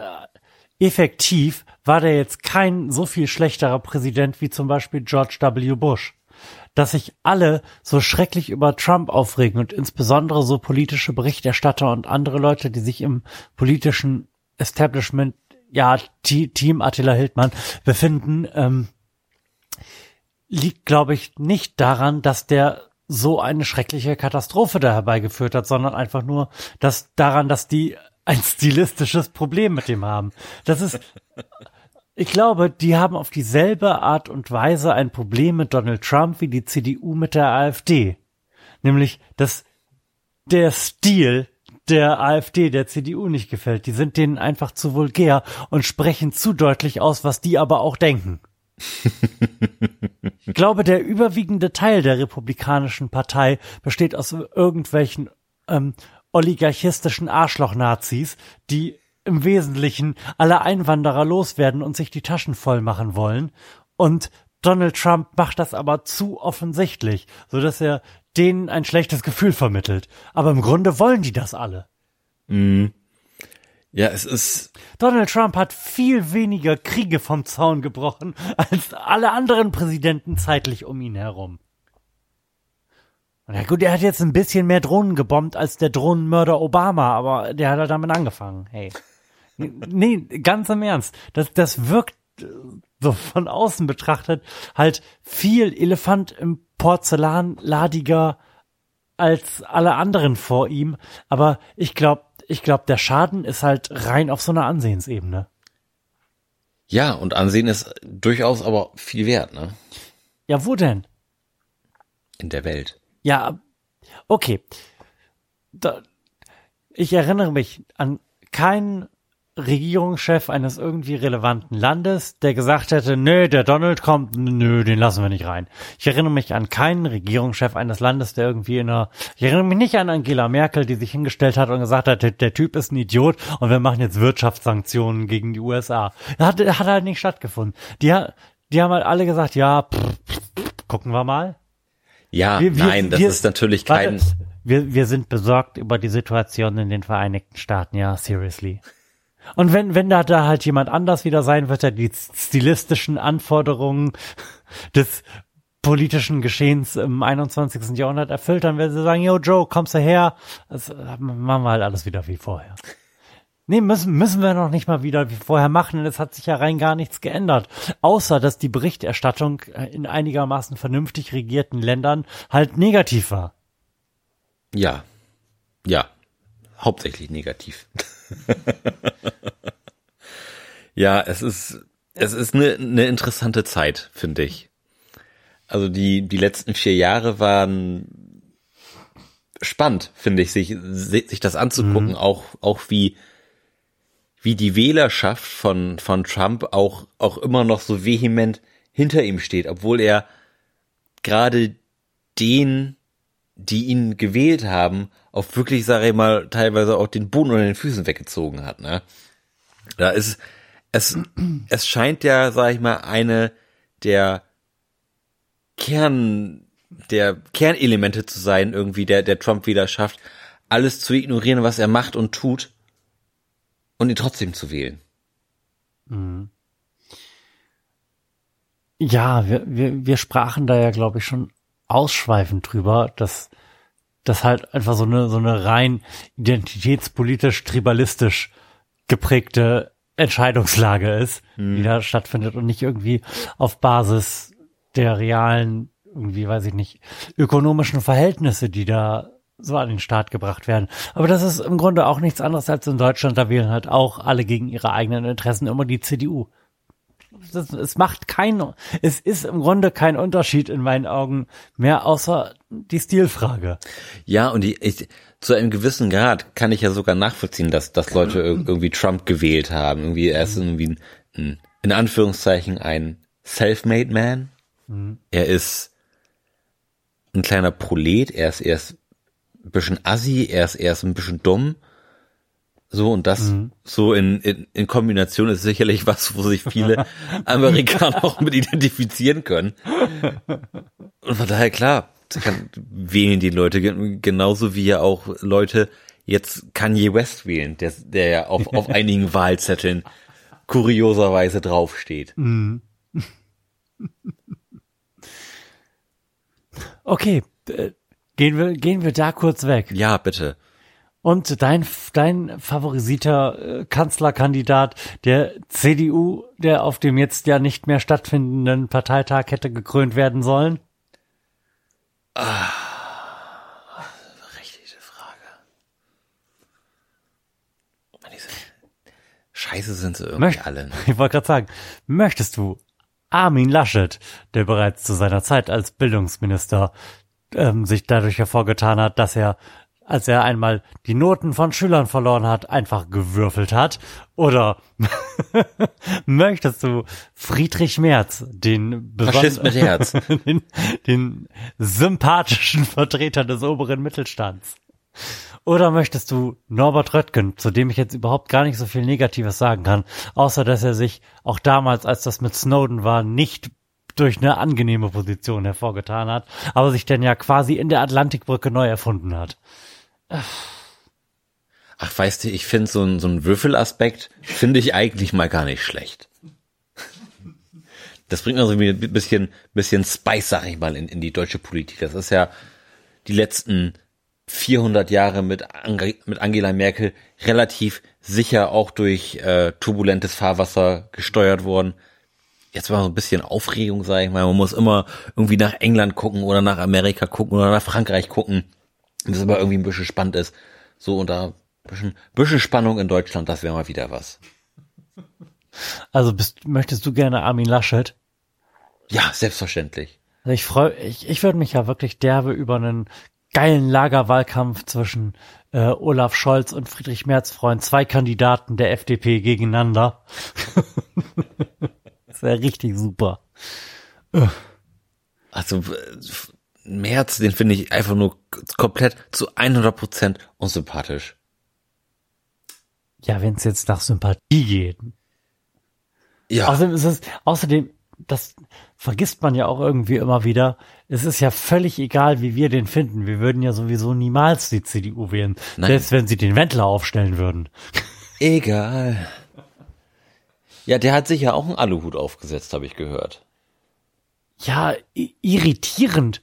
effektiv war der jetzt kein so viel schlechterer Präsident wie zum Beispiel George W. Bush. Dass sich alle so schrecklich über Trump aufregen und insbesondere so politische Berichterstatter und andere Leute, die sich im politischen Establishment, ja, Team Attila Hildmann befinden, ähm, liegt, glaube ich, nicht daran, dass der so eine schreckliche Katastrophe da herbeigeführt hat, sondern einfach nur dass daran, dass die ein stilistisches Problem mit dem haben. Das ist, ich glaube, die haben auf dieselbe Art und Weise ein Problem mit Donald Trump wie die CDU mit der AfD. Nämlich, dass der Stil der AfD, der CDU nicht gefällt. Die sind denen einfach zu vulgär und sprechen zu deutlich aus, was die aber auch denken. ich glaube, der überwiegende Teil der Republikanischen Partei besteht aus irgendwelchen ähm, oligarchistischen Arschloch-Nazis, die im Wesentlichen alle Einwanderer loswerden und sich die Taschen voll machen wollen. Und Donald Trump macht das aber zu offensichtlich, so dass er denen ein schlechtes Gefühl vermittelt. Aber im Grunde wollen die das alle. Mhm. Ja, es ist. Donald Trump hat viel weniger Kriege vom Zaun gebrochen als alle anderen Präsidenten zeitlich um ihn herum. Na gut, er hat jetzt ein bisschen mehr Drohnen gebombt als der Drohnenmörder Obama, aber der hat halt damit angefangen. Hey. Nee, ganz im Ernst. Das, das wirkt äh, so von außen betrachtet halt viel Elefant im Porzellan ladiger als alle anderen vor ihm. Aber ich glaube, ich glaube, der Schaden ist halt rein auf so einer Ansehensebene. Ja, und Ansehen ist durchaus aber viel wert, ne? Ja, wo denn? In der Welt. Ja, okay. Da, ich erinnere mich an keinen Regierungschef eines irgendwie relevanten Landes, der gesagt hätte, nö, der Donald kommt, nö, den lassen wir nicht rein. Ich erinnere mich an keinen Regierungschef eines Landes, der irgendwie in einer, ich erinnere mich nicht an Angela Merkel, die sich hingestellt hat und gesagt hat, der, der Typ ist ein Idiot und wir machen jetzt Wirtschaftssanktionen gegen die USA. Das hat, hat halt nicht stattgefunden. Die, die haben halt alle gesagt, ja, pff, pff, gucken wir mal. Ja, wir, wir, nein, das wir, ist natürlich kein. Warte, wir, wir sind besorgt über die Situation in den Vereinigten Staaten, ja, seriously. Und wenn, wenn da, da halt jemand anders wieder sein wird, der die stilistischen Anforderungen des politischen Geschehens im 21. Jahrhundert erfüllt, dann werden sie sagen, yo Joe, kommst du her? Das äh, machen wir halt alles wieder wie vorher. Nee, müssen, müssen wir noch nicht mal wieder wie vorher machen, denn es hat sich ja rein gar nichts geändert. Außer, dass die Berichterstattung äh, in einigermaßen vernünftig regierten Ländern halt negativ war. Ja. Ja. Hauptsächlich negativ. ja, es ist, es ist eine, eine interessante Zeit, finde ich. Also die, die letzten vier Jahre waren spannend, finde ich, sich, sich das anzugucken, mhm. auch, auch wie, wie die Wählerschaft von, von Trump auch, auch immer noch so vehement hinter ihm steht, obwohl er gerade den, die ihn gewählt haben, auch wirklich, sage ich mal, teilweise auch den Boden unter den Füßen weggezogen hat. Ne? Da ist es, es scheint ja, sage ich mal, eine der Kern, der Kernelemente zu sein, irgendwie, der, der Trump wieder schafft, alles zu ignorieren, was er macht und tut und ihn trotzdem zu wählen. Mhm. Ja, wir, wir, wir sprachen da ja, glaube ich, schon ausschweifend drüber, dass das halt einfach so eine, so eine rein identitätspolitisch, tribalistisch geprägte Entscheidungslage ist, mhm. die da stattfindet und nicht irgendwie auf Basis der realen, irgendwie, weiß ich nicht, ökonomischen Verhältnisse, die da so an den Start gebracht werden. Aber das ist im Grunde auch nichts anderes als in Deutschland. Da wählen halt auch alle gegen ihre eigenen Interessen immer die CDU das, es macht kein, es ist im Grunde kein Unterschied in meinen Augen mehr, außer die Stilfrage. Ja, und die, ich, zu einem gewissen Grad kann ich ja sogar nachvollziehen, dass, dass Leute irgendwie Trump gewählt haben. Irgendwie, er ist irgendwie ein, ein in Anführungszeichen ein self-made man. Mhm. Er ist ein kleiner Prolet, er ist, er ist ein bisschen assi, er ist, er ist ein bisschen dumm so, und das mhm. so in, in, in Kombination ist sicherlich was, wo sich viele Amerikaner auch mit identifizieren können. Und von daher klar, kann, wählen die Leute genauso wie ja auch Leute jetzt Kanye West wählen, der, der ja auf, auf einigen Wahlzetteln kurioserweise draufsteht. Mhm. Okay, äh, gehen wir, gehen wir da kurz weg. Ja, bitte. Und dein, dein favorisierter äh, Kanzlerkandidat der CDU, der auf dem jetzt ja nicht mehr stattfindenden Parteitag hätte gekrönt werden sollen? Ah, richtige Frage. Scheiße sind sie irgendwie Möcht, alle. Ne? Ich wollte gerade sagen, möchtest du Armin Laschet, der bereits zu seiner Zeit als Bildungsminister ähm, sich dadurch hervorgetan hat, dass er als er einmal die Noten von Schülern verloren hat, einfach gewürfelt hat? Oder möchtest du Friedrich Merz, den, Faschist mit Herz. den, den sympathischen Vertreter des oberen Mittelstands? Oder möchtest du Norbert Röttgen, zu dem ich jetzt überhaupt gar nicht so viel Negatives sagen kann, außer dass er sich auch damals, als das mit Snowden war, nicht durch eine angenehme Position hervorgetan hat, aber sich dann ja quasi in der Atlantikbrücke neu erfunden hat. Ach, weißt du, ich finde so ein, so ein Würfelaspekt, finde ich eigentlich mal gar nicht schlecht. Das bringt also ein bisschen, bisschen Spice, sag ich mal, in, in die deutsche Politik. Das ist ja die letzten 400 Jahre mit, Ange mit Angela Merkel relativ sicher auch durch äh, turbulentes Fahrwasser gesteuert worden. Jetzt mal so ein bisschen Aufregung, sage ich mal. Man muss immer irgendwie nach England gucken oder nach Amerika gucken oder nach Frankreich gucken, es aber irgendwie ein bisschen spannend ist. So und da ein bisschen, bisschen Spannung in Deutschland, das wäre mal wieder was. Also bist, möchtest du gerne Armin Laschet? Ja, selbstverständlich. Also ich freue, ich, ich würde mich ja wirklich derbe über einen geilen Lagerwahlkampf zwischen äh, Olaf Scholz und Friedrich Merz freuen. Zwei Kandidaten der FDP gegeneinander. das wäre richtig super. Also Merz, den finde ich einfach nur komplett zu 100 Prozent unsympathisch. Ja, wenn es jetzt nach Sympathie geht. Ja. Außerdem ist es, außerdem das vergisst man ja auch irgendwie immer wieder. Es ist ja völlig egal, wie wir den finden. Wir würden ja sowieso niemals die CDU wählen, Nein. selbst wenn sie den Wendler aufstellen würden. Egal. Ja, der hat sich ja auch einen Aluhut aufgesetzt, habe ich gehört. Ja, irritierend.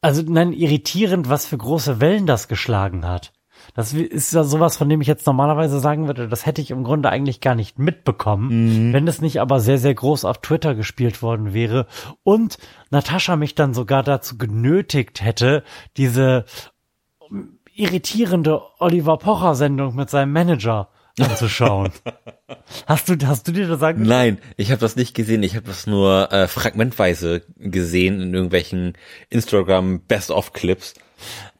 Also nein, irritierend, was für große Wellen das geschlagen hat. Das ist ja sowas, von dem ich jetzt normalerweise sagen würde, das hätte ich im Grunde eigentlich gar nicht mitbekommen, mhm. wenn es nicht aber sehr, sehr groß auf Twitter gespielt worden wäre und Natascha mich dann sogar dazu genötigt hätte, diese irritierende Oliver Pocher Sendung mit seinem Manager anzuschauen. hast du hast du dir das sagen? Nein, ich habe das nicht gesehen. Ich habe das nur äh, fragmentweise gesehen in irgendwelchen Instagram Best of Clips.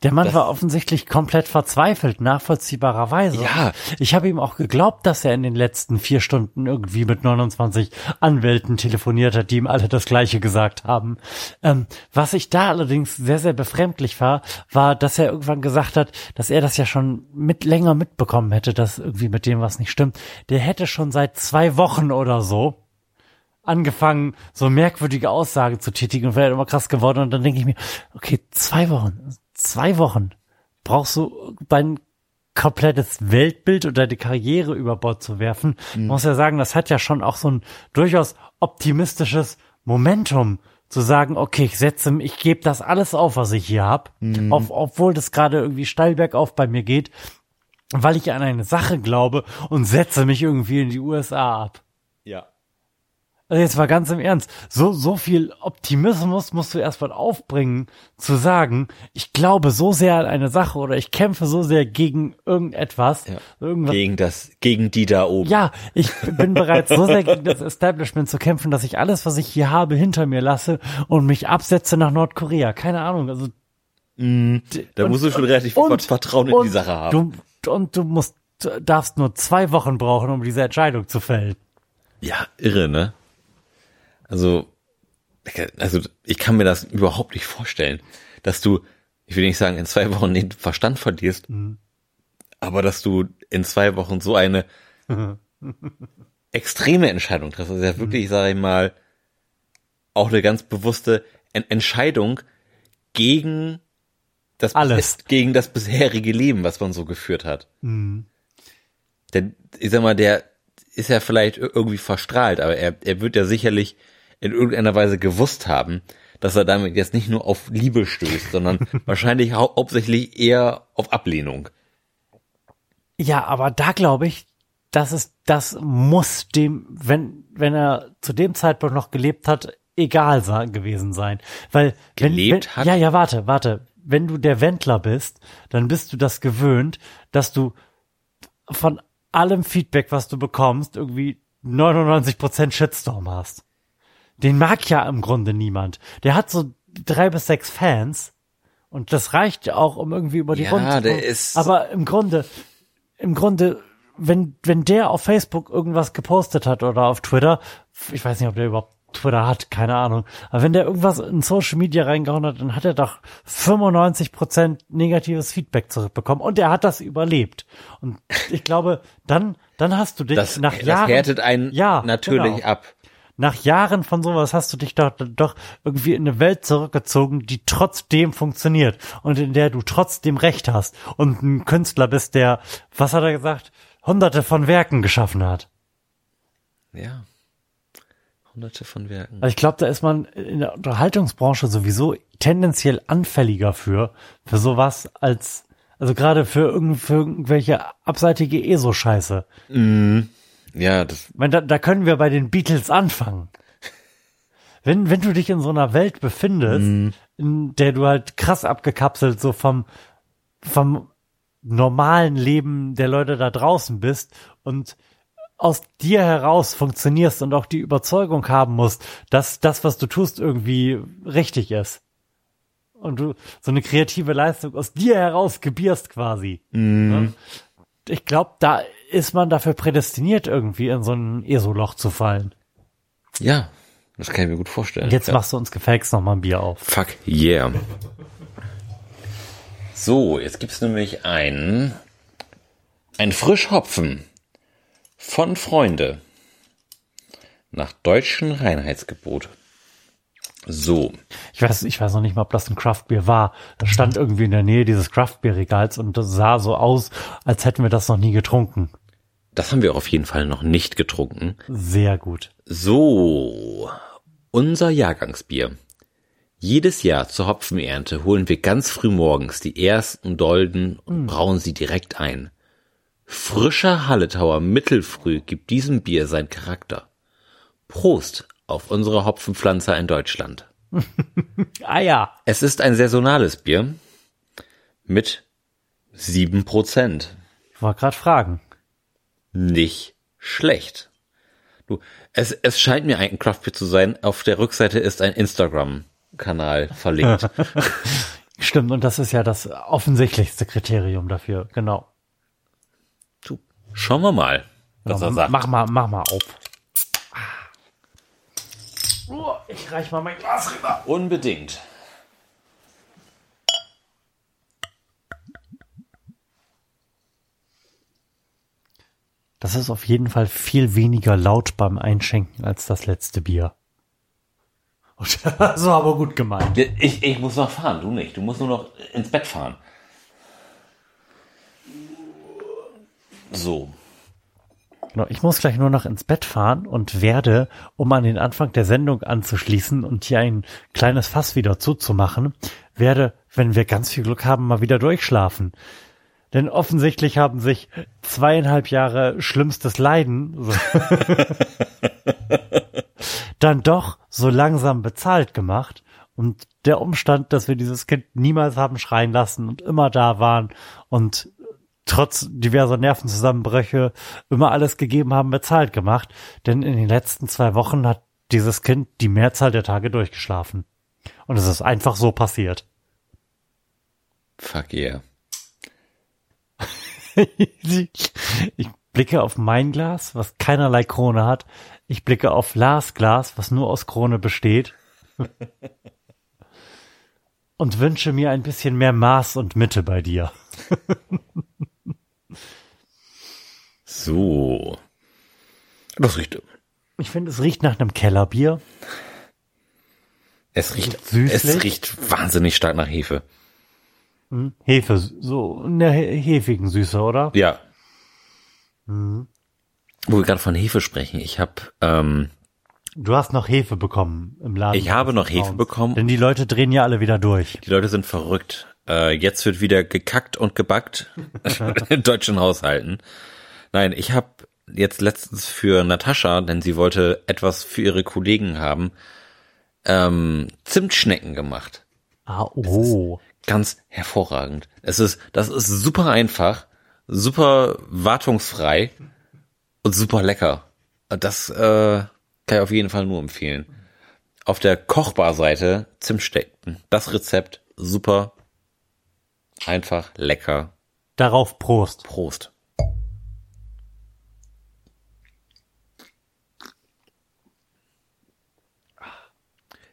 Der Mann das, war offensichtlich komplett verzweifelt, nachvollziehbarerweise. Ja. Ich habe ihm auch geglaubt, dass er in den letzten vier Stunden irgendwie mit 29 Anwälten telefoniert hat, die ihm alle das Gleiche gesagt haben. Ähm, was ich da allerdings sehr, sehr befremdlich war, war, dass er irgendwann gesagt hat, dass er das ja schon mit länger mitbekommen hätte, dass irgendwie mit dem was nicht stimmt. Der hätte schon seit zwei Wochen oder so angefangen, so merkwürdige Aussagen zu tätigen und wäre immer krass geworden. Und dann denke ich mir, okay, zwei Wochen, zwei Wochen brauchst du dein komplettes Weltbild oder die Karriere über Bord zu werfen. Mhm. muss ja sagen, das hat ja schon auch so ein durchaus optimistisches Momentum zu sagen, okay, ich setze, ich gebe das alles auf, was ich hier hab, mhm. auf, obwohl das gerade irgendwie steil bergauf bei mir geht, weil ich an eine Sache glaube und setze mich irgendwie in die USA ab. Ja. Also jetzt mal ganz im Ernst, so, so viel Optimismus musst du erstmal aufbringen, zu sagen, ich glaube so sehr an eine Sache oder ich kämpfe so sehr gegen irgendetwas. Ja, irgendwas. Gegen das, gegen die da oben. Ja, ich bin bereit, so sehr gegen das Establishment zu kämpfen, dass ich alles, was ich hier habe, hinter mir lasse und mich absetze nach Nordkorea. Keine Ahnung, also. Mm, da und, musst du schon relativ viel Vertrauen in die Sache haben. Du, und du musst, du darfst nur zwei Wochen brauchen, um diese Entscheidung zu fällen. Ja, irre, ne? Also, also ich kann mir das überhaupt nicht vorstellen, dass du, ich will nicht sagen, in zwei Wochen den Verstand verlierst, mhm. aber dass du in zwei Wochen so eine extreme Entscheidung triffst. Also ja wirklich, mhm. sage ich mal, auch eine ganz bewusste en Entscheidung gegen das Alles. gegen das bisherige Leben, was man so geführt hat. Mhm. Denn ich sag mal, der ist ja vielleicht irgendwie verstrahlt, aber er, er wird ja sicherlich in irgendeiner Weise gewusst haben, dass er damit jetzt nicht nur auf Liebe stößt, sondern wahrscheinlich hau hauptsächlich eher auf Ablehnung. Ja, aber da glaube ich, das ist, das muss dem, wenn, wenn er zu dem Zeitpunkt noch gelebt hat, egal gewesen sein. Weil, gelebt wenn, hat? Ja, ja, warte, warte. Wenn du der Wendler bist, dann bist du das gewöhnt, dass du von allem Feedback, was du bekommst, irgendwie 99% Shitstorm hast. Den mag ja im Grunde niemand. Der hat so drei bis sechs Fans und das reicht ja auch, um irgendwie über die ja, Runde zu der ist Aber im Grunde, im Grunde, wenn, wenn der auf Facebook irgendwas gepostet hat oder auf Twitter, ich weiß nicht, ob der überhaupt Twitter hat, keine Ahnung. Aber wenn der irgendwas in Social Media reingehauen hat, dann hat er doch 95% negatives Feedback zurückbekommen und er hat das überlebt. Und ich glaube, dann, dann hast du dich Das, nach das Jahren. härtet einen Ja, natürlich genau. ab. Nach Jahren von sowas hast du dich doch, doch irgendwie in eine Welt zurückgezogen, die trotzdem funktioniert und in der du trotzdem Recht hast und ein Künstler bist, der, was hat er gesagt, hunderte von Werken geschaffen hat. Ja. Hunderte von Werken. Also ich glaube, da ist man in der Unterhaltungsbranche sowieso tendenziell anfälliger für, für sowas als, also gerade für, irgend, für irgendwelche abseitige ESO-Scheiße. Ja, das, Ich meine, da, da können wir bei den Beatles anfangen. Wenn, wenn du dich in so einer Welt befindest, in der du halt krass abgekapselt so vom, vom normalen Leben der Leute da draußen bist und aus dir heraus funktionierst und auch die Überzeugung haben musst, dass das, was du tust, irgendwie richtig ist. Und du so eine kreative Leistung aus dir heraus gebierst quasi. Ne? Ich glaube, da ist man dafür prädestiniert, irgendwie in so ein ESO-Loch zu fallen. ja, das kann ich mir gut vorstellen. Jetzt ja. machst du uns gefälligst noch mal ein Bier auf. Fuck yeah. So, jetzt gibt's nämlich einen, ein Frischhopfen von Freunde nach deutschem Reinheitsgebot. So, Ich weiß, ich weiß noch nicht mal, ob das ein Craftbier war. Das stand irgendwie in der Nähe dieses Craftbier-Regals und das sah so aus, als hätten wir das noch nie getrunken. Das haben wir auf jeden Fall noch nicht getrunken. Sehr gut. So, unser Jahrgangsbier. Jedes Jahr zur Hopfenernte holen wir ganz früh morgens die ersten Dolden und brauen sie direkt ein. Frischer Halletauer Mittelfrüh gibt diesem Bier seinen Charakter. Prost auf unsere Hopfenpflanzer in Deutschland. Ah ja. Es ist ein saisonales Bier mit sieben Prozent. Ich wollte gerade fragen. Nicht schlecht. Du, es, es scheint mir ein Craftbeer zu sein. Auf der Rückseite ist ein Instagram-Kanal verlinkt. Stimmt, und das ist ja das offensichtlichste Kriterium dafür. Genau. du, schauen wir mal, was Ja, er sagt. Mach mal, mach mal auf. Oh, ich reich mal mein Glas rüber. Unbedingt. Das ist auf jeden Fall viel weniger laut beim Einschenken als das letzte Bier. War aber gut gemeint. Ich, ich muss noch fahren, du nicht. Du musst nur noch ins Bett fahren. So. Genau, ich muss gleich nur noch ins Bett fahren und werde, um an den Anfang der Sendung anzuschließen und hier ein kleines Fass wieder zuzumachen, werde, wenn wir ganz viel Glück haben, mal wieder durchschlafen. Denn offensichtlich haben sich zweieinhalb Jahre schlimmstes Leiden dann doch so langsam bezahlt gemacht. Und der Umstand, dass wir dieses Kind niemals haben schreien lassen und immer da waren und trotz diverser Nervenzusammenbrüche immer alles gegeben haben, bezahlt gemacht. Denn in den letzten zwei Wochen hat dieses Kind die Mehrzahl der Tage durchgeschlafen. Und es ist einfach so passiert. Fuck yeah. ich blicke auf mein Glas, was keinerlei Krone hat. Ich blicke auf Lars Glas, was nur aus Krone besteht. Und wünsche mir ein bisschen mehr Maß und Mitte bei dir. So. Das riecht. Ich finde, es riecht nach einem Kellerbier. Es riecht, Süßlich? es riecht wahnsinnig stark nach Hefe. Hefe, so eine he- hefigen Süße, oder? Ja. Wo wir gerade von Hefe sprechen, ich habe ähm, Du hast noch Hefe bekommen im Laden. Ich habe noch Hefe bekommen. Denn die Leute drehen ja alle wieder durch. die Leute sind verrückt. Äh, jetzt wird wieder gekackt und gebackt in deutschen Haushalten. Nein, ich habe jetzt letztens für Natascha, denn sie wollte etwas für ihre Kollegen haben, ähm, Zimtschnecken gemacht. Ah, oh. Ganz hervorragend. Es ist, das ist super einfach, super wartungsfrei und super lecker. Das äh, kann ich auf jeden Fall nur empfehlen. Auf der Kochbarseite Zimtstecken. Das Rezept super einfach lecker. Darauf Prost. Prost.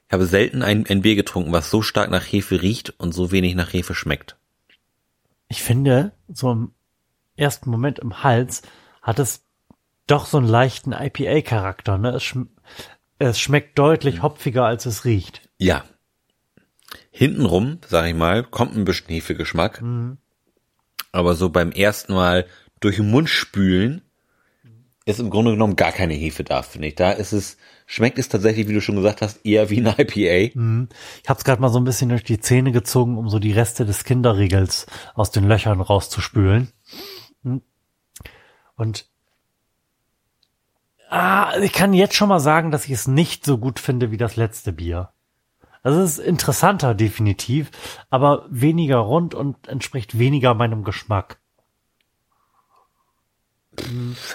Ich habe selten ein, ein Bier getrunken, was so stark nach Hefe riecht und so wenig nach Hefe schmeckt. Ich finde, so im ersten Moment im Hals hat es doch so einen leichten IPA-Charakter. Ne? Es, schm es schmeckt deutlich hopfiger, als es riecht. Ja. Hintenrum, sag ich mal, kommt ein bisschen Hefegeschmack. Aber so beim ersten Mal durch den Mund spülen ist im Grunde genommen gar keine Hefe da, finde ich. Da ist es, schmeckt es tatsächlich, wie du schon gesagt hast, eher wie ein IPA. Ich habe es gerade mal so ein bisschen durch die Zähne gezogen, um so die Reste des Kinderriegels aus den Löchern rauszuspülen. Hm. Und ah, ich kann jetzt schon mal sagen, dass ich es nicht so gut finde wie das letzte Bier. Also es ist interessanter, definitiv, aber weniger rund und entspricht weniger meinem Geschmack.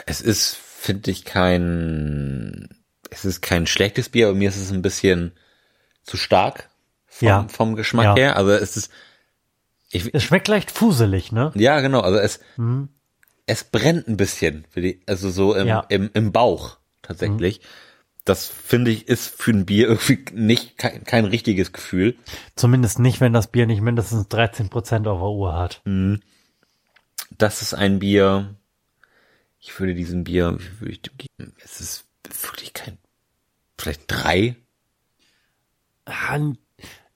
Es ist, finde ich, kein, es ist kein schlechtes Bier, aber mir ist es ein bisschen zu stark vom, Ja. vom Geschmack Ja. her. Also es ist, ich, Es schmeckt leicht fuselig, ne? ja, genau, also es, es brennt ein bisschen, also so im, Ja. im, im Bauch tatsächlich. Das finde ich ist für ein Bier irgendwie nicht kein, kein richtiges Gefühl. Zumindest nicht, wenn das Bier nicht mindestens 13 Prozent auf der Uhr hat. Das ist ein Bier. Ich würde diesem Bier, wie würde ich dem geben? Es ist wirklich kein, vielleicht drei.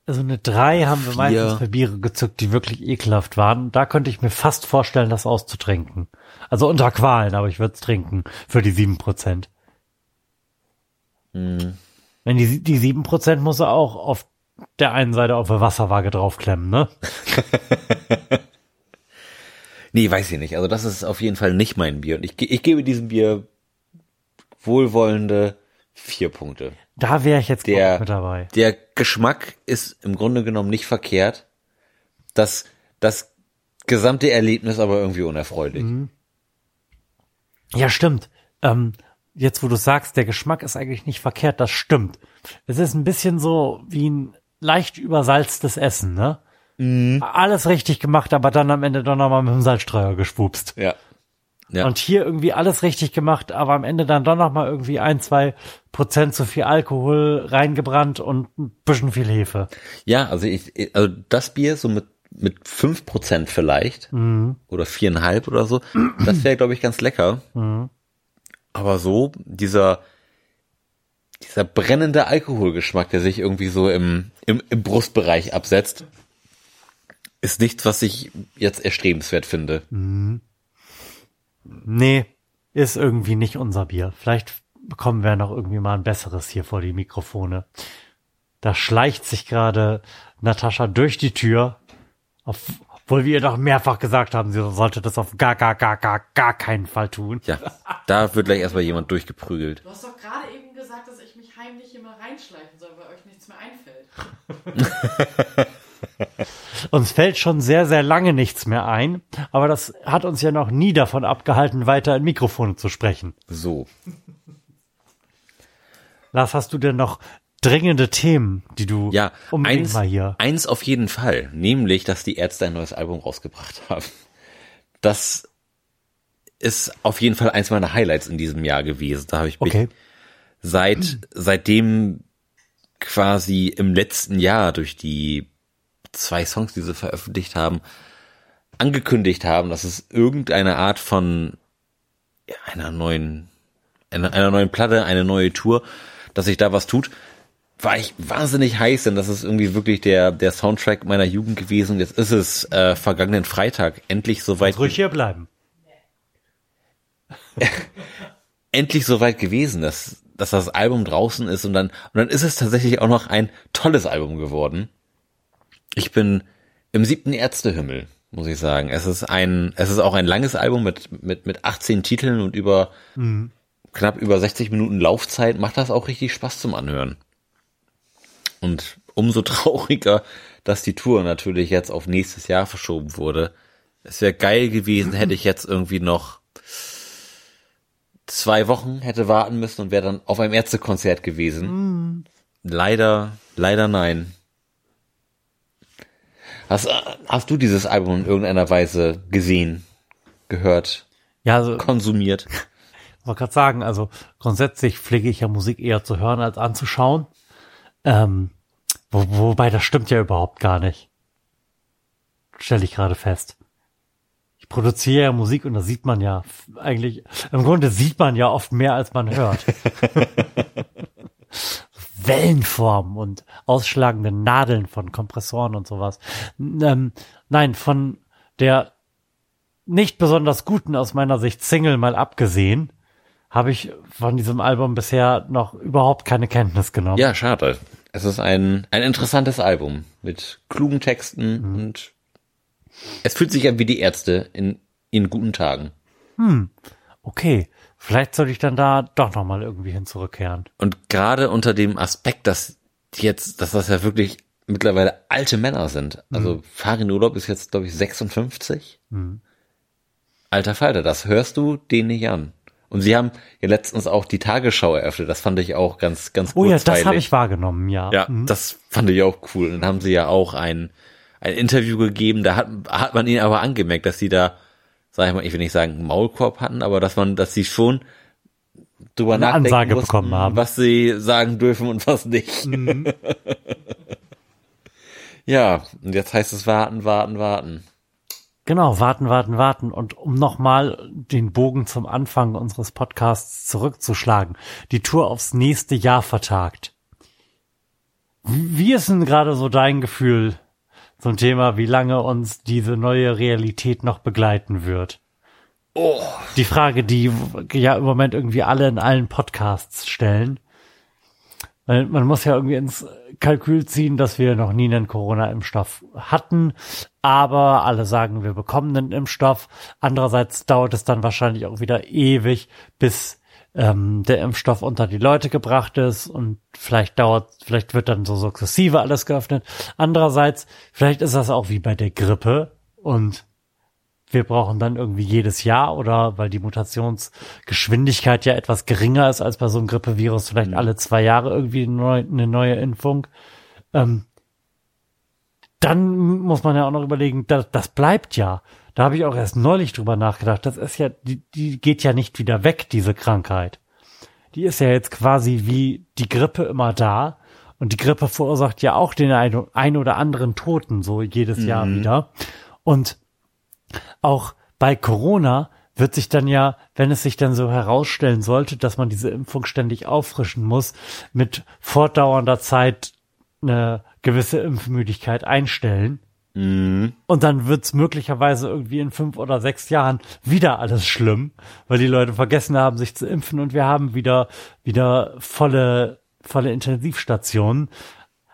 Also eine 3 haben wir Vier. meistens für Biere gezückt, die wirklich ekelhaft waren. Da könnte ich mir fast vorstellen, das auszutrinken. Also unter Qualen, aber ich würde es trinken für die 7 Prozent. Hm. Wenn die, die 7 Prozent muss er auch auf der einen Seite auf der Wasserwaage draufklemmen, ne? Nee, weiß ich nicht. Also das ist auf jeden Fall nicht mein Bier. Und ich, ich gebe diesem Bier wohlwollende vier Punkte. Da wäre ich jetzt Der- mit dabei. Der Geschmack ist im Grunde genommen nicht verkehrt. Das, das gesamte Erlebnis aber irgendwie unerfreulich. Ja, stimmt. Ähm, jetzt, wo du sagst, der Geschmack ist eigentlich nicht verkehrt, das stimmt. Es ist ein bisschen so wie ein leicht übersalztes Essen, ne? Alles richtig gemacht, aber dann am Ende doch nochmal mit dem Salzstreuer geschwupst. Ja. Ja. Und hier irgendwie alles richtig gemacht, aber am Ende dann doch nochmal irgendwie ein, zwei Prozent zu viel Alkohol reingebrannt und ein bisschen viel Hefe. Ja, also ich, also das Bier so mit mit fünf Prozent vielleicht oder viereinhalb oder so, das wäre glaube ich ganz lecker. Aber so dieser dieser brennende Alkoholgeschmack, der sich irgendwie so im im, im Brustbereich absetzt, ist nichts, was ich jetzt erstrebenswert finde. Nee, ist irgendwie nicht unser Bier. Vielleicht bekommen wir noch irgendwie mal ein besseres hier vor die Mikrofone. Da schleicht sich gerade Natascha durch die Tür, obwohl wir ihr doch mehrfach gesagt haben, sie sollte das auf gar, gar, gar, gar, gar keinen Fall tun. Ja, da wird gleich erstmal jemand durchgeprügelt. Du hast doch gerade eben gesagt, dass ich mich heimlich immer reinschleichen soll, weil euch nichts mehr einfällt. Uns fällt schon sehr, sehr lange nichts mehr ein, aber das hat uns ja noch nie davon abgehalten, weiter in Mikrofone zu sprechen. So. Lars, hast du denn noch dringende Themen, die du Ja, unbedingt eins, mal hier eins auf jeden Fall, nämlich, dass die Ärzte ein neues Album rausgebracht haben. Das ist auf jeden Fall eins meiner Highlights in diesem Jahr gewesen. Da habe ich mich Okay. seit seitdem quasi im letzten Jahr durch die zwei Songs, die sie veröffentlicht haben, angekündigt haben, dass es irgendeine Art von ja, einer neuen einer, einer neuen Platte, eine neue Tour, dass sich da was tut, war ich wahnsinnig heiß, denn das ist irgendwie wirklich der der Soundtrack meiner Jugend gewesen. Jetzt ist es äh, vergangenen Freitag endlich soweit ruhig hier bleiben. endlich soweit gewesen, dass, dass das Album draußen ist und dann, und dann ist es tatsächlich auch noch ein tolles Album geworden. Ich bin im siebten Ärztehimmel, muss ich sagen. Es ist ein, es ist auch ein langes Album mit, mit, mit 18 Titeln und über, knapp über 60 Minuten Laufzeit macht das auch richtig Spaß zum Anhören. Und umso trauriger, dass die Tour natürlich jetzt auf nächstes Jahr verschoben wurde. Es wäre geil gewesen, hätte ich jetzt irgendwie noch zwei Wochen hätte warten müssen und wäre dann auf einem Ärztekonzert gewesen. Leider, leider nein. Hast, hast du dieses Album in irgendeiner Weise gesehen, gehört, Ja, also konsumiert? wollte gerade sagen, also grundsätzlich pflege ich ja Musik eher zu hören als anzuschauen. Ähm, wo, wobei das stimmt ja überhaupt gar nicht. Stelle ich gerade fest. Ich produziere ja Musik und da sieht man ja eigentlich, im Grunde sieht man ja oft mehr als man hört. Wellenformen und ausschlagende Nadeln von Kompressoren und sowas. Ähm, nein, von der nicht besonders guten aus meiner Sicht Single mal abgesehen, habe ich von diesem Album bisher noch überhaupt keine Kenntnis genommen. Ja, schade. Es ist ein, ein interessantes Album mit klugen Texten mhm. und es fühlt sich an wie die Ärzte in, in guten Tagen. Hm, okay. Vielleicht sollte ich dann da doch nochmal irgendwie hin zurückkehren. Und gerade unter dem Aspekt, dass jetzt, dass das ja wirklich mittlerweile alte Männer sind. Also mhm. Farin Urlaub ist jetzt, glaube ich, 56. Mhm. Alter Falter, das hörst du denen nicht an. Und sie haben ja letztens auch die Tagesschau eröffnet. Das fand ich auch ganz, ganz Oh ja, das habe ich wahrgenommen, ja. Ja, mhm. das fand ich auch cool. Und dann haben sie ja auch ein, ein Interview gegeben. Da hat, hat man ihnen aber angemerkt, dass sie da, sag ich mal, ich will nicht sagen Maulkorb hatten, aber dass man, dass sie schon drüber Eine nachdenken Ansage mussten, bekommen haben. was sie sagen dürfen und was nicht. Mhm. ja, und jetzt heißt es warten, warten, warten. Genau, warten, warten, warten. Und um nochmal den Bogen zum Anfang unseres Podcasts zurückzuschlagen, die Tour aufs nächste Jahr vertagt. Wie ist denn gerade so dein Gefühl zum Thema, wie lange uns diese neue Realität noch begleiten wird? Oh. Die Frage, die ja im Moment irgendwie alle in allen Podcasts stellen. Weil man muss ja irgendwie ins Kalkül ziehen, dass wir noch nie einen Corona-Impfstoff hatten, aber alle sagen, wir bekommen einen Impfstoff. Andererseits dauert es dann wahrscheinlich auch wieder ewig, bis ähm, der Impfstoff unter die Leute gebracht ist und vielleicht dauert, vielleicht wird dann so sukzessive alles geöffnet. Andererseits, vielleicht ist das auch wie bei der Grippe und wir brauchen dann irgendwie jedes Jahr oder weil die Mutationsgeschwindigkeit ja etwas geringer ist als bei so einem Grippevirus, vielleicht mhm. alle zwei Jahre irgendwie eine neue, eine neue Impfung. Ähm, dann muss man ja auch noch überlegen, das, das bleibt ja. Da habe ich auch erst neulich drüber nachgedacht. Das ist ja, die, die geht ja nicht wieder weg, diese Krankheit. Die ist ja jetzt quasi wie die Grippe immer da. Und die Grippe verursacht ja auch den ein, ein oder anderen Toten so jedes mhm. Jahr wieder. Und auch bei Corona wird sich dann ja, wenn es sich dann so herausstellen sollte, dass man diese Impfung ständig auffrischen muss, mit fortdauernder Zeit eine gewisse Impfmüdigkeit einstellen. Mhm. Und dann wird's möglicherweise irgendwie in fünf oder sechs Jahren wieder alles schlimm, weil die Leute vergessen haben, sich zu impfen und wir haben wieder, wieder volle, volle Intensivstationen.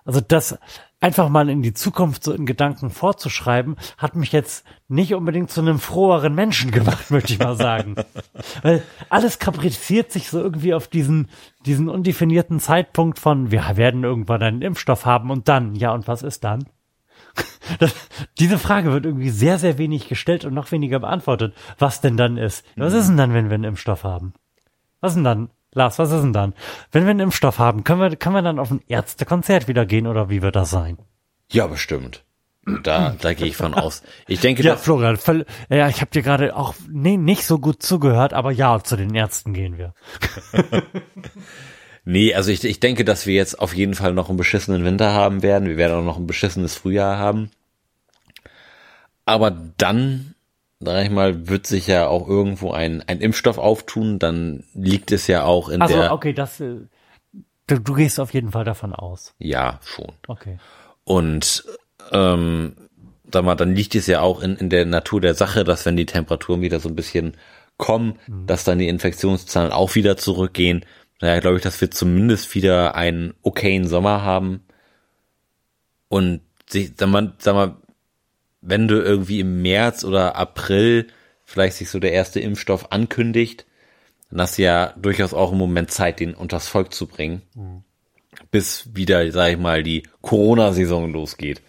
Also das, einfach mal in die Zukunft so in Gedanken vorzuschreiben, hat mich jetzt nicht unbedingt zu einem froheren Menschen gemacht, möchte ich mal sagen. Weil alles kapriziert sich so irgendwie auf diesen, diesen undefinierten Zeitpunkt von, wir werden irgendwann einen Impfstoff haben und dann, ja, und was ist dann? Das, diese Frage wird irgendwie sehr, sehr wenig gestellt und noch weniger beantwortet, was denn dann ist. Was ist denn dann, wenn wir einen Impfstoff haben? Was denn dann? Lars, was ist denn dann? Wenn wir einen Impfstoff haben, können wir, können wir dann auf ein Ärztekonzert wieder gehen oder wie wird das sein? Ja, bestimmt. Da, da gehe ich von aus. Ich denke, ja, Florian, voll, ja, ich habe dir gerade auch nee, nicht so gut zugehört, aber ja, zu den Ärzten gehen wir. nee, also ich, ich denke, dass wir jetzt auf jeden Fall noch einen beschissenen Winter haben werden. Wir werden auch noch ein beschissenes Frühjahr haben. Aber dann sag ich mal, wird sich ja auch irgendwo ein, ein Impfstoff auftun, dann liegt es ja auch in also, der. okay, das, äh, du, du gehst auf jeden Fall davon aus. Ja, schon. Okay. Und, ähm, sag mal, dann liegt es ja auch in, in der Natur der Sache, dass wenn die Temperaturen wieder so ein bisschen kommen, mhm. dass dann die Infektionszahlen auch wieder zurückgehen. Daher glaube ich, dass wir zumindest wieder einen okayen Sommer haben. Und sich, sag mal, sag mal, wenn du irgendwie im März oder April vielleicht sich so der erste Impfstoff ankündigt, dann hast du ja durchaus auch im Moment Zeit, den unters Volk zu bringen, mhm. bis wieder, sag ich mal, die Corona-Saison losgeht.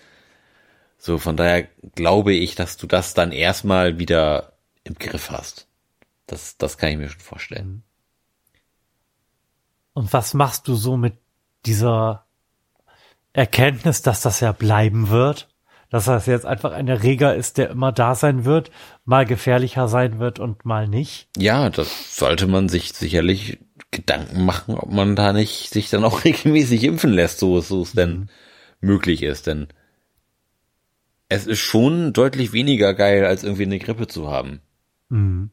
So, von daher glaube ich, dass du das dann erstmal wieder im Griff hast. Das, das kann ich mir schon vorstellen. Mhm. Und was machst du so mit dieser Erkenntnis, dass das ja bleiben wird? dass das jetzt einfach ein Erreger ist, der immer da sein wird, mal gefährlicher sein wird und mal nicht. Ja, das sollte man sich sicherlich Gedanken machen, ob man da nicht sich dann auch regelmäßig impfen lässt, so, so es denn möglich ist, denn es ist schon deutlich weniger geil, als irgendwie eine Grippe zu haben. Mhm.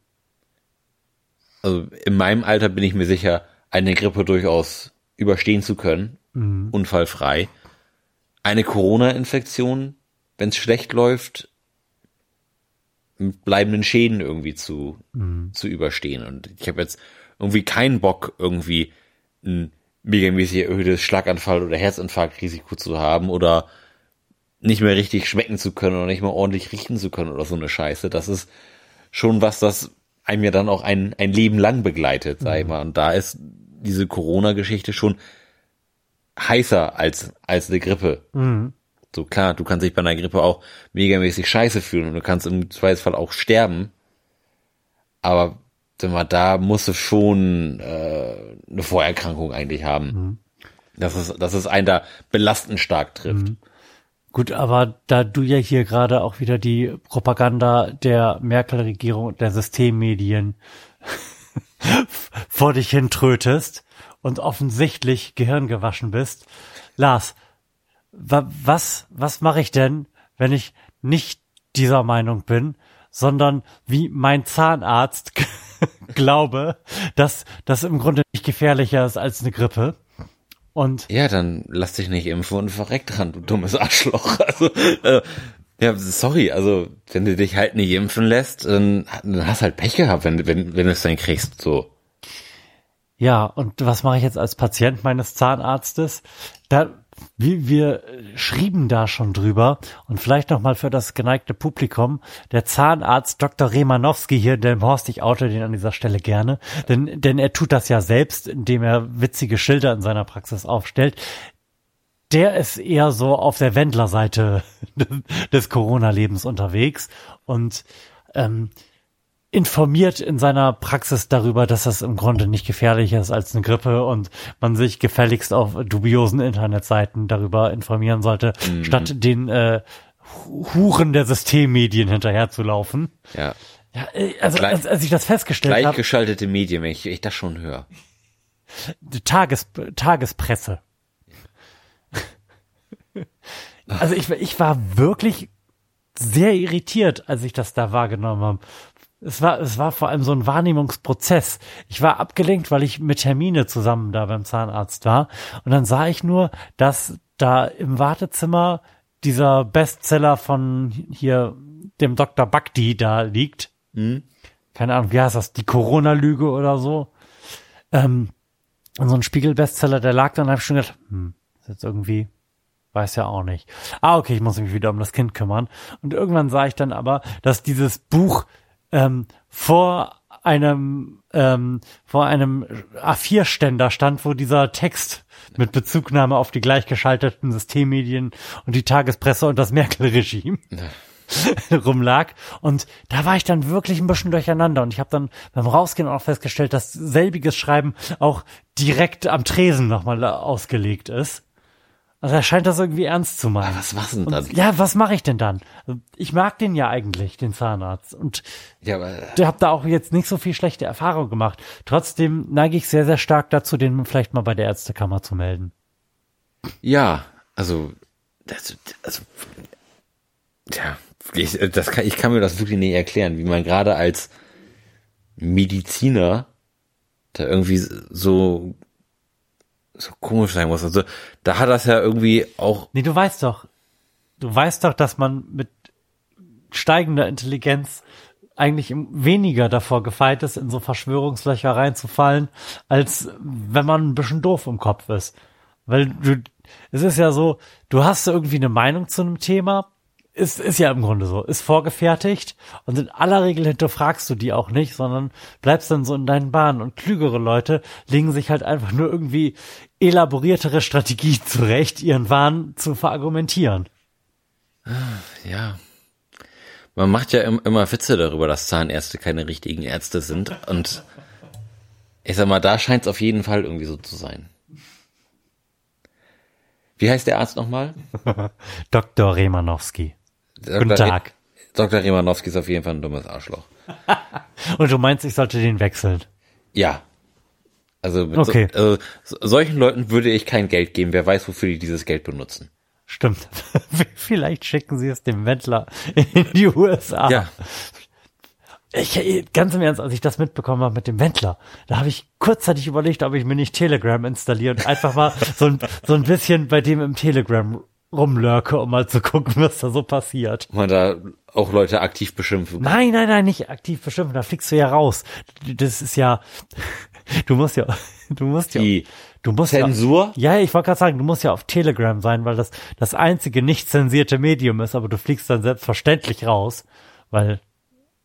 Also in meinem Alter bin ich mir sicher, eine Grippe durchaus überstehen zu können, Mhm. unfallfrei. Eine Corona-Infektion, wenn es schlecht läuft, mit bleibenden Schäden irgendwie zu, zu überstehen. Und ich habe jetzt irgendwie keinen Bock, irgendwie ein megamäßig erhöhtes Schlaganfall- oder Herzinfarktrisiko zu haben oder nicht mehr richtig schmecken zu können oder nicht mehr ordentlich riechen zu können oder so eine Scheiße. Das ist schon was, das einem ja dann auch ein, ein Leben lang begleitet, sag ich mal. Und da ist diese Corona-Geschichte schon heißer als, als eine Grippe. Mhm. So klar, du kannst dich bei einer Grippe auch megamäßig scheiße fühlen und du kannst im Zweifelsfall auch sterben. Aber man da musst du schon äh, eine Vorerkrankung eigentlich haben. Dass es, dass es einen da belastend stark trifft. Gut, aber da du ja hier gerade auch wieder die Propaganda der Merkel-Regierung und der Systemmedien vor dich hintrötest und offensichtlich gehirngewaschen bist, Lars, wa was, was mache ich denn, wenn ich nicht dieser Meinung bin, sondern wie mein Zahnarzt glaube, dass das im Grunde nicht gefährlicher ist als eine Grippe? Und Ja, dann lass dich nicht impfen und verreck dran, du dummes Arschloch. Also, äh, ja, sorry, also wenn du dich halt nicht impfen lässt, dann, hast halt Pech gehabt, wenn, wenn, wenn du es dann kriegst. So. Ja, und was mache ich jetzt als Patient meines Zahnarztes? Da, wie wir schrieben da schon drüber und vielleicht noch mal für das geneigte Publikum, der Zahnarzt Dr. Remanowski hier, der Horst, ich oute den an dieser Stelle gerne, denn, denn er tut das ja selbst, indem er witzige Schilder in seiner Praxis aufstellt. Der ist eher so auf der Wendlerseite des Corona-Lebens unterwegs und ähm, informiert in seiner Praxis darüber, dass das im Grunde nicht gefährlicher ist als eine Grippe und man sich gefälligst auf dubiosen Internetseiten darüber informieren sollte, statt den äh, Huren der Systemmedien hinterherzulaufen. Ja. Ja, äh, also Gleich- als, als ich das festgestellt habe, Gleichgeschaltete Medien, wenn ich, ich das schon höre. Tages, Tagespresse. Also ich, ich war wirklich sehr irritiert, als ich das da wahrgenommen habe. Es war, es war vor allem so ein Wahrnehmungsprozess. Ich war abgelenkt, weil ich mit Termine zusammen da beim Zahnarzt war. Und dann sah ich nur, dass da im Wartezimmer dieser Bestseller von hier dem Dr. Bakti da liegt. Keine Ahnung, wie heißt das? Die Corona-Lüge oder so. Ähm, und so ein Spiegel-Bestseller, der lag dann, habe ich schon gedacht, hm, ist jetzt irgendwie, weiß ja auch nicht. Ah, okay, ich muss mich wieder um das Kind kümmern. Und irgendwann sah ich dann aber, dass dieses Buch ähm, vor einem ähm, vor einem A4-Ständer stand, wo dieser Text mit Bezugnahme auf die gleichgeschalteten Systemmedien und die Tagespresse und das Merkel-Regime rumlag. Und da war ich dann wirklich ein bisschen durcheinander. Und ich habe dann beim Rausgehen auch festgestellt, dass selbiges Schreiben auch direkt am Tresen nochmal ausgelegt ist. Also er scheint das irgendwie ernst zu meinen. Was machst du denn dann? Und, ja, was mache ich denn dann? Ich mag den ja eigentlich, den Zahnarzt. Und Ja, aber der hab da auch jetzt nicht so viel schlechte Erfahrung gemacht. Trotzdem neige ich sehr, sehr stark dazu, den vielleicht mal bei der Ärztekammer zu melden. Ja, also, das, also, ja, ich, das kann, ich kann mir das wirklich nicht erklären, wie man gerade als Mediziner da irgendwie so, so komisch sein muss. Also, da hat das ja irgendwie auch, Nee, du weißt doch, du weißt doch, dass man mit steigender Intelligenz eigentlich weniger davor gefeit ist, in so Verschwörungslöcher reinzufallen, als wenn man ein bisschen doof im Kopf ist. Weil du, es ist ja so, du hast irgendwie eine Meinung zu einem Thema, ist, ist ja im Grunde so, ist vorgefertigt und in aller Regel hinterfragst du die auch nicht, sondern bleibst dann so in deinen Bahnen und klügere Leute legen sich halt einfach nur irgendwie elaboriertere Strategien zurecht, ihren Wahn zu verargumentieren. ja, man macht ja im- immer Witze darüber, dass Zahnärzte keine richtigen Ärzte sind und ich sag mal, da scheint es auf jeden Fall irgendwie so zu sein. Wie heißt der Arzt nochmal? Dr. Remanowski. Guten Dr. Tag. Dr. Remanowski ist auf jeden Fall ein dummes Arschloch. Und du meinst, ich sollte den wechseln? Ja. Also, mit Okay. so, also so- solchen Leuten würde ich kein Geld geben. Wer weiß, wofür die dieses Geld benutzen. Stimmt. Vielleicht schicken sie es dem Wendler in die USA. Ja, Ich, ganz im Ernst, als ich das mitbekommen habe mit dem Wendler, da habe ich kurzzeitig überlegt, ob ich mir nicht Telegram installiere und einfach mal so ein, so ein bisschen bei dem im Telegram rumlurke, um mal zu gucken, was da so passiert. man da auch Leute aktiv beschimpfen. Nein, nein, nein, nicht aktiv bestimmt, da fliegst du ja raus. Das ist ja, du musst ja, du musst ja, Die du musst Zensur? Ja, ja ich wollte gerade sagen, du musst ja auf Telegram sein, weil das das einzige nicht zensierte Medium ist, aber du fliegst dann selbstverständlich raus, weil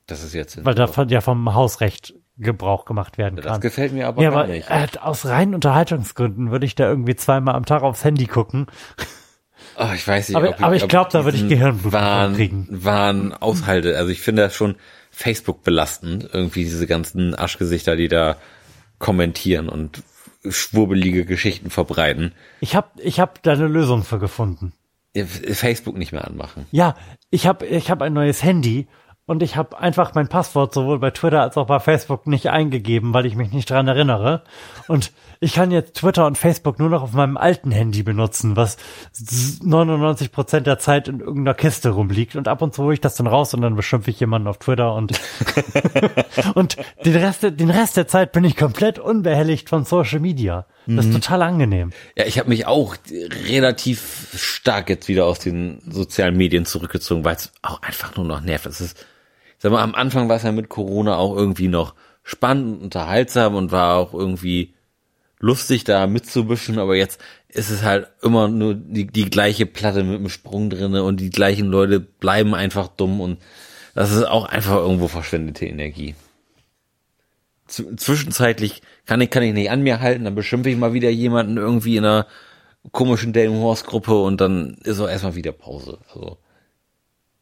Das ist jetzt. weil davon ja vom Hausrecht Gebrauch gemacht werden das kann. gefällt mir aber ja, gar aber nicht. äh, aus reinen Unterhaltungsgründen würde ich da irgendwie zweimal am Tag aufs Handy gucken. Oh, ich weiß nicht, Aber- ob aber ich ob glaub, da würde ich Gehirnblut Wahn, kriegen. Wahn aushalte. Also ich finde das schon Facebook belastend, irgendwie diese ganzen Aschgesichter, die da kommentieren und schwurbelige Geschichten verbreiten. Ich habe ich hab da eine Lösung für gefunden. Facebook nicht mehr anmachen. Ja, ich habe ich hab ein neues Handy und ich habe einfach mein Passwort sowohl bei Twitter als auch bei Facebook nicht eingegeben, weil ich mich nicht dran erinnere. Und ich kann jetzt Twitter und Facebook nur noch auf meinem alten Handy benutzen, was 99 Prozent der Zeit in irgendeiner Kiste rumliegt. Und ab und zu hole ich das dann raus und dann beschimpfe ich jemanden auf Twitter und und den Rest, den Rest der Zeit bin ich komplett unbehelligt von Social Media. Das ist total angenehm. Ja, ich habe mich auch relativ stark jetzt wieder aus den sozialen Medien zurückgezogen, weil es auch einfach nur noch nervt. Es ist, sag mal, am Anfang war es ja mit Corona auch irgendwie noch spannend, und unterhaltsam und war auch irgendwie lustig da mitzubischen, aber jetzt ist es halt immer nur die, die gleiche Platte mit dem Sprung drinne und die gleichen Leute bleiben einfach dumm und das ist auch einfach irgendwo verschwendete Energie. Zwischenzeitlich kann ich, kann ich nicht an mir halten, dann beschimpfe ich mal wieder jemanden irgendwie in einer komischen Dame Horse Gruppe und dann ist auch erstmal wieder Pause. Also,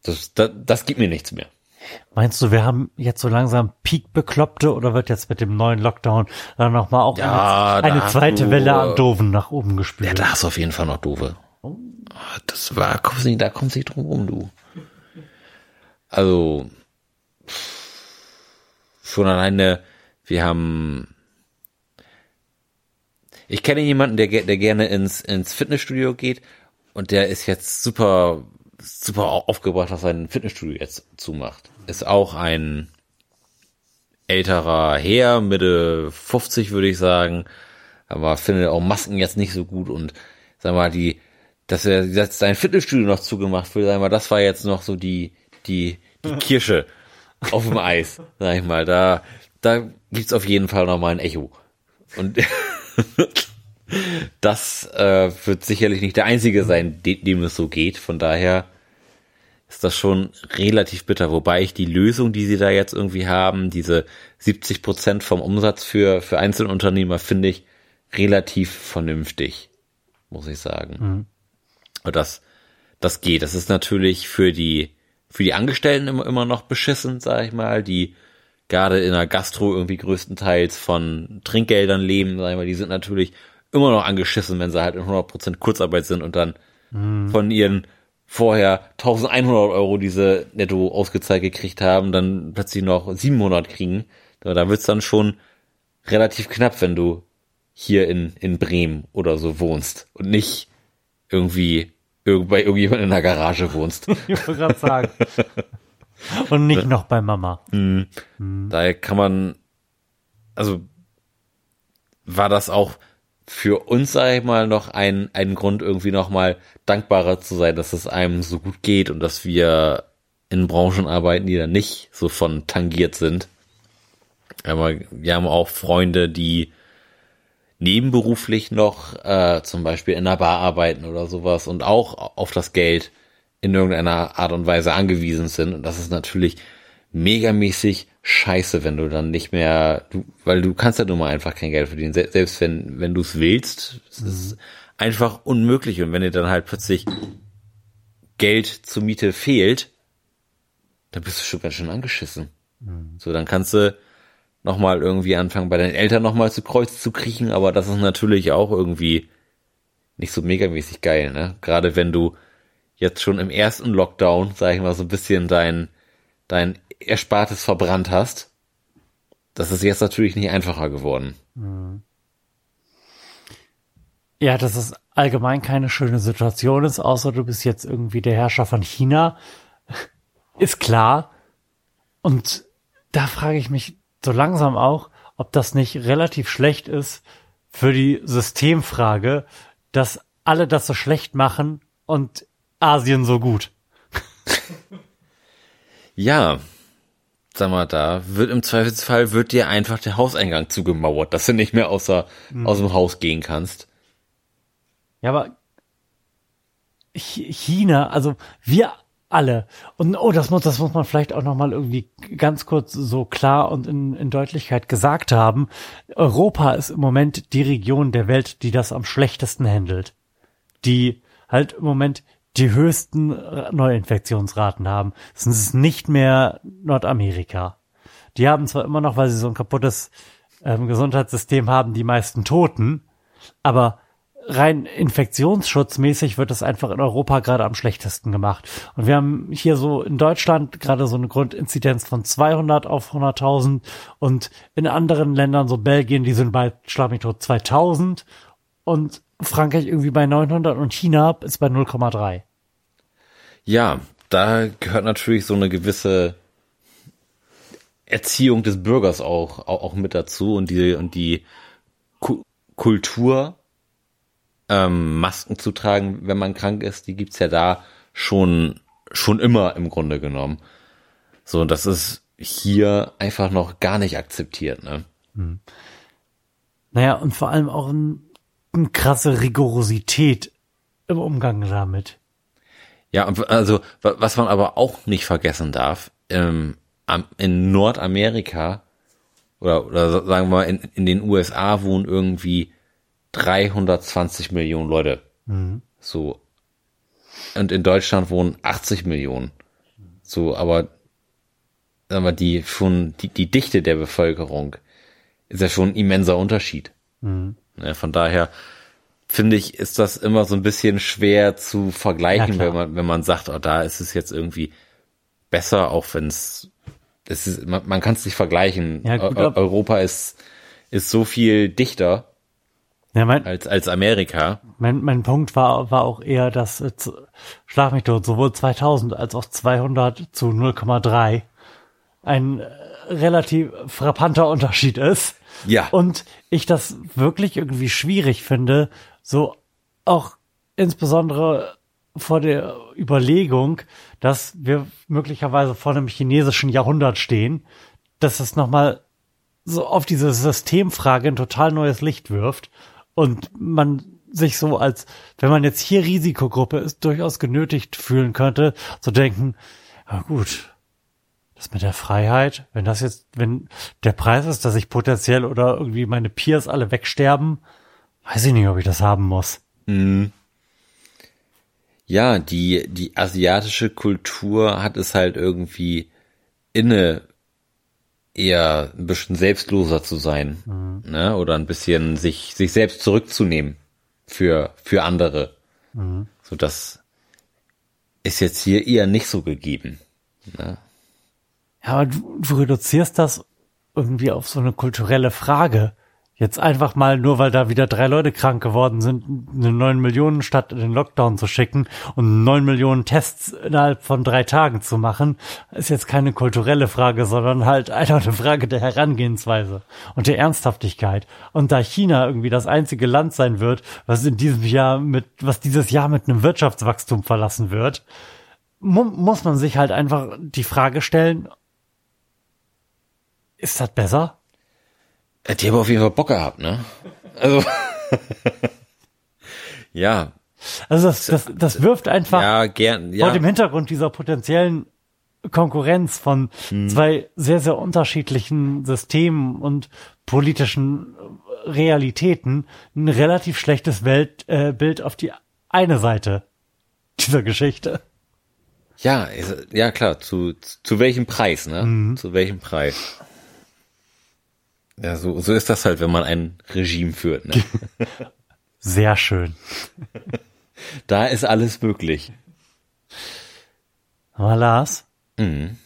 das, das, das gibt mir nichts mehr. Meinst du, wir haben jetzt so langsam Peak-Bekloppte oder wird jetzt mit dem neuen Lockdown dann nochmal auch Ja, eine, eine zweite du- Welle an Doofen nach oben gespült? Ja, da hast du auf jeden Fall noch doofe. Ah, Das war, kommst nicht, da kommst nicht drum rum, du. Also, schon alleine, wir haben, ich kenne jemanden, der, der gerne ins, ins Fitnessstudio geht und der ist jetzt super, super au- aufgebracht, dass sein Fitnessstudio jetzt zumacht. Ist auch ein älterer Herr, Mitte 50 würde ich sagen, aber findet auch Masken jetzt nicht so gut und sag mal, die, dass er jetzt sein Fitnessstudio noch zugemacht wird, sag mal, das war jetzt noch so die, die, die Kirsche auf dem Eis, sag ich mal, da, da gibt's auf jeden Fall noch mal ein Echo. Und das äh, wird sicherlich nicht der einzige sein, de dem es so geht. Von daher ist das schon relativ bitter. Wobei ich die Lösung, die sie da jetzt irgendwie haben, diese 70 Prozent vom Umsatz für, für Einzelunternehmer, finde ich relativ vernünftig, muss ich sagen. Und das, das geht. Das ist natürlich für die, für die Angestellten immer, immer noch beschissen, sag ich mal, die gerade in der Gastro irgendwie größtenteils von Trinkgeldern leben, sag ich mal, die sind natürlich immer noch angeschissen, wenn sie halt in 100% Kurzarbeit sind und dann von ihren vorher 1100 Euro, die sie netto ausgezahlt gekriegt haben, dann plötzlich noch 700 kriegen. Da wird's dann schon relativ knapp, wenn du hier in, in Bremen oder so wohnst und nicht irgendwie irg- bei irgendjemand in der Garage wohnst. Ich wollte gerade sagen. Und nicht noch bei Mama. Daher kann man, also war das auch für uns, sag ich mal, noch ein, ein Grund, irgendwie noch mal dankbarer zu sein, dass es einem so gut geht und dass wir in Branchen arbeiten, die da nicht so von tangiert sind. Aber wir haben auch Freunde, die nebenberuflich noch äh, zum Beispiel in einer Bar arbeiten oder sowas und auch auf das Geld in irgendeiner Art und Weise angewiesen sind. Und das ist natürlich megamäßig scheiße, wenn du dann nicht mehr, du, weil du kannst ja nun mal einfach kein Geld verdienen, Se selbst wenn, wenn du es willst. Es ist einfach unmöglich. Und wenn dir dann halt plötzlich Geld zur Miete fehlt, dann bist du schon ganz schön angeschissen. So, dann kannst du nochmal irgendwie anfangen, bei deinen Eltern nochmal zu Kreuz zu kriechen, aber das ist natürlich auch irgendwie nicht so megamäßig geil, ne? Gerade wenn du jetzt schon im ersten Lockdown, sag ich mal, so ein bisschen dein, dein Erspartes verbrannt hast, das ist jetzt natürlich nicht einfacher geworden. ja, dass es allgemein keine schöne Situation ist, außer du bist jetzt irgendwie der Herrscher von China, ist klar. Und da frage ich mich so langsam auch, ob das nicht relativ schlecht ist für die Systemfrage, dass alle das so schlecht machen und Asien so gut. Ja, sag mal, da wird im Zweifelsfall wird dir einfach der Hauseingang zugemauert, dass du nicht mehr außer, aus dem Haus gehen kannst. Ja, aber Ch- China, also wir alle. Und oh, das muss, das muss man vielleicht auch noch mal irgendwie ganz kurz so klar und in, in Deutlichkeit gesagt haben. Europa ist im Moment die Region der Welt, die das am schlechtesten handelt. Die halt im Moment die höchsten Neuinfektionsraten haben. Es ist nicht mehr Nordamerika. Die haben zwar immer noch, weil sie so ein kaputtes ähm, Gesundheitssystem haben, die meisten Toten, aber rein infektionsschutzmäßig wird es einfach in Europa gerade am schlechtesten gemacht. Und wir haben hier so in Deutschland gerade so eine Grundinzidenz von 200 auf 100.000 und in anderen Ländern, so Belgien, die sind bei tot 2000 und Frankreich irgendwie bei 900 und China ist bei 0,3. Ja, da gehört natürlich so eine gewisse Erziehung des Bürgers auch, auch, auch mit dazu und die, und die Ku Kultur, ähm, Masken zu tragen, wenn man krank ist, die gibt's ja da schon, schon immer im Grunde genommen. So, und das ist hier einfach noch gar nicht akzeptiert, ne? Naja, und vor allem auch ein, eine krasse Rigorosität im Umgang damit. Ja, also wa- was man aber auch nicht vergessen darf, ähm, in Nordamerika oder, oder sagen wir mal in, in den USA wohnen irgendwie 320 Millionen Leute. So. Und in Deutschland wohnen 80 Millionen. So, aber sagen wir, die schon die, die Dichte der Bevölkerung ist ja schon ein immenser Unterschied. Ja, von daher finde ich, ist das immer so ein bisschen schwer zu Ja, vergleichen, klar. wenn man, wenn man sagt, oh, da ist es jetzt irgendwie besser, auch wenn es, ist, man, man kann es nicht vergleichen. Ja, gut, Eu- Europa ist, ist so viel dichter Ja, mein, als, als Amerika. Mein, mein Punkt war, war auch eher, dass äh, zu- Schlag mich tot, sowohl 2000 als auch 200 zu 0,3 ein äh, relativ frappanter Unterschied ist. Ja. Und ich das wirklich irgendwie schwierig finde, so auch insbesondere vor der Überlegung, dass wir möglicherweise vor einem chinesischen Jahrhundert stehen, dass es nochmal so auf diese Systemfrage ein total neues Licht wirft und man sich so als, wenn man jetzt hier Risikogruppe ist, durchaus genötigt fühlen könnte, zu denken, ja gut, das mit der Freiheit, wenn das jetzt, wenn der Preis ist, dass ich potenziell oder irgendwie meine Peers alle wegsterben, weiß ich nicht, ob ich das haben muss. Ja, die, die asiatische Kultur hat es halt irgendwie inne, eher ein bisschen selbstloser zu sein, ne, oder ein bisschen sich, sich selbst zurückzunehmen für, für andere. So, das ist jetzt hier eher nicht so gegeben. Ne? Ja, du, du reduzierst das irgendwie auf so eine kulturelle Frage. Jetzt einfach mal, nur weil da wieder drei Leute krank geworden sind, eine neun Millionen Stadt in den Lockdown zu schicken und neun Millionen Tests innerhalb von drei Tagen zu machen, ist jetzt keine kulturelle Frage, sondern halt einfach eine Frage der Herangehensweise und der Ernsthaftigkeit. Und da China irgendwie das einzige Land sein wird, was in diesem Jahr mit, was dieses Jahr mit einem Wirtschaftswachstum verlassen wird, mu muss man sich halt einfach die Frage stellen, ist das besser? Die haben auf jeden Fall Bock gehabt, ne? Also, ja, Also das, das, das wirft einfach ja, gern, vor ja. dem Hintergrund dieser potenziellen Konkurrenz von zwei sehr, sehr unterschiedlichen Systemen und politischen Realitäten ein relativ schlechtes Weltbild äh, Bild auf die eine Seite dieser Geschichte. Ja, ist- ja klar, zu, zu welchem Preis, ne? Zu welchem Preis? Ja, so, so ist das halt, wenn man ein Regime führt, ne? Sehr schön. Da ist alles möglich. Aber Lars, Mhm.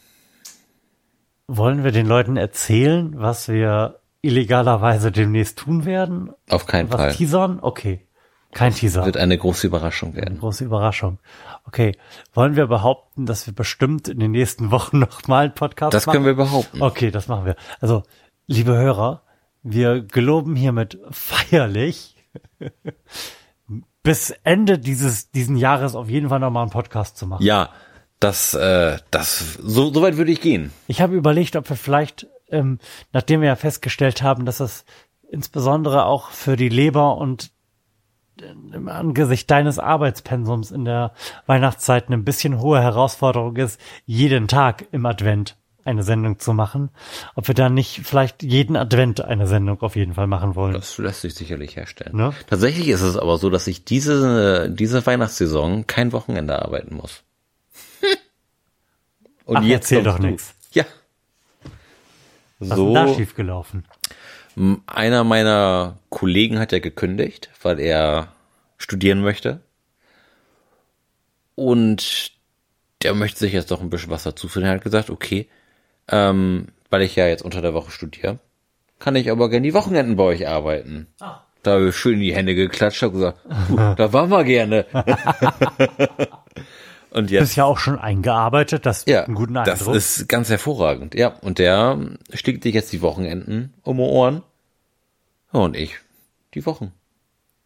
wollen wir den Leuten erzählen, was wir illegalerweise demnächst tun werden? Auf keinen Was Fall. teasern? Okay. Kein Teaser. Wird eine große Überraschung werden. Große Überraschung. Okay. Wollen wir behaupten, dass wir bestimmt in den nächsten Wochen noch mal einen Podcast Das machen? können wir behaupten. Okay, das machen wir. Also, liebe Hörer, wir geloben hiermit feierlich bis Ende dieses diesen Jahres auf jeden Fall noch mal einen Podcast zu machen. Ja, das, äh, das, so, so weit würde ich gehen. Ich habe überlegt, ob wir vielleicht, ähm, nachdem wir ja festgestellt haben, dass es insbesondere auch für die Leber und äh, im Angesicht deines Arbeitspensums in der Weihnachtszeit eine bisschen hohe Herausforderung ist, jeden Tag im Advent eine Sendung zu machen, ob wir dann nicht vielleicht jeden Advent eine Sendung auf jeden Fall machen wollen. Das lässt sich sicherlich herstellen. Ne? Tatsächlich ist es aber so, dass ich diese, diese Weihnachtssaison kein Wochenende arbeiten muss. Und Ach, erzähl kommst doch nix. Ja. Was ist So, denn da schiefgelaufen? einer meiner Kollegen hat ja gekündigt, weil er studieren möchte. Und der möchte sich jetzt doch ein bisschen was dazu finden. Er hat gesagt, okay, ähm, weil ich ja jetzt unter der Woche studiere, kann ich aber gerne die Wochenenden bei euch arbeiten. Ah. Da habe ich schön in die Hände geklatscht, habe gesagt, "Puh, da waren wir gerne. Und Du jetzt bist ja auch schon eingearbeitet, das ja, einen guten das Eindruck. ist ganz hervorragend. Ja, und der schlägt sich jetzt die Wochenenden um die Ohren. Und ich die Wochen.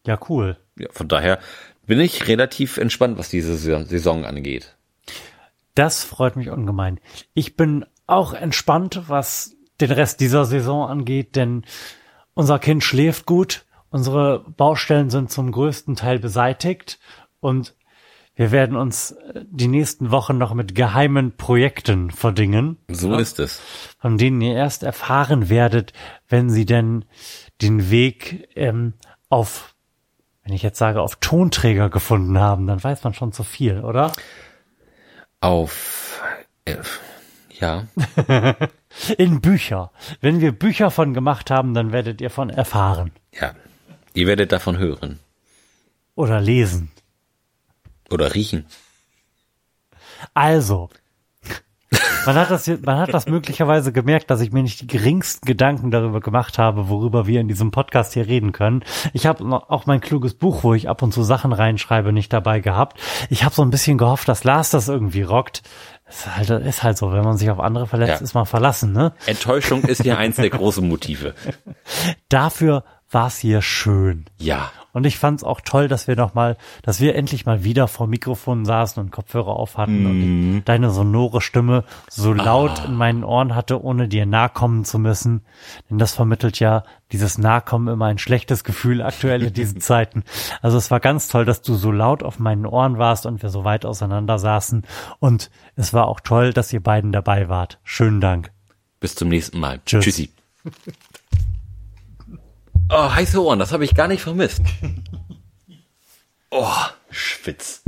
ja, cool. Ja, von daher bin ich relativ entspannt, was diese Saison angeht. Das freut mich ungemein. Ich bin auch entspannt, was den Rest dieser Saison angeht, denn unser Kind schläft gut, unsere Baustellen sind zum größten Teil beseitigt und wir werden uns äh, die nächsten Wochen noch mit geheimen Projekten verdingen, So ist es. von denen ihr erst erfahren werdet, wenn sie denn den Weg ähm, auf, wenn ich jetzt sage, auf Tonträger gefunden haben, dann weiß man schon zu viel, oder? Auf äh, ja, In Bücher. Wenn wir Bücher von gemacht haben, dann werdet ihr von erfahren. ja. Ihr werdet davon hören Oder lesen. oder riechen. Also. Man hat das, man hat das möglicherweise gemerkt, dass ich mir nicht die geringsten Gedanken darüber gemacht habe, worüber wir in diesem Podcast hier reden können. Ich habe auch mein kluges Buch, wo ich ab und zu Sachen reinschreibe, nicht dabei gehabt. Ich habe so ein bisschen gehofft, dass Lars das irgendwie rockt. Ist halt, ist halt so, wenn man sich auf andere verlässt, Ja. ist man verlassen, ne? Enttäuschung ist ja eins der großen Motive. Dafür war es hier schön. Ja. Und ich fand es auch toll, dass wir noch mal, dass wir endlich mal wieder vor Mikrofon saßen und Kopfhörer auf hatten und ich deine sonore Stimme so laut in meinen Ohren hatte, ohne dir nahe kommen zu müssen. Denn das vermittelt ja dieses Nahkommen immer ein schlechtes Gefühl aktuell in diesen Zeiten. Also es war ganz toll, dass du so laut auf meinen Ohren warst und wir so weit auseinander saßen. Und es war auch toll, dass ihr beiden dabei wart. Schönen Dank. Bis zum nächsten Mal. Tschüss. Tschüssi. Oh, heiße Ohren, das habe ich gar nicht vermisst. Oh, Schwitz.